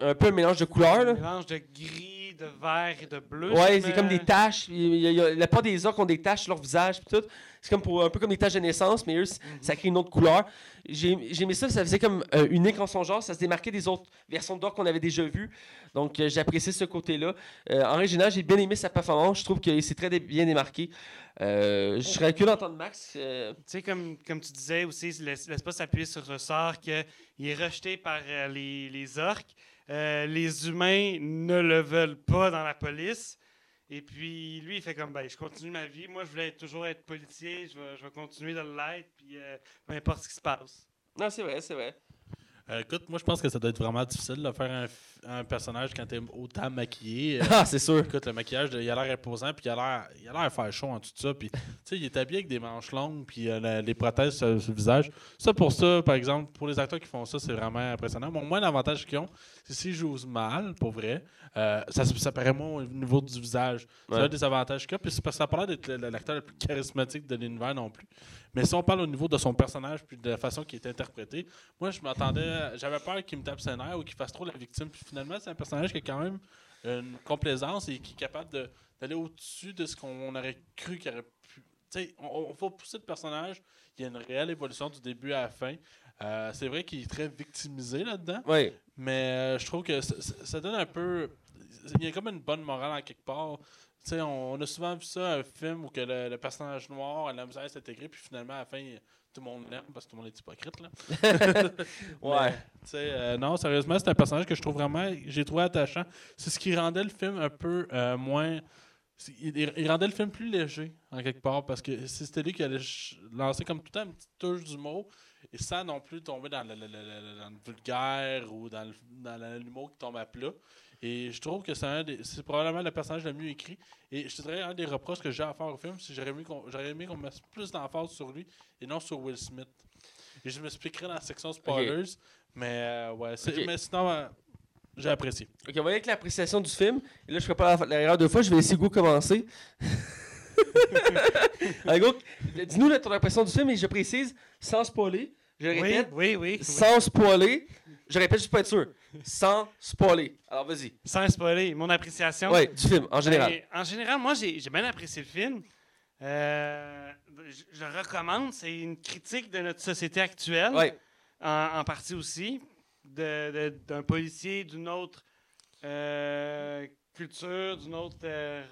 A: un peu un mélange de couleurs.
C: Un
A: là.
C: mélange de gris, de vert et de bleu.
A: Ouais, c'est
C: me-
A: comme des taches. La plupart des orques ont des taches sur leur visage. pis tout. C'est comme pour, un peu comme des taches de naissance, mais eux,
C: Mhm.
A: ça crée une autre couleur. J'ai j'ai aimé ça, ça faisait comme euh, unique en son genre. Ça se démarquait des autres versions d'orques qu'on avait déjà vues. Donc, euh, j'ai apprécié ce côté-là. Euh, en régional, j'ai bien aimé sa performance. Je trouve qu'il s'est très dé- bien démarqué. Euh, je serais curieux d'entendre Max. euh,
C: Tu sais, comme, comme tu disais aussi, pas s'appuyer sur ce sort qu'il est rejeté par les, les orques. Euh, les humains ne le veulent pas dans la police. Et puis, lui, il fait comme, ben, je continue ma vie. Moi, je voulais toujours être policier. Je vais, je vais continuer de l'être. Puis, euh, peu importe ce qui se passe.
A: Non, c'est vrai, c'est vrai.
B: Euh, écoute, moi, je pense que ça doit être vraiment difficile de faire un, un personnage quand t'es autant maquillé. Euh,
A: Ah, c'est sûr.
B: Écoute, le maquillage, il a l'air imposant, puis il a l'air, il a l'air faire chaud en tout ça. Puis, tu sais, il est habillé avec des manches longues, puis euh, les prothèses sur, sur le visage. Ça, pour ça, par exemple, pour les acteurs qui font ça, c'est vraiment impressionnant. Bon, moi, l'avantage qu'ils ont, c'est s'ils jouent mal, pour vrai, euh, ça, ça paraît moins au niveau du visage. C'est
A: Ouais.
B: un des avantages qu'il y a, puis c'est parce que ça a pas l'air d'être l'acteur le plus charismatique de l'univers non plus. Mais si on parle au niveau de son personnage, puis de la façon qu'il est interprété, moi, je m'attendais, j'avais peur qu'il me tape ses nerfs ou qu'il fasse trop la victime. Puis finalement, c'est un personnage qui a quand même une complaisance et qui est capable d'aller au-dessus de ce qu'on aurait cru qu'il aurait pu. Tu tu sais, on, on faut pousser le personnage. Il y a une réelle évolution du début à la fin. Euh, c'est vrai qu'il est très victimisé là-dedans,
A: Ouais.
B: mais euh, je trouve que ça donne un peu. Il y a comme une bonne morale en quelque part. On, a souvent vu ça, un film où que le, le personnage noir a la misère à s'intégrer, puis finalement, à la fin, tout le monde l'aime parce que tout le monde est hypocrite. Là.
A: Ouais.
B: Mais, euh, non, sérieusement, c'est un personnage que je trouve vraiment. J'ai trouvé attachant. C'est ce qui rendait le film un peu euh, moins. Il, rendait le film plus léger, en quelque part, parce que c'était lui qui allait lancer comme tout le temps une petite touche d'humour, et sans non plus tomber dans le, le- le- le- dans le vulgaire ou dans le- dans l'humour qui tombe à plat. Et je trouve que c'est un des- c'est probablement le personnage le mieux écrit. Et je te dirais, un des reproches que j'ai à faire au film, c'est que j'aurais aimé qu'on j'aurais aimé qu'on mette plus d'emphase sur lui et non sur Will Smith. Et je m'expliquerai dans la section spoilers, mais euh, ouais, mais sinon, euh, j'ai apprécié.
A: Ok, on va y aller avec l'appréciation du film. Et là, je ferai pas la- l'erreur deux fois. Je vais laisser Hugo commencer. Allez, Hugo, dis-nous là, ton impression du film et je précise, sans spoiler. Je
C: Oui,
A: répète,
C: oui, oui.
A: sans spoiler. Je répète juste pour être sûr. Sans spoiler. Alors, vas-y.
C: Sans spoiler, mon appréciation.
A: Ouais, du film, en général.
C: Ben, en général, moi, j'ai bien apprécié le film. Euh, je, je le recommande. C'est une critique de notre société actuelle,
A: Ouais.
C: en, en partie aussi, d'un policier d'une autre euh, culture, d'une autre euh,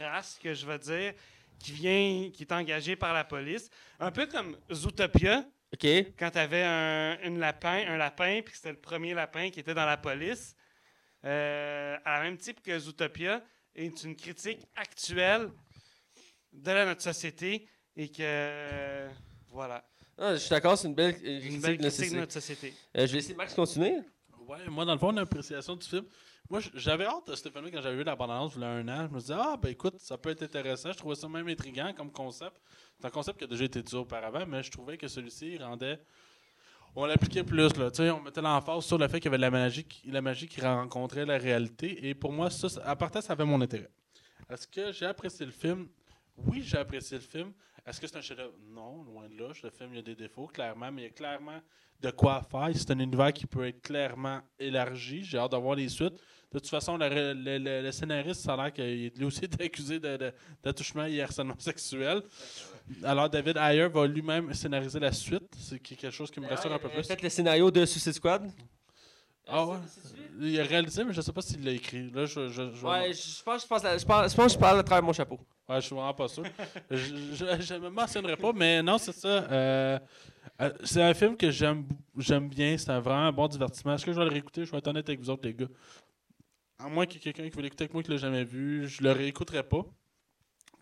C: race, que je veux dire, qui vient, qui est engagé par la police. Un peu comme Zootopia,
A: Ok.
C: quand tu avais un, une lapin, un lapin, puis que c'était le premier lapin qui était dans la police, euh, à la même type que Zootopia, est une critique actuelle de la- notre société et que euh, voilà,
A: Ah, je suis d'accord, c'est une belle
C: une
A: critique
C: belle critique de notre société.
A: Euh, je vais laisser Max continuer.
B: Ouais, moi, dans le fond, l'appréciation du film, moi, j'avais hâte de film quand j'avais vu la bande-annonce il y a un an. Je me disais, ah, ben écoute, ça peut être intéressant. Je trouvais ça même intriguant comme concept. C'est un concept qui a déjà été dit auparavant, mais je trouvais que celui-ci rendait. On l'appliquait plus, là. Tu sais, on mettait l'emphase sur le fait qu'il y avait de la magie, qui- la magie qui rencontrait la réalité. Et pour moi, ça, à partir ça avait mon intérêt. Est-ce que j'ai apprécié le film? Oui, j'ai apprécié le film. Est-ce que c'est un chef-d'œuvre? Non, loin de là. Le film, il y a des défauts, clairement, mais il y a clairement de quoi faire. C'est un univers qui peut être clairement élargi. J'ai hâte de voir les suites. De toute façon, le, le- le- le scénariste, ça a l'air qu'il est lui aussi été accusé de- de- d'attouchement et harcèlement sexuel. Alors, David Ayer va lui-même scénariser la suite. C'est quelque chose qui me rassure un peu plus.
A: Faites le scénario de Suicide Squad.
B: Ah ouais? Il a réalisé, mais je sais pas s'il l'a écrit. Là, je, je, je-
A: Ouais, je pense, je pense, je pense, je pense que je parle à travers mon chapeau.
B: Ouais, je suis vraiment pas sûr. je, je me mentionnerai pas, mais non, c'est ça. Euh, euh, c'est un film que j'aime j'aime bien. C'est un vraiment un bon divertissement. Est-ce que je vais le réécouter? Je vais être honnête avec vous autres, les gars. À moins qu'il y ait quelqu'un qui veut l'écouter avec moi qui l'a jamais vu, je le réécouterai pas.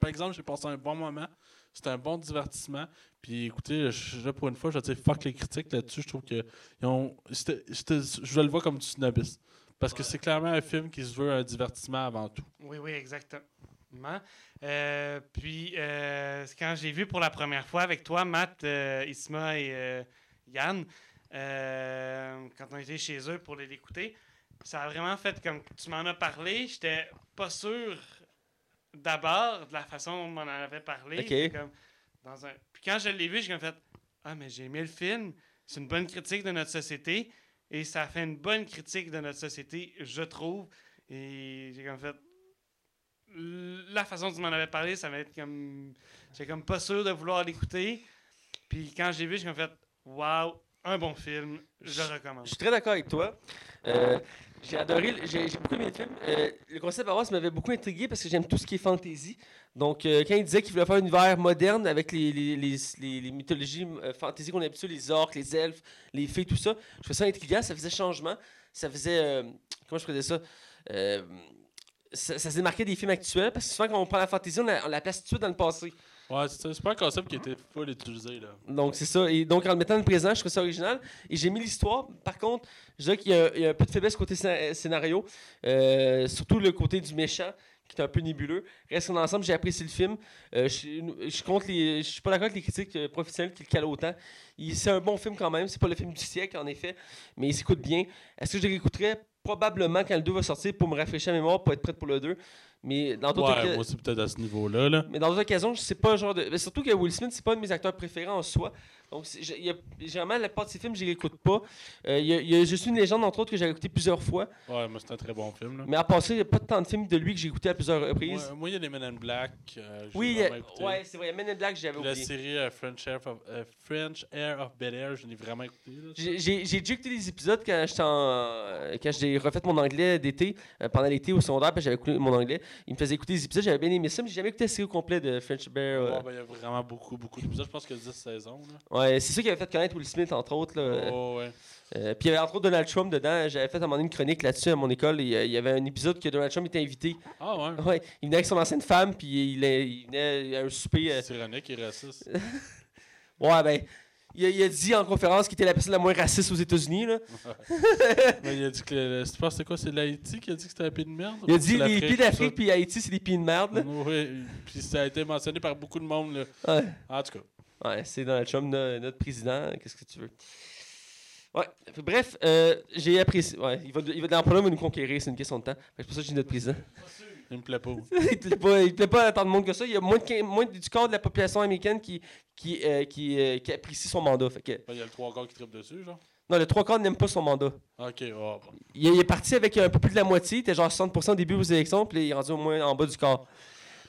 B: Par exemple, j'ai passé un bon moment. C'était un bon divertissement. Puis écoutez, je, pour une fois, je dire fuck les critiques là-dessus. Je trouve que ils ont, je le vois comme du snobisme. Parce que c'est clairement un film qui se veut un divertissement avant tout.
C: Oui, oui, exactement. Euh, puis, euh, quand j'ai vu pour la première fois avec toi, Matt, euh, Isma et Yann, quand on était chez eux pour l'écouter, ça a vraiment fait comme tu m'en as parlé. J'étais pas sûr d'abord de la façon dont on m'en avait parlé. Comme dans un... Puis quand je l'ai vu, j'ai comme fait Ah, mais j'ai aimé le film. C'est une bonne critique de notre société. Et ça a fait une bonne critique de notre société, je trouve. Et j'ai comme fait. La façon dont tu m'en avais parlé, ça m'a été comme. J'étais comme pas sûr de vouloir l'écouter. Puis quand j'ai vu, j'ai comme fait Waouh, un bon film, je le
A: Je
C: recommande.
A: suis très d'accord avec toi. Euh, j'ai adoré, j'ai beaucoup aimé le film. Euh, le concept base m'avait beaucoup intrigué parce que j'aime tout ce qui est fantasy. Donc, euh, quand il disait qu'il voulait faire un univers moderne avec les, les, les, mythologies euh, fantasy qu'on a habitué, les orques, les elfes, les fées, tout ça, je trouvais ça intriguant, ça faisait changement, ça faisait. comment je faisais ça? Ça, ça se démarquait des films actuels parce que souvent, quand on prend la fantasy, on la, on la place tout de suite dans le passé.
B: Ouais, c'est ça. C'est pas un concept qui était full utilisé, là.
A: Donc, c'est ça. Et donc, en le mettant le présent, je trouve ça original. Et j'ai mis l'histoire. Par contre, je dirais qu'il y, y a un peu de faiblesse côté scé- scénario. Euh, surtout le côté du méchant, qui est un peu nébuleux. Reste en ensemble, j'ai apprécié le film. Euh, je, je compte les, je suis pas d'accord avec les critiques euh, professionnelles qui le calent autant. C'est un bon film quand même. C'est pas le film du siècle, en effet. Mais il s'écoute bien. Est-ce que je le réécouterais? Probablement quand le 2 va sortir pour me rafraîchir la mémoire, pour être prête pour le 2. Mais dans d'autres
B: Ouais,
A: occa-
B: moi aussi, peut-être à ce niveau-là. Là.
A: mais dans d'autres occasions, c'est pas le genre de. mais surtout que Will Smith, c'est pas un de mes acteurs préférés en soi. Donc, il y a- généralement, la part de ses films, je les écoute pas. Euh, il y a, il y a Je suis une légende, entre autres, que j'ai écouté plusieurs fois.
B: Ouais, moi, c'est un très bon film. Là.
A: Mais à part ça, il n'y a pas tant de films de lui que j'ai écouté à plusieurs reprises.
B: Moi, moi, il y a les Men in Black. euh,
A: oui, il y a- ouais, c'est vrai. Men in Black, j'avais
B: La
A: oublié.
B: série euh, French, Air of, euh, French Air of Bel Air, je l'ai vraiment écouté.
A: J'ai déjà écouté des épisodes quand euh, j'ai refait mon anglais d'été, euh, pendant l'été au secondaire, puis j'avais écouté mon anglais. Il me faisait écouter des épisodes, j'avais bien aimé ça, mais j'ai jamais écouté la série au complet de French Bear. euh.
B: Ouais, ben, il y a vraiment beaucoup, beaucoup d'épisodes. Je pense y a 10 saisons. Là.
A: Ouais, c'est ça qui avait fait connaître Will Smith, entre autres. Là.
B: Oh, ouais.
A: Euh, puis il y avait entre autres Donald Trump dedans. J'avais fait à un moment donné une chronique là-dessus à mon école. Et, euh, il y avait un épisode que Donald Trump était invité.
B: Ah, ouais.
A: Ouais, il venait avec son ancienne femme, puis il, est- il venait à un souper. euh,
B: C'est ironique et raciste.
A: Ouais, ben. Il a, il a dit en conférence qu'il était la personne la moins raciste aux États-Unis. Là.
B: Mais il a dit que. le- c'est quoi C'est l'Haïti qui a dit que c'était un pays de merde?
A: Il a dit les
B: ça?
A: d'Afrique puis Haïti, c'est des pieds de merde. là.
B: Oui, puis ça a été mentionné par beaucoup de monde. Là.
A: Ouais.
B: En tout cas.
A: Ouais, c'est Donald Trump, no- notre président. Qu'est-ce que tu veux? Ouais. Bref, euh, j'ai apprécié. Ouais, il va, il va dans il va nous conquérir, c'est une question de temps. C'est pour ça que je dis notre président.
B: Il me plaît pas.
A: il plaît pas, il plaît pas à tant de monde que ça. Il y a moins, de, quin- moins du quart de la population américaine qui, qui, euh, qui, euh, qui apprécie son mandat. Fait que,
B: Il y a le trois gars qui trippent dessus, genre?
A: non, le trois quarts n'aime pas son mandat.
B: Ok, oh, bon.
A: Il, il est parti avec un peu plus de la moitié. Il était genre 60% au début aux élections, puis il est rendu au moins en bas du quart.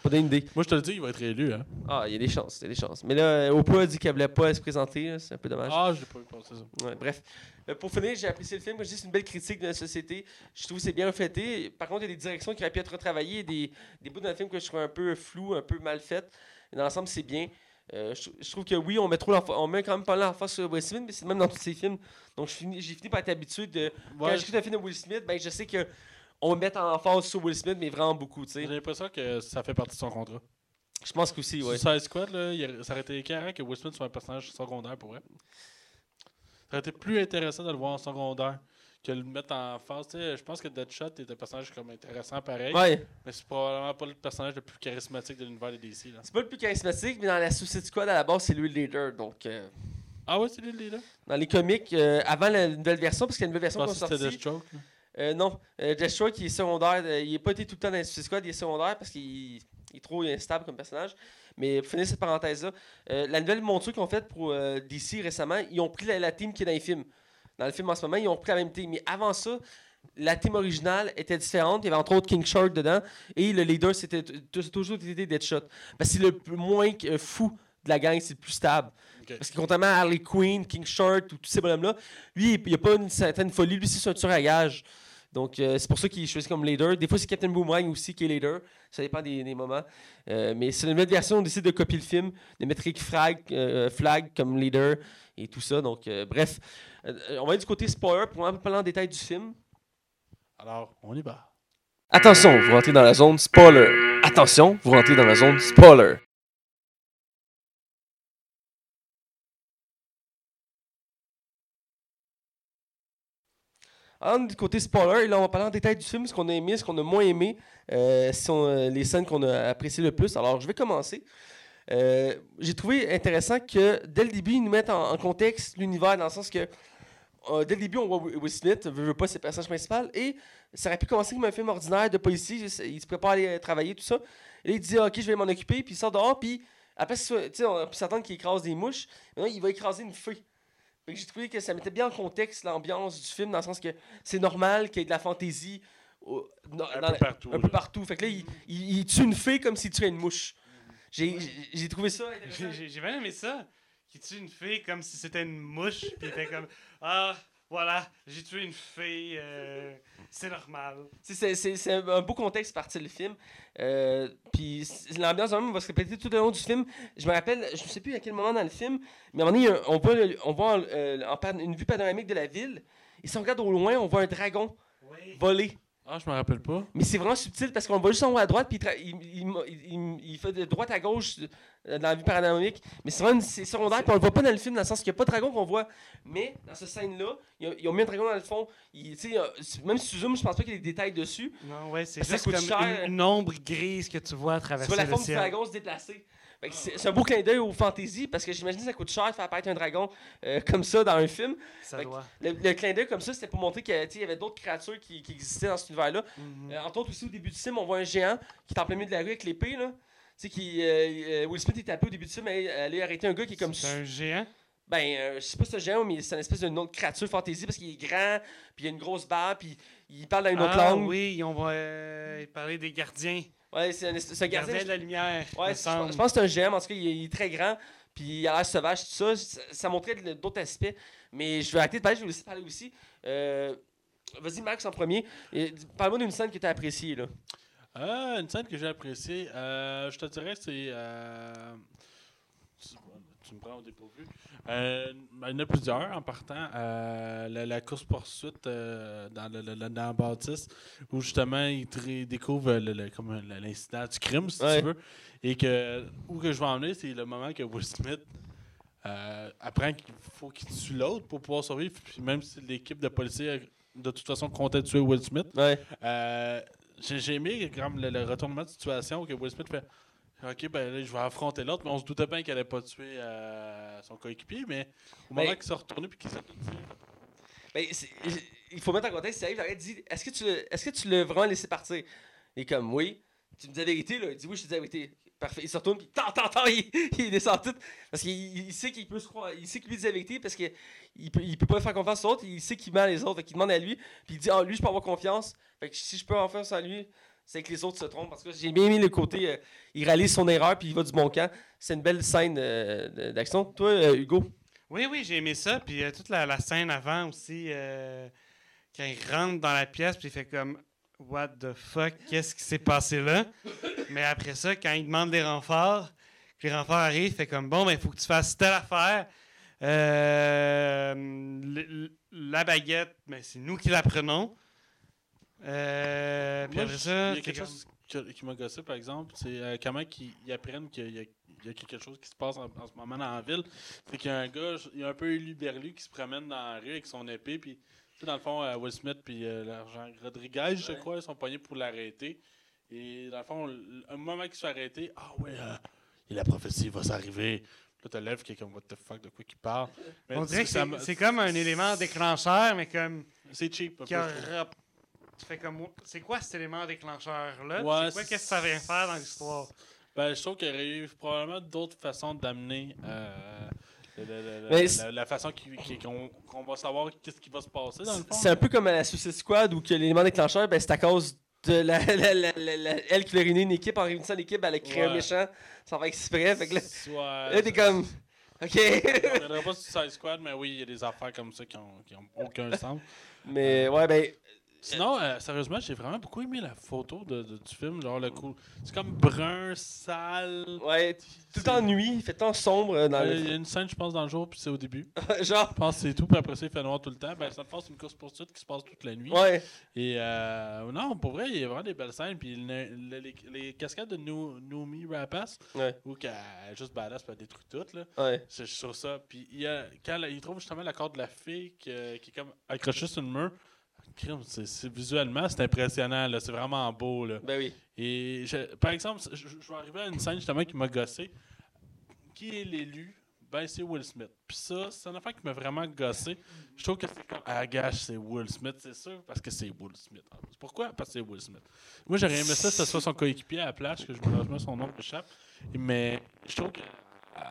A: Pas donner une idée.
B: Moi, je te le dis, il va être élu. Hein.
A: Ah, il y a des chances, il y a des chances. Mais là, Oprah a dit qu'elle voulait pas se présenter. là, C'est un peu dommage.
B: Ah, je l'ai pas vu passer ça.
A: Ouais, bref. Euh, pour finir, j'ai apprécié le film. Comme je dis, c'est une belle critique de la société. Je trouve que c'est bien reflété. Par contre, il y a des directions qui auraient pu être retravaillées, des, des bouts dans le film que je trouve un peu flou, un peu mal fait. Dans l'ensemble, c'est bien. Euh, je, je trouve que oui, on met trop on met quand même pas l'emphase sur Will Smith, mais c'est même dans tous ses films. Donc, je finis- j'ai fini par être habitué de. Quand
B: Ouais,
A: j'écoute un film de Will Smith, ben, je sais que on met en emphase sur Will Smith, mais vraiment beaucoup, tu
B: J'ai l'impression que ça fait partie de son contrat.
A: Je pense qu'aussi, ouais.
B: Suicide Squad, là, il a- ça aurait été écœurant que Will Smith soit un personnage secondaire pour vrai. Ça aurait été plus intéressant de le voir en secondaire que de le mettre en face. Tu sais, je pense que Deadshot est un personnage comme intéressant pareil,
A: Ouais.
B: mais c'est probablement pas le personnage le plus charismatique de l'univers de DC.
A: C'est pas le plus charismatique, mais dans la Suicide Squad, à la base, c'est lui le leader. Donc, euh,
B: Ah ouais, c'est lui le leader?
A: dans les comics, euh, avant la nouvelle version, parce qu'il y a une nouvelle version
B: c'était
A: sortie.
B: Deathstroke. là.
A: Euh, non, euh, Deathstroke qui est secondaire, euh, il n'est pas été tout le temps dans Suicide Squad, il est secondaire parce qu'il il est trop instable comme personnage. Mais pour finir cette parenthèse-là, euh, la nouvelle monture qu'ils ont faite pour DC récemment, ils ont pris la, la team qui est dans les films. Dans le film en ce moment, ils ont pris la même team. Mais avant ça, la team originale était différente. Il y avait entre autres King Shark dedans. Et le leader, c'était toujours été Deadshot. Parce que c'est le moins fou de la gang, c'est le plus stable. Parce que contrairement à Harley Quinn, King Shark, ou tous ces bonhommes-là, lui, il n'y a pas une certaine folie. Lui, c'est un tueur à gage. Donc, euh, c'est pour ça qu'il est choisi comme leader. Des fois, c'est Captain Boomerang aussi qui est leader. Ça dépend des, des moments. Euh, mais c'est une nouvelle version. On décide de copier le film, de mettre Rick Flag, euh, Flag comme leader et tout ça. Donc, euh, bref. Euh, on va aller du côté spoiler pour un peu parler en détail du film.
B: Alors, on y va.
A: Attention, vous rentrez dans la zone spoiler. Attention, vous rentrez dans la zone spoiler. Du côté spoiler, là, on va parler en détail du film, ce qu'on a aimé, ce qu'on a moins aimé, euh, euh, les scènes qu'on a appréciées le plus. Alors, je vais commencer. Euh, J'ai trouvé intéressant que dès le début, ils nous mettent en, en contexte l'univers, dans le sens que dès le début, on voit Will Smith, veut, veut pas, c'est le personnage principal, et ça aurait pu commencer comme un film ordinaire de policier, il se- prépare à aller travailler, tout ça. Il dit, ok, je vais m'en occuper, puis il sort dehors, puis après, on peut s'attendre qu'il écrase des mouches, mais non, il va écraser une feuille. J'ai trouvé que ça mettait bien en contexte l'ambiance du film, dans le sens que c'est normal qu'il y ait de la fantaisie au- dans-
B: Un
A: dans
B: peu partout.
A: un peu
B: là.
A: partout. Fait que là, il, il- il tue une fille comme s'il tuait une mouche. J'ai- trouvé ça
C: J'ai- j'ai bien aimé ça. Qui tue une fille comme si c'était une mouche. Puis il était comme Ah, voilà, j'ai tué une fille. euh, c'est normal.
A: C'est un beau contexte partir le film. Euh, puis l'ambiance même va se répéter tout au long du film. Je me rappelle, je ne sais plus à quel moment dans le film, mais à un moment donné, on voit, on voit euh, en une vue panoramique de la ville. Et si on regarde au loin, on voit un dragon
C: Oui.
A: voler.
B: Ah, je me rappelle pas.
A: Mais c'est vraiment subtil parce qu'on le voit juste en haut à droite, puis il, il, il- il- il fait de droite à gauche euh, dans la vue panoramique. Mais c'est vraiment c'est secondaire, puis on le voit pas dans le film, dans le sens qu'il n'y a pas de dragon qu'on voit. Mais dans cette scène-là, ils ont- ils ont mis un dragon dans le fond. Il- tu euh, même si tu zoomes, je pense pas qu'il y ait des détails dessus.
C: Non, ouais, c'est
A: Ça
C: juste comme
A: cher.
C: une, une ombre grise que tu vois à
A: Tu
C: travers
A: vois la
C: le
A: forme du
C: ciel.
A: dragon se déplacer. C'est un beau clin d'œil aux fantaisies parce que j'imagine que ça coûte cher de faire apparaître un dragon euh, comme ça dans un film.
C: Ça doit.
A: Le, le clin d'œil comme ça, c'était pour montrer qu'il y avait d'autres créatures qui, qui existaient dans cet univers-là.
C: Mhm.
A: Euh, entre autres, aussi au début du film, on voit un géant qui est en plein milieu de la rue avec l'épée. Là. Tu sais, qui, euh, Will Smith est tapé au début du film, elle, elle a arrêté un gars qui est comme
C: C'est un géant?
A: Ben, euh, je sais pas si c'est un géant, mais c'est une espèce d'une autre créature fantasy parce qu'il est grand, puis il a une grosse barbe, puis il parle dans une autre
C: ah,
A: langue.
C: oui, on va euh, parler des gardiens.
A: Ouais, c'est un gardien.
C: De la lumière.
A: Ouais, je, pense que c'est un mais en tout cas, il est, il est très grand, puis il a l'air sauvage, tout ça. Ça, ça montrait d'autres aspects. Mais je vais arrêter de parler, je vais aussi parler aussi. Euh, Vas-y, Max, en premier. Parle-moi d'une scène que tu as appréciée. Là.
B: Ah, une scène que j'ai appréciée, euh, je te dirais, c'est. euh, tu, tu me prends au dépourvu. Euh, ben, il y en a plusieurs en partant. Euh, la, la course-poursuite euh, dans, le, le- dans la bâtisse, où justement il découvre l'incident du crime, si
A: Ouais.
B: tu veux. Et que où que je vais emmener, c'est le moment que Will Smith euh, apprend qu'il faut qu'il tue l'autre pour pouvoir survivre. Puis même si l'équipe de policiers, de toute façon, comptait tuer Will Smith.
A: Ouais.
B: J'ai aimé comme le, le retournement de situation où que Will Smith fait Ok, ben là, je vais affronter l'autre, mais on se doutait bien qu'il allait pas tuer euh, son coéquipier, mais au moment qu'il s'est retourné puis qu'il s'est.
A: Ben, il faut mettre en contexte, il arrive, il arrête, dit Est-ce que tu l'as- est-ce que tu l'as vraiment laissé partir? Il est comme Oui. Tu me dis la vérité, là. Il dit Oui, je te dis la vérité. Parfait. Il se retourne, puis tant, tant, tant, il, il descend tout. Parce qu'il il sait qu'il peut se croire. Il sait qu'il lui dit la vérité parce qu'il peut, il peut pas faire confiance aux autres. Il sait qu'il ment les autres. Fait qu'il demande à lui. Puis il dit Ah, lui, je peux avoir confiance. Fait que si je peux avoir confiance en lui, c'est que les autres se trompent. Parce que j'ai bien aimé le côté. euh, il réalise son erreur, puis il va du bon camp. C'est une belle scène euh, d'action. Toi, euh, Hugo?
C: Oui, oui, j'ai aimé ça. Puis toute la, scène avant aussi, quand il rentre dans la pièce, puis il fait comme What the fuck, qu'est-ce qui s'est passé là? Mais après ça, quand il demande des renforts, puis les renforts arrivent, il fait comme Bon, ben, il faut que tu fasses telle affaire. La baguette, c'est nous qui la prenons. Euh, puis
B: Moi,
C: après
B: je-
C: ça,
B: il y a quelque
C: comme-
B: chose qui m'a gossé, par exemple, c'est euh, comment qu'ils ils apprennent qu'il y, a- il y a quelque chose qui se passe en, en ce moment dans la ville. C'est qu'il y a un gars, il y a un peu élu berlu qui se promène dans la rue avec son épée, puis tu sais, dans le fond, euh, Will Smith puis euh, l'argent Rodriguez, je crois, ils sont pognés pour l'arrêter. Et dans le fond, un moment qu'il se fait arrêter, ah ouais, euh, et la prophétie va s'arriver. Là, t'as lève qui est comme, what the fuck, de quoi qu'il parle. Mais
C: on dirait que c'est comme un élément déclencheur, mais comme.
B: C'est cheap.
C: qui a rap- Tu fais comme. C'est quoi cet élément déclencheur-là?
B: Ouais,
C: c'est quoi, qu'est-ce que ça vient faire dans l'histoire?
B: Ben, je trouve qu'il y aurait eu probablement d'autres façons d'amener euh, la, la façon qui- qui- qu'on qu'on va savoir qu'est-ce qui va se passer dans le fond.
A: C'est un peu comme à la Suicide Squad où que l'élément déclencheur, ben, c'est à cause de la, la- la- la- la- elle qui a réuni une équipe. En réunissant l'équipe, elle a créé un
B: Ouais.
A: méchant sans faire exprès. Fait que là,
B: Soit,
A: là, t'es comme. Ok.
B: Je reviendrai pas sur Suicide Squad, mais oui, il y a des affaires comme ça qui ont, qui ont aucun sens.
A: Mais ouais, ben.
B: Sinon, euh, sérieusement, j'ai vraiment beaucoup aimé la photo de, de- du film. Genre, le coup. C'est comme brun, sale.
A: Ouais, tout temps nuit, il fait tant sombre euh, dans
B: Euh, Il y a une scène, je pense, dans le jour, puis c'est au début.
A: Genre.
B: Je pense que c'est tout, puis après ça, il fait noir tout le temps. Ben, ça te force une course-poursuite qui se passe toute la nuit.
A: Ouais.
B: Et euh, non, pour vrai, il y a vraiment des belles scènes. Puis le- le- les, les cascades de No- Noomi Rapace,
A: Ouais.
B: où qu'elle est juste badass, puis elle détruit tout. Là.
A: Ouais.
B: Je suis sur ça. Puis il, y a, quand il trouve justement la corde de la fille qui, qui est comme accrochée sur le mur, c'est, visuellement, c'est impressionnant. Là. C'est vraiment beau. Là.
A: Ben oui.
B: Et je- par exemple, je, vais arriver à une scène justement qui m'a gossé. Qui est l'élu? Ben, c'est Will Smith. Puis ça, c'est une affaire qui m'a vraiment gossé. Je trouve que c'est comme. Ah, gage, c'est Will Smith, c'est sûr, parce que c'est Will Smith. Pourquoi? Parce que c'est Will Smith. Moi, j'aurais aimé ça, que ce soit son coéquipier à la plage, que je me son nom m'échappe. Mais je trouve que euh,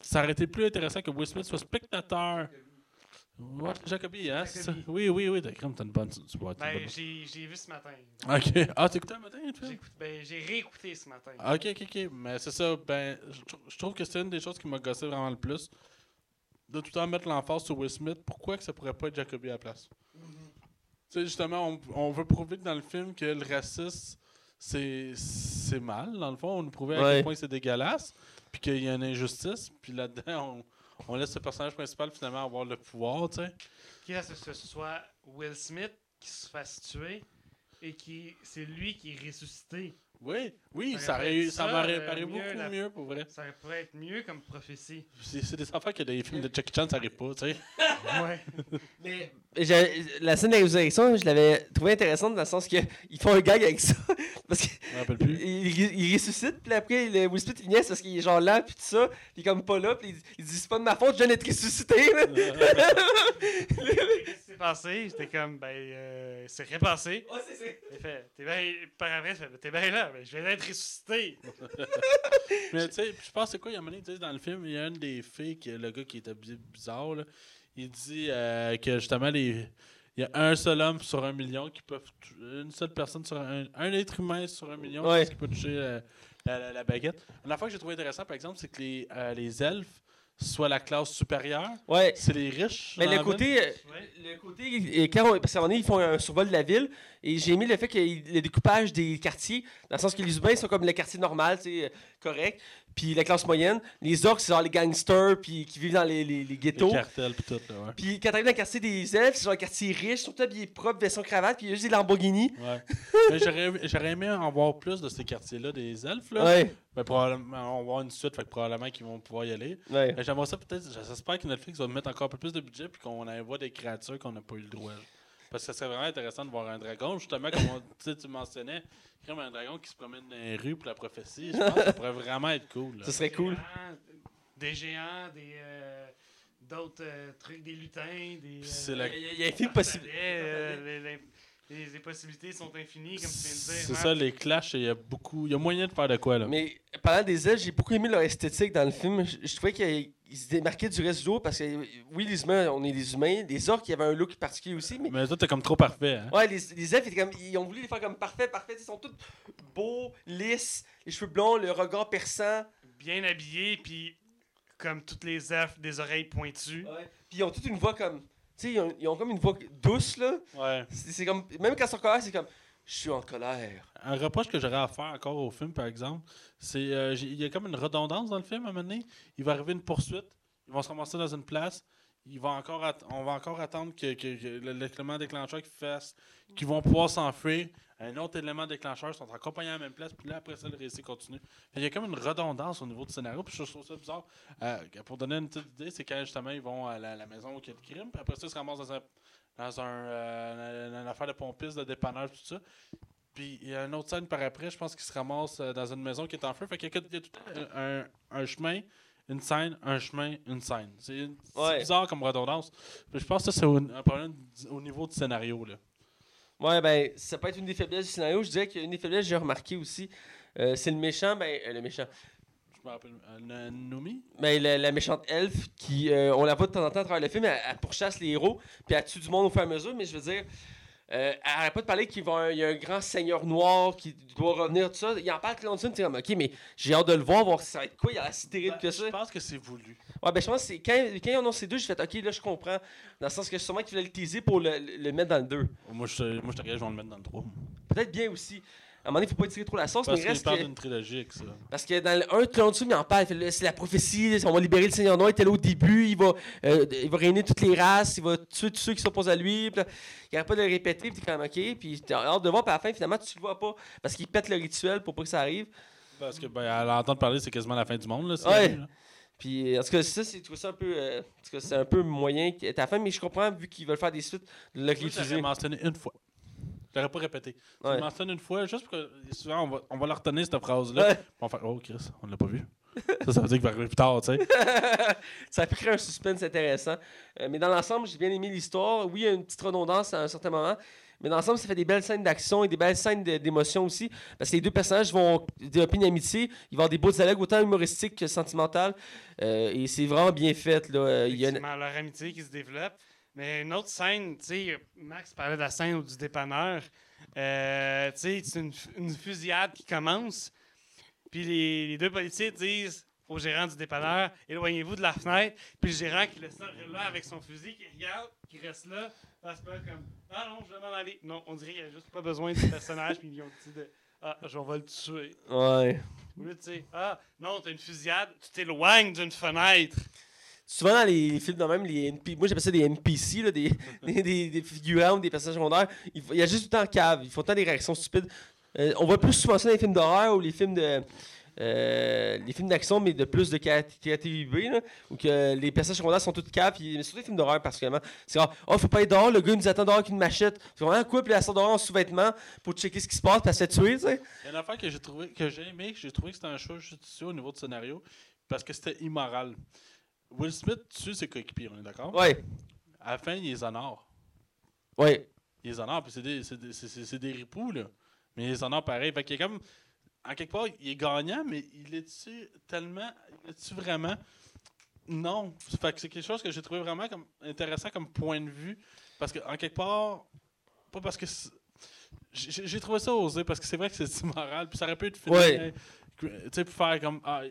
B: ça aurait été plus intéressant que Will Smith soit spectateur. Ouais, Jacobi, hein?
C: Jacobi.
B: Oui, oui, oui, t'as crème, t'as une bonne. tu vois,
C: Ben,
B: bonne-
C: j'ai j'ai vu ce matin.
B: Ok. Ah, t'écoutais matin, le film?
C: J'écoute- Ben, j'ai réécouté ce matin.
B: Ok, ok, ok. Mais c'est ça, ben, je trou- je trouve que c'est une des choses qui m'a gossé vraiment le plus. De tout le temps mettre l'emphase sur Will Smith, pourquoi que ça pourrait pas être Jacobi à la place? Tu sais, justement, on, on veut prouver que dans le film que le racisme, c'est c'est mal, dans le fond. On nous prouvait à
A: Ouais.
B: quel point c'est dégueulasse, puis qu'il y a une injustice, puis là-dedans, on, on laisse le personnage principal finalement avoir le pouvoir, tu sais.
C: Qui est-ce que ce soit Will Smith qui se fasse tuer et qui c'est lui qui est ressuscité.
B: Oui, oui,
C: Ça
B: ça,
C: aurait
B: ça
C: ça,
B: m'aurait
C: euh,
B: paru beaucoup
C: la-
B: mieux, pour vrai.
C: Ça pourrait être mieux comme prophétie.
B: C'est c'est des affaires que dans les films de Jackie Chan, ça arrive pas, tu sais.
C: Ouais.
A: Mais la scène de la résurrection, je l'avais trouvée intéressante dans le sens qu'ils font un gag avec ça. Parce qu'il
B: Je rappelle plus.
A: il, il ressuscite, puis après, le Will Smith, il niaise parce qu'il est genre lent, puis tout ça. Puis il est comme pas là, puis il, il dit C'est pas de ma faute, je viens d'être ressuscité. là.
C: Qu'est-ce qui s'est passé? J'étais comme, ben, euh, c'est rien passé.
A: Ouais, c'est- c'est-
C: Il fait, t'es bien, par après, t'es bien là, mais je viens d'être ressuscité.
B: Mais tu sais, je pense c'est quoi, il y a un moment donné, tu sais, dans le film, il y a une des filles, qui, le gars qui était bi- bizarre, là, il dit euh, que justement, les, il y a un seul homme sur un million qui peut. Une seule personne sur un. Un être humain sur un million
A: Ouais.
B: qui peut toucher euh, la, la- la baguette. Une affaire que j'ai trouvé intéressant, par exemple, c'est que les, euh, les elfes soient la classe supérieure.
A: Ouais.
B: C'est les riches.
A: Mais le
B: la
A: côté,
C: Ouais.
A: le côté, euh, quand on- parce qu'à un moment donné, ils font un survol de la ville, et j'ai aimé le fait que le découpage des quartiers, dans le sens que les humains sont comme le quartier normal, c'est euh, correct, puis la classe moyenne, les orques, c'est genre les gangsters, puis qui vivent dans les, les, les
B: Les
A: ghettos.
B: cartels pis tout, là, ouais.
A: Puis quand t'arrives dans le quartier des elfes, c'est genre le quartier riche, surtout habillés propres, veston cravate, puis il y a juste des Lamborghini.
B: Ouais. Mais j'aurais, aimé en voir plus de ces quartiers-là, des elfes, là.
A: Ouais,
B: Ben, probablement, on va voir une suite, fait que probablement qu'ils vont pouvoir y aller.
A: ouais.
B: J'aimerais ça peut-être, j'espère que Netflix va mettre encore un peu plus de budget puis qu'on voit des créatures qu'on n'a pas eu le droit. Parce que ça serait vraiment intéressant de voir un dragon, justement, comme on- tu sais, tu mentionnais, comme un dragon qui se promène dans les rues pour la prophétie. Je pense que ça pourrait vraiment être cool. là.
A: Ce serait cool.
C: Géants, Des géants, des. euh, d'autres euh, trucs, des lutins, des. Euh,
B: la-
A: Il y a- il y a infini possible.
C: Les, possibilités sont infinies, comme tu viens de dire.
B: C'est
C: Matt.
B: ça, les clashs, il y a beaucoup, il y a moyen de faire de quoi, là.
A: Mais parlant des elfes, j'ai beaucoup aimé leur esthétique dans le film. Je, je trouvais qu'ils ils se démarquaient du reste du lot parce que, oui, les humains, on est des humains. Les orques, il y avait un look particulier aussi, mais
B: Mais toi, t'es comme trop parfait, hein.
A: Ouais, les, les elfes, comme, ils ont voulu les faire comme parfait, parfait. Ils sont tous beaux, lisses, les cheveux blonds, le regard perçant.
C: Bien habillés, puis comme toutes les elfes, des oreilles pointues.
A: Puis ils ont toute une voix comme. Tu sais, ils ont, ils ont comme une voix douce, là.
B: Ouais.
A: C'est comme. Même quand ils sont en colère, c'est comme. Je suis en colère.
B: Un reproche que j'aurais à faire encore au film, par exemple, c'est euh, il y a comme une redondance dans le film à un moment donné. Il va arriver une poursuite, ils vont se ramasser dans une place, encore on va encore attendre que, que- l'élément déclencheur qui fasse, qu'ils vont pouvoir s'enfuir. Un autre élément déclencheur, ils sont encore pognés à la même place, puis là, après ça, le récit continue. Il y a comme une redondance au niveau du scénario, puis je trouve ça bizarre. Euh, pour donner une petite idée, c'est quand justement ils vont à la, maison où il y a le crime, puis après ça, ils se ramassent dans un dans un, euh, une, affaire de pompiste, de dépanneur, tout ça. Puis il y a une autre scène par après, je pense qu'il se ramasse euh, dans une maison qui est en feu. Fait qu'il y a, que- il y a tout un, un chemin, une scène, un chemin, une scène. C'est une- c'est
A: Ouais.
B: bizarre comme redondance. Je pense que ça, c'est un problème au niveau du scénario. Là.
A: Ouais, ben, ça peut être une des faiblesses du scénario. Je dirais qu'une des faiblesses que j'ai remarqué aussi, euh, c'est le méchant, ben, euh, le méchant.
B: Je me rappelle. euh, Nomi
A: Ben, la, la méchante elfe qui, on la voit de temps en temps à travers le film, elle, elle pourchasse les héros, puis elle tue du monde au fur et à mesure, mais je veux dire, euh, elle arrête pas de parler qu'il y a un grand seigneur noir qui doit revenir, tout ça. Il en parle avec Clanson, tu comme, ok, mais j'ai hâte de le voir, voir si ça va être quoi, il a l'air si terrible que ça.
B: Ben, Je pense que c'est voulu.
A: Ouais, ben, je pense que c'est quand, quand ils ont annoncé deux, j'ai fait, ok, là, je comprends, dans le sens que sûrement qu'ils voulaient le teaser pour le, le mettre dans le 2.
B: Moi, je moi, je te regarde, je vais le mettre dans le 3.
A: Peut-être bien aussi. À un moment donné, il faut pas étirer trop la sauce,
B: Parce
A: mais reste
B: parle
A: que-
B: d'une trilogie ça.
A: Parce que dans le 1, Clone il en parle. il fait, là, C'est la prophétie, on va libérer le Seigneur Noir. Il était là au début, il va, euh, il va réunir toutes les races, il va tuer tous ceux qui s'opposent à lui. Là, il arrête pas de le répéter, puis t'es comme OK. Puis t'as hâte de voir, puis à la fin, finalement, tu le vois pas. Parce qu'il pète le rituel pour pas que ça arrive.
B: Parce que, ben, à l'entendre parler, c'est quasiment la fin du monde. Là,
A: Ouais.
B: là.
A: Puis en tout cas, ça, c'est je trouve ça un peu. euh, en tout c'est un peu moyen à fin, mais je comprends, vu qu'ils veulent faire des suites, le
B: j'aurais
A: l'utiliser.
B: mentionné une fois. Je l'aurais pas répété. Tu
A: Ouais.
B: le mentionnes une fois, juste pour que souvent on va, on va la retenir cette phrase-là.
A: Ouais.
B: On va faire Oh Chris, on l'a pas vu. ça, ça veut dire qu'il va arriver plus tard, tu sais.
A: ça peut créer un suspense intéressant. Euh, mais dans l'ensemble, j'ai bien aimé l'histoire. Oui, il y a une petite redondance à un certain moment. Mais dans l'ensemble, ça fait des belles scènes d'action et des belles scènes d'émotion aussi. Parce que les deux personnages vont développer une amitié. Ils vont avoir des beaux dialogues autant humoristiques que sentimentaux. Euh, et c'est vraiment bien fait. Là. Euh, il y a une-
C: leur amitié qui se développe. Mais une autre scène, tu sais, Max parlait de la scène du dépanneur. Euh, tu sais, c'est une, une fusillade qui commence. Puis les, les deux policiers disent au gérant du dépanneur éloignez-vous de la fenêtre. Puis le gérant qui laisse ça là avec son fusil, qui regarde, qui reste là, passe pas comme Ah non, je vais m'en aller. Non, on dirait qu'il n'y a juste pas besoin du personnage. puis ils ont dit de, Ah, je vais le tuer.
A: Ouais.
C: De, tu sais, Ah, non, t'as une fusillade, tu t'éloignes d'une fenêtre.
A: Souvent dans les, les films de même, les NP moi j'appelle ça des NPC, là, des, des, des, des figurants ou des personnages secondaires. Il, y a juste tout le temps cave. Ils font tant des réactions stupides. Euh, on voit plus souvent ça dans les films d'horreur ou les films de. euh, les films d'action, mais de plus de là, où que les personnages secondaires sont toutes cap, mais surtout les films d'horreur particulièrement. C'est genre, oh, faut pas être dehors, le gars nous attend dehors avec une machette. C'est vraiment quoi, puis elle sort dehors en sous-vêtements pour checker ce qui se passe, puis elle se fait tuer, tu sais.
B: Il y a une affaire que j'ai trouvé que j'ai aimé, que j'ai trouvé que c'était un choix judicieux au niveau du scénario, parce que c'était immoral. Will Smith tue ses coéquipiers, on est d'accord?
A: Ouais,
B: À la fin, il les honore.
A: ouais.
B: Il les honore, puis c'est des, c'est des, c'est- des ripoux, là. Mais il les honore pareil. Fait qu'il est comme. En quelque part, il est gagnant, mais il est-tu tellement. Il est-tu vraiment. Non. Fait que c'est quelque chose que j'ai trouvé vraiment comme intéressant comme point de vue. Parce que, en quelque part. Pas parce que. J'ai trouvé ça osé, parce que c'est vrai que c'est immoral, puis ça aurait pu être fini.
A: Ouais.
B: Tu sais, pour faire comme. Ah,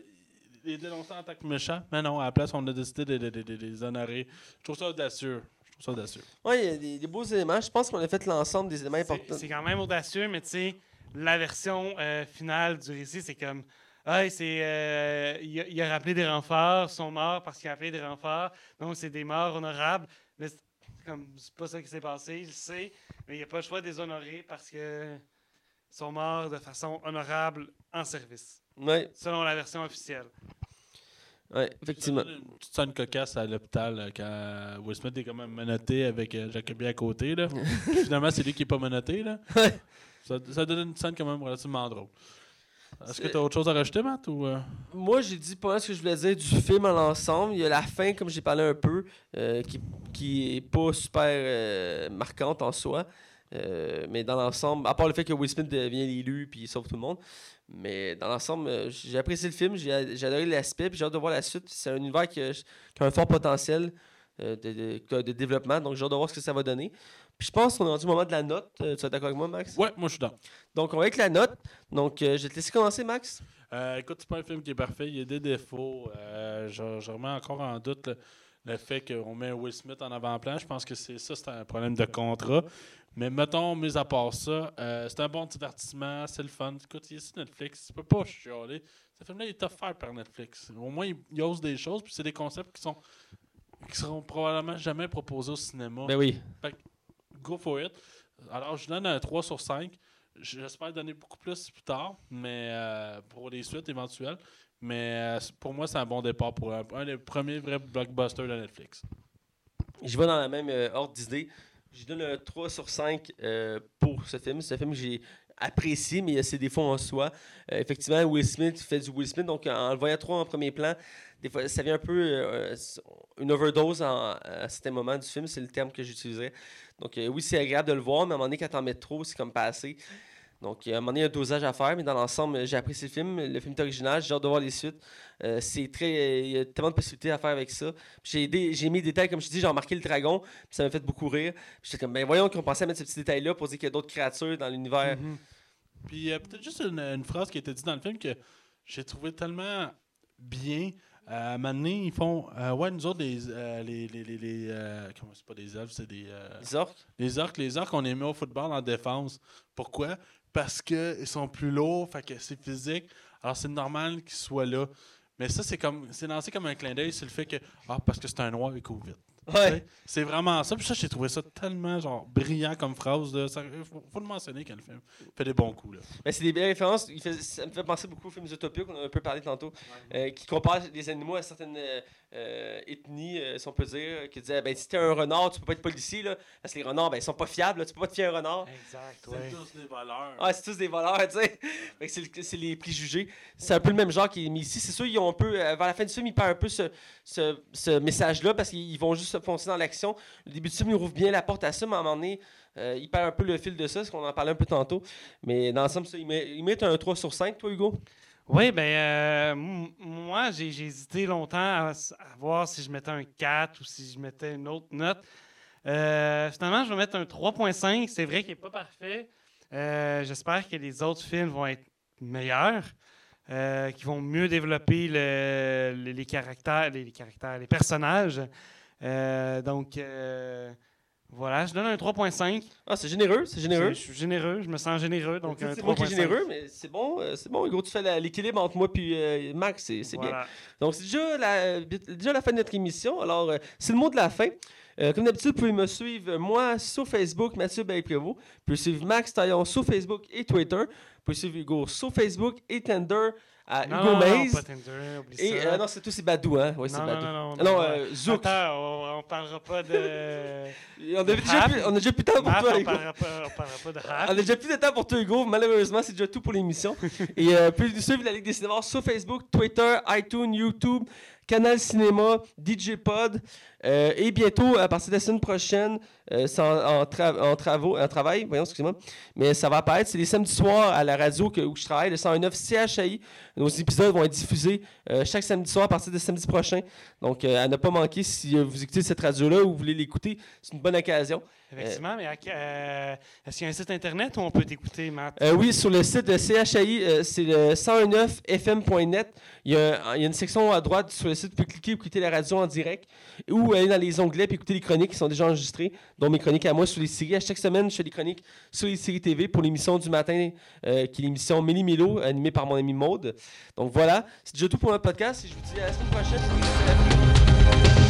B: il est dénoncé en tant que méchant, mais non, à la place, on a décidé de, de- de- de- de les honorer. Je trouve ça audacieux. Je trouve ça audacieux.
A: Ouais, il y a des, des beaux éléments. Je pense qu'on a fait l'ensemble des éléments
C: C'est
A: importants.
C: c'est quand même audacieux, mais tu sais, la version euh, finale du récit, c'est comme. Ah, c'est, euh, il, a, il a rappelé des renforts, ils sont morts parce qu'il a appelé des renforts, donc c'est des morts honorables. Mais c'est comme, c'est pas ça qui s'est passé, il le sait, mais il n'a pas le choix de les honorer parce que ils sont morts de façon honorable en service,
A: Ouais,
C: selon la version officielle.
A: Ouais, effectivement.
B: Une petite scène cocasse à l'hôpital là, quand Will Smith est quand même menotté avec euh, Jacobi à côté. Là. Finalement, c'est lui qui est pas menotté. Là. Ça, ça donne une scène quand même relativement drôle. Est-ce que tu as autre chose à rajouter, Matt? Ou, euh?
A: Moi, j'ai dit pas mal ce que je voulais dire du film à l'ensemble. Il y a la fin, comme j'ai parlé un peu, euh, qui, qui est pas super euh, marquante en soi. Euh, mais dans l'ensemble, à part le fait que Will Smith devient l'élu puis il sauve tout le monde. Mais dans l'ensemble, euh, j'ai apprécié le film, j'ai j'ai adoré l'aspect, puis j'ai hâte de voir la suite. C'est un univers qui a, qui a un fort potentiel euh, de, de- de développement, donc j'ai hâte de voir ce que ça va donner. Puis je pense qu'on est rendu au moment de la note. Euh, tu es d'accord avec moi, Max?
B: Ouais, moi je suis dans.
A: Donc on va avec la note. Donc euh, je vais te laisser commencer, Max.
B: Euh, écoute, c'est pas un film qui est parfait. Il y a des défauts. Euh, je, je remets encore en doute le fait qu'on met Will Smith en avant-plan. Je pense que c'est ça, c'est un problème de contrat. Mais mettons, mis à part ça, euh, c'est un bon divertissement, c'est le fun. Écoute, il est sur Netflix, tu peux pas chialer. Ce film-là, il est offert par Netflix. Au moins, il, il ose des choses, puis c'est des concepts qui sont qui seront probablement jamais proposés au cinéma.
A: Ben oui.
B: Go for it. Alors, je donne un 3 sur 5. J'espère donner beaucoup plus plus tard, mais euh, pour les suites éventuelles. Mais euh, pour moi, c'est un bon départ pour un, des premiers vrais blockbusters de Netflix.
A: Je vais dans la même euh, ordre d'idée. Je donne un 3 sur 5 euh, pour ce film. C'est un film que j'ai apprécié, mais il y a ses défauts en soi. Effectivement, Will Smith fait du Will Smith, donc en le voyant trop en premier plan, des fois, ça vient un peu une overdose à certains moments du film, c'est le terme que j'utiliserais. Donc oui, c'est agréable de le voir, mais à un moment donné, quand t'en mets trop, c'est comme pas assez. Donc, à un moment donné, il y a un dosage à faire, mais dans l'ensemble, j'ai apprécié le film. Le film est original, j'ai hâte de voir les suites. Euh, c'est très, il y a tellement de possibilités à faire avec ça. J'ai des- j'ai mis des détails, comme je dis, j'ai remarqué le dragon, puis ça m'a fait beaucoup rire. J'étais comme, ben voyons qu'on pensait à mettre ce petit détail-là pour dire qu'il y a d'autres créatures dans l'univers.
C: Mhm.
B: Puis euh, peut-être juste une, une phrase qui a été dite dans le film que j'ai trouvé tellement bien. Euh, à un moment donné, ils font. euh, ouais, nous autres, les. euh, les, les, les, les, comment c'est pas des elfes, c'est des.
A: Les orques?
B: Les orques, les orques, on les met au football en défense. Pourquoi? Parce qu'ils sont plus lourds, fait que c'est physique. Alors c'est normal qu'ils soient là. Mais ça, c'est comme c'est lancé comme un clin d'œil sur le fait que Ah, parce que c'est un noir et court vite.
A: Ouais.
B: C'est vraiment ça. Puis ça, j'ai trouvé ça tellement genre brillant comme phrase. Ça, faut, faut le mentionner quand le film fait des bons coups. Là.
A: Ben, c'est des belles références. Il fait- ça me fait penser beaucoup aux films Utopia qu'on a un peu parlé tantôt, euh, qui comparent les animaux à certaines euh, euh, ethnies, euh, si on peut dire, qui disaient ben, si t'es un renard, tu peux pas être policier, là, parce que les renards, ben, ils sont pas fiables, là, tu peux pas te fier à un renard.
C: Exact,
B: C'est
C: ouais.
B: tous des voleurs.
A: Ah, c'est tous des voleurs, tu sais. C'est le- les préjugés. C'est un peu le même genre qui est mis ici. C'est sûr, ils ont un peu, euh, vers la fin du film, ils perdent un peu ce, ce, ce message-là parce qu'ils vont juste se foncer dans l'action. Le début du film, ils rouvrent bien la porte à ça, mais à un moment donné, euh, ils perdent un peu le fil de ça, parce qu'on en parlait un peu tantôt. Mais dans l'ensemble, ça, ils met- ils mettent un 3 sur 5, toi, Hugo?
C: Oui, ben euh, moi, j'ai hésité longtemps à, voir si je mettais un 4 ou si je mettais une autre note. Euh, finalement, je vais mettre un 3.5. C'est vrai qu'il n'est pas parfait. Euh, J'espère que les autres films vont être meilleurs, qui vont mieux développer le- les, caractères, les, les caractères, les personnages. Donc, voilà, je donne un 3.5.
A: Ah, c'est généreux, c'est généreux.
C: Je suis généreux, je me sens généreux. Donc, un
A: c'est moi qui est
C: 3.5.
A: généreux, mais c'est bon, euh, c'est bon, Hugo, tu fais l'équilibre entre moi et Max, c'est c'est bien.
C: Voilà.
A: Donc, c'est déjà la, déjà la fin de notre émission. Alors, euh, c'est le mot de la fin. Euh, comme d'habitude, vous pouvez me suivre, euh, moi, sur Facebook, Mathieu Baye-Prévost. Vous pouvez suivre Max Taillon sur Facebook et Twitter. Vous pouvez suivre Hugo sur Facebook et Tinder à
C: Non,
A: Hugo
C: non, non,
A: Mays.
C: pas Tinder,
A: Et
C: ça.
A: euh, non, c'est tout, c'est Badou, hein? Ouais, c'est
C: non,
A: Badou.
C: non, non,
A: Ah non, euh, Zouk.
C: Attends, on, on parlera pas de.
A: On a, déjà plus, on a déjà plus de temps pour toi,
C: on
A: Hugo.
C: parlera pas, on parlera pas de
A: On
C: rap.
A: a déjà plus de temps pour toi, Hugo. Malheureusement, c'est déjà tout pour l'émission. Et euh, puis suivre la Ligue des cinémas sur Facebook, Twitter, iTunes, YouTube, Canal Cinéma, DJ Pod. Euh, et bientôt, à partir de la semaine prochaine, euh, c'est en, en tra- en travaux, en travail, voyons, excusez-moi, mais ça va apparaître. C'est les samedis soirs à la radio que, où je travaille, le 109 CHI. Nos épisodes vont être diffusés euh, chaque samedi soir à partir de samedi prochain. Donc, euh, à ne pas manquer si euh, vous écoutez cette radio-là ou vous voulez l'écouter, c'est une bonne occasion.
C: Effectivement, mais euh, est-ce qu'il y a un site internet où on peut t'écouter, Matt?
A: Euh, oui, sur le site de CHI, euh, c'est le 109fm.net. Il y, a, un- il y a une section à droite sur le site, vous pouvez cliquer pour écouter la radio en direct ou aller dans les onglets et écouter les chroniques qui sont déjà enregistrées, dont mes chroniques à moi sur les séries. À chaque semaine, je fais des chroniques sur les séries TV pour l'émission du matin, euh, qui est l'émission Méli Mélo, animée par mon ami Maude. Donc voilà, c'est déjà tout pour notre podcast et je vous dis à la semaine prochaine.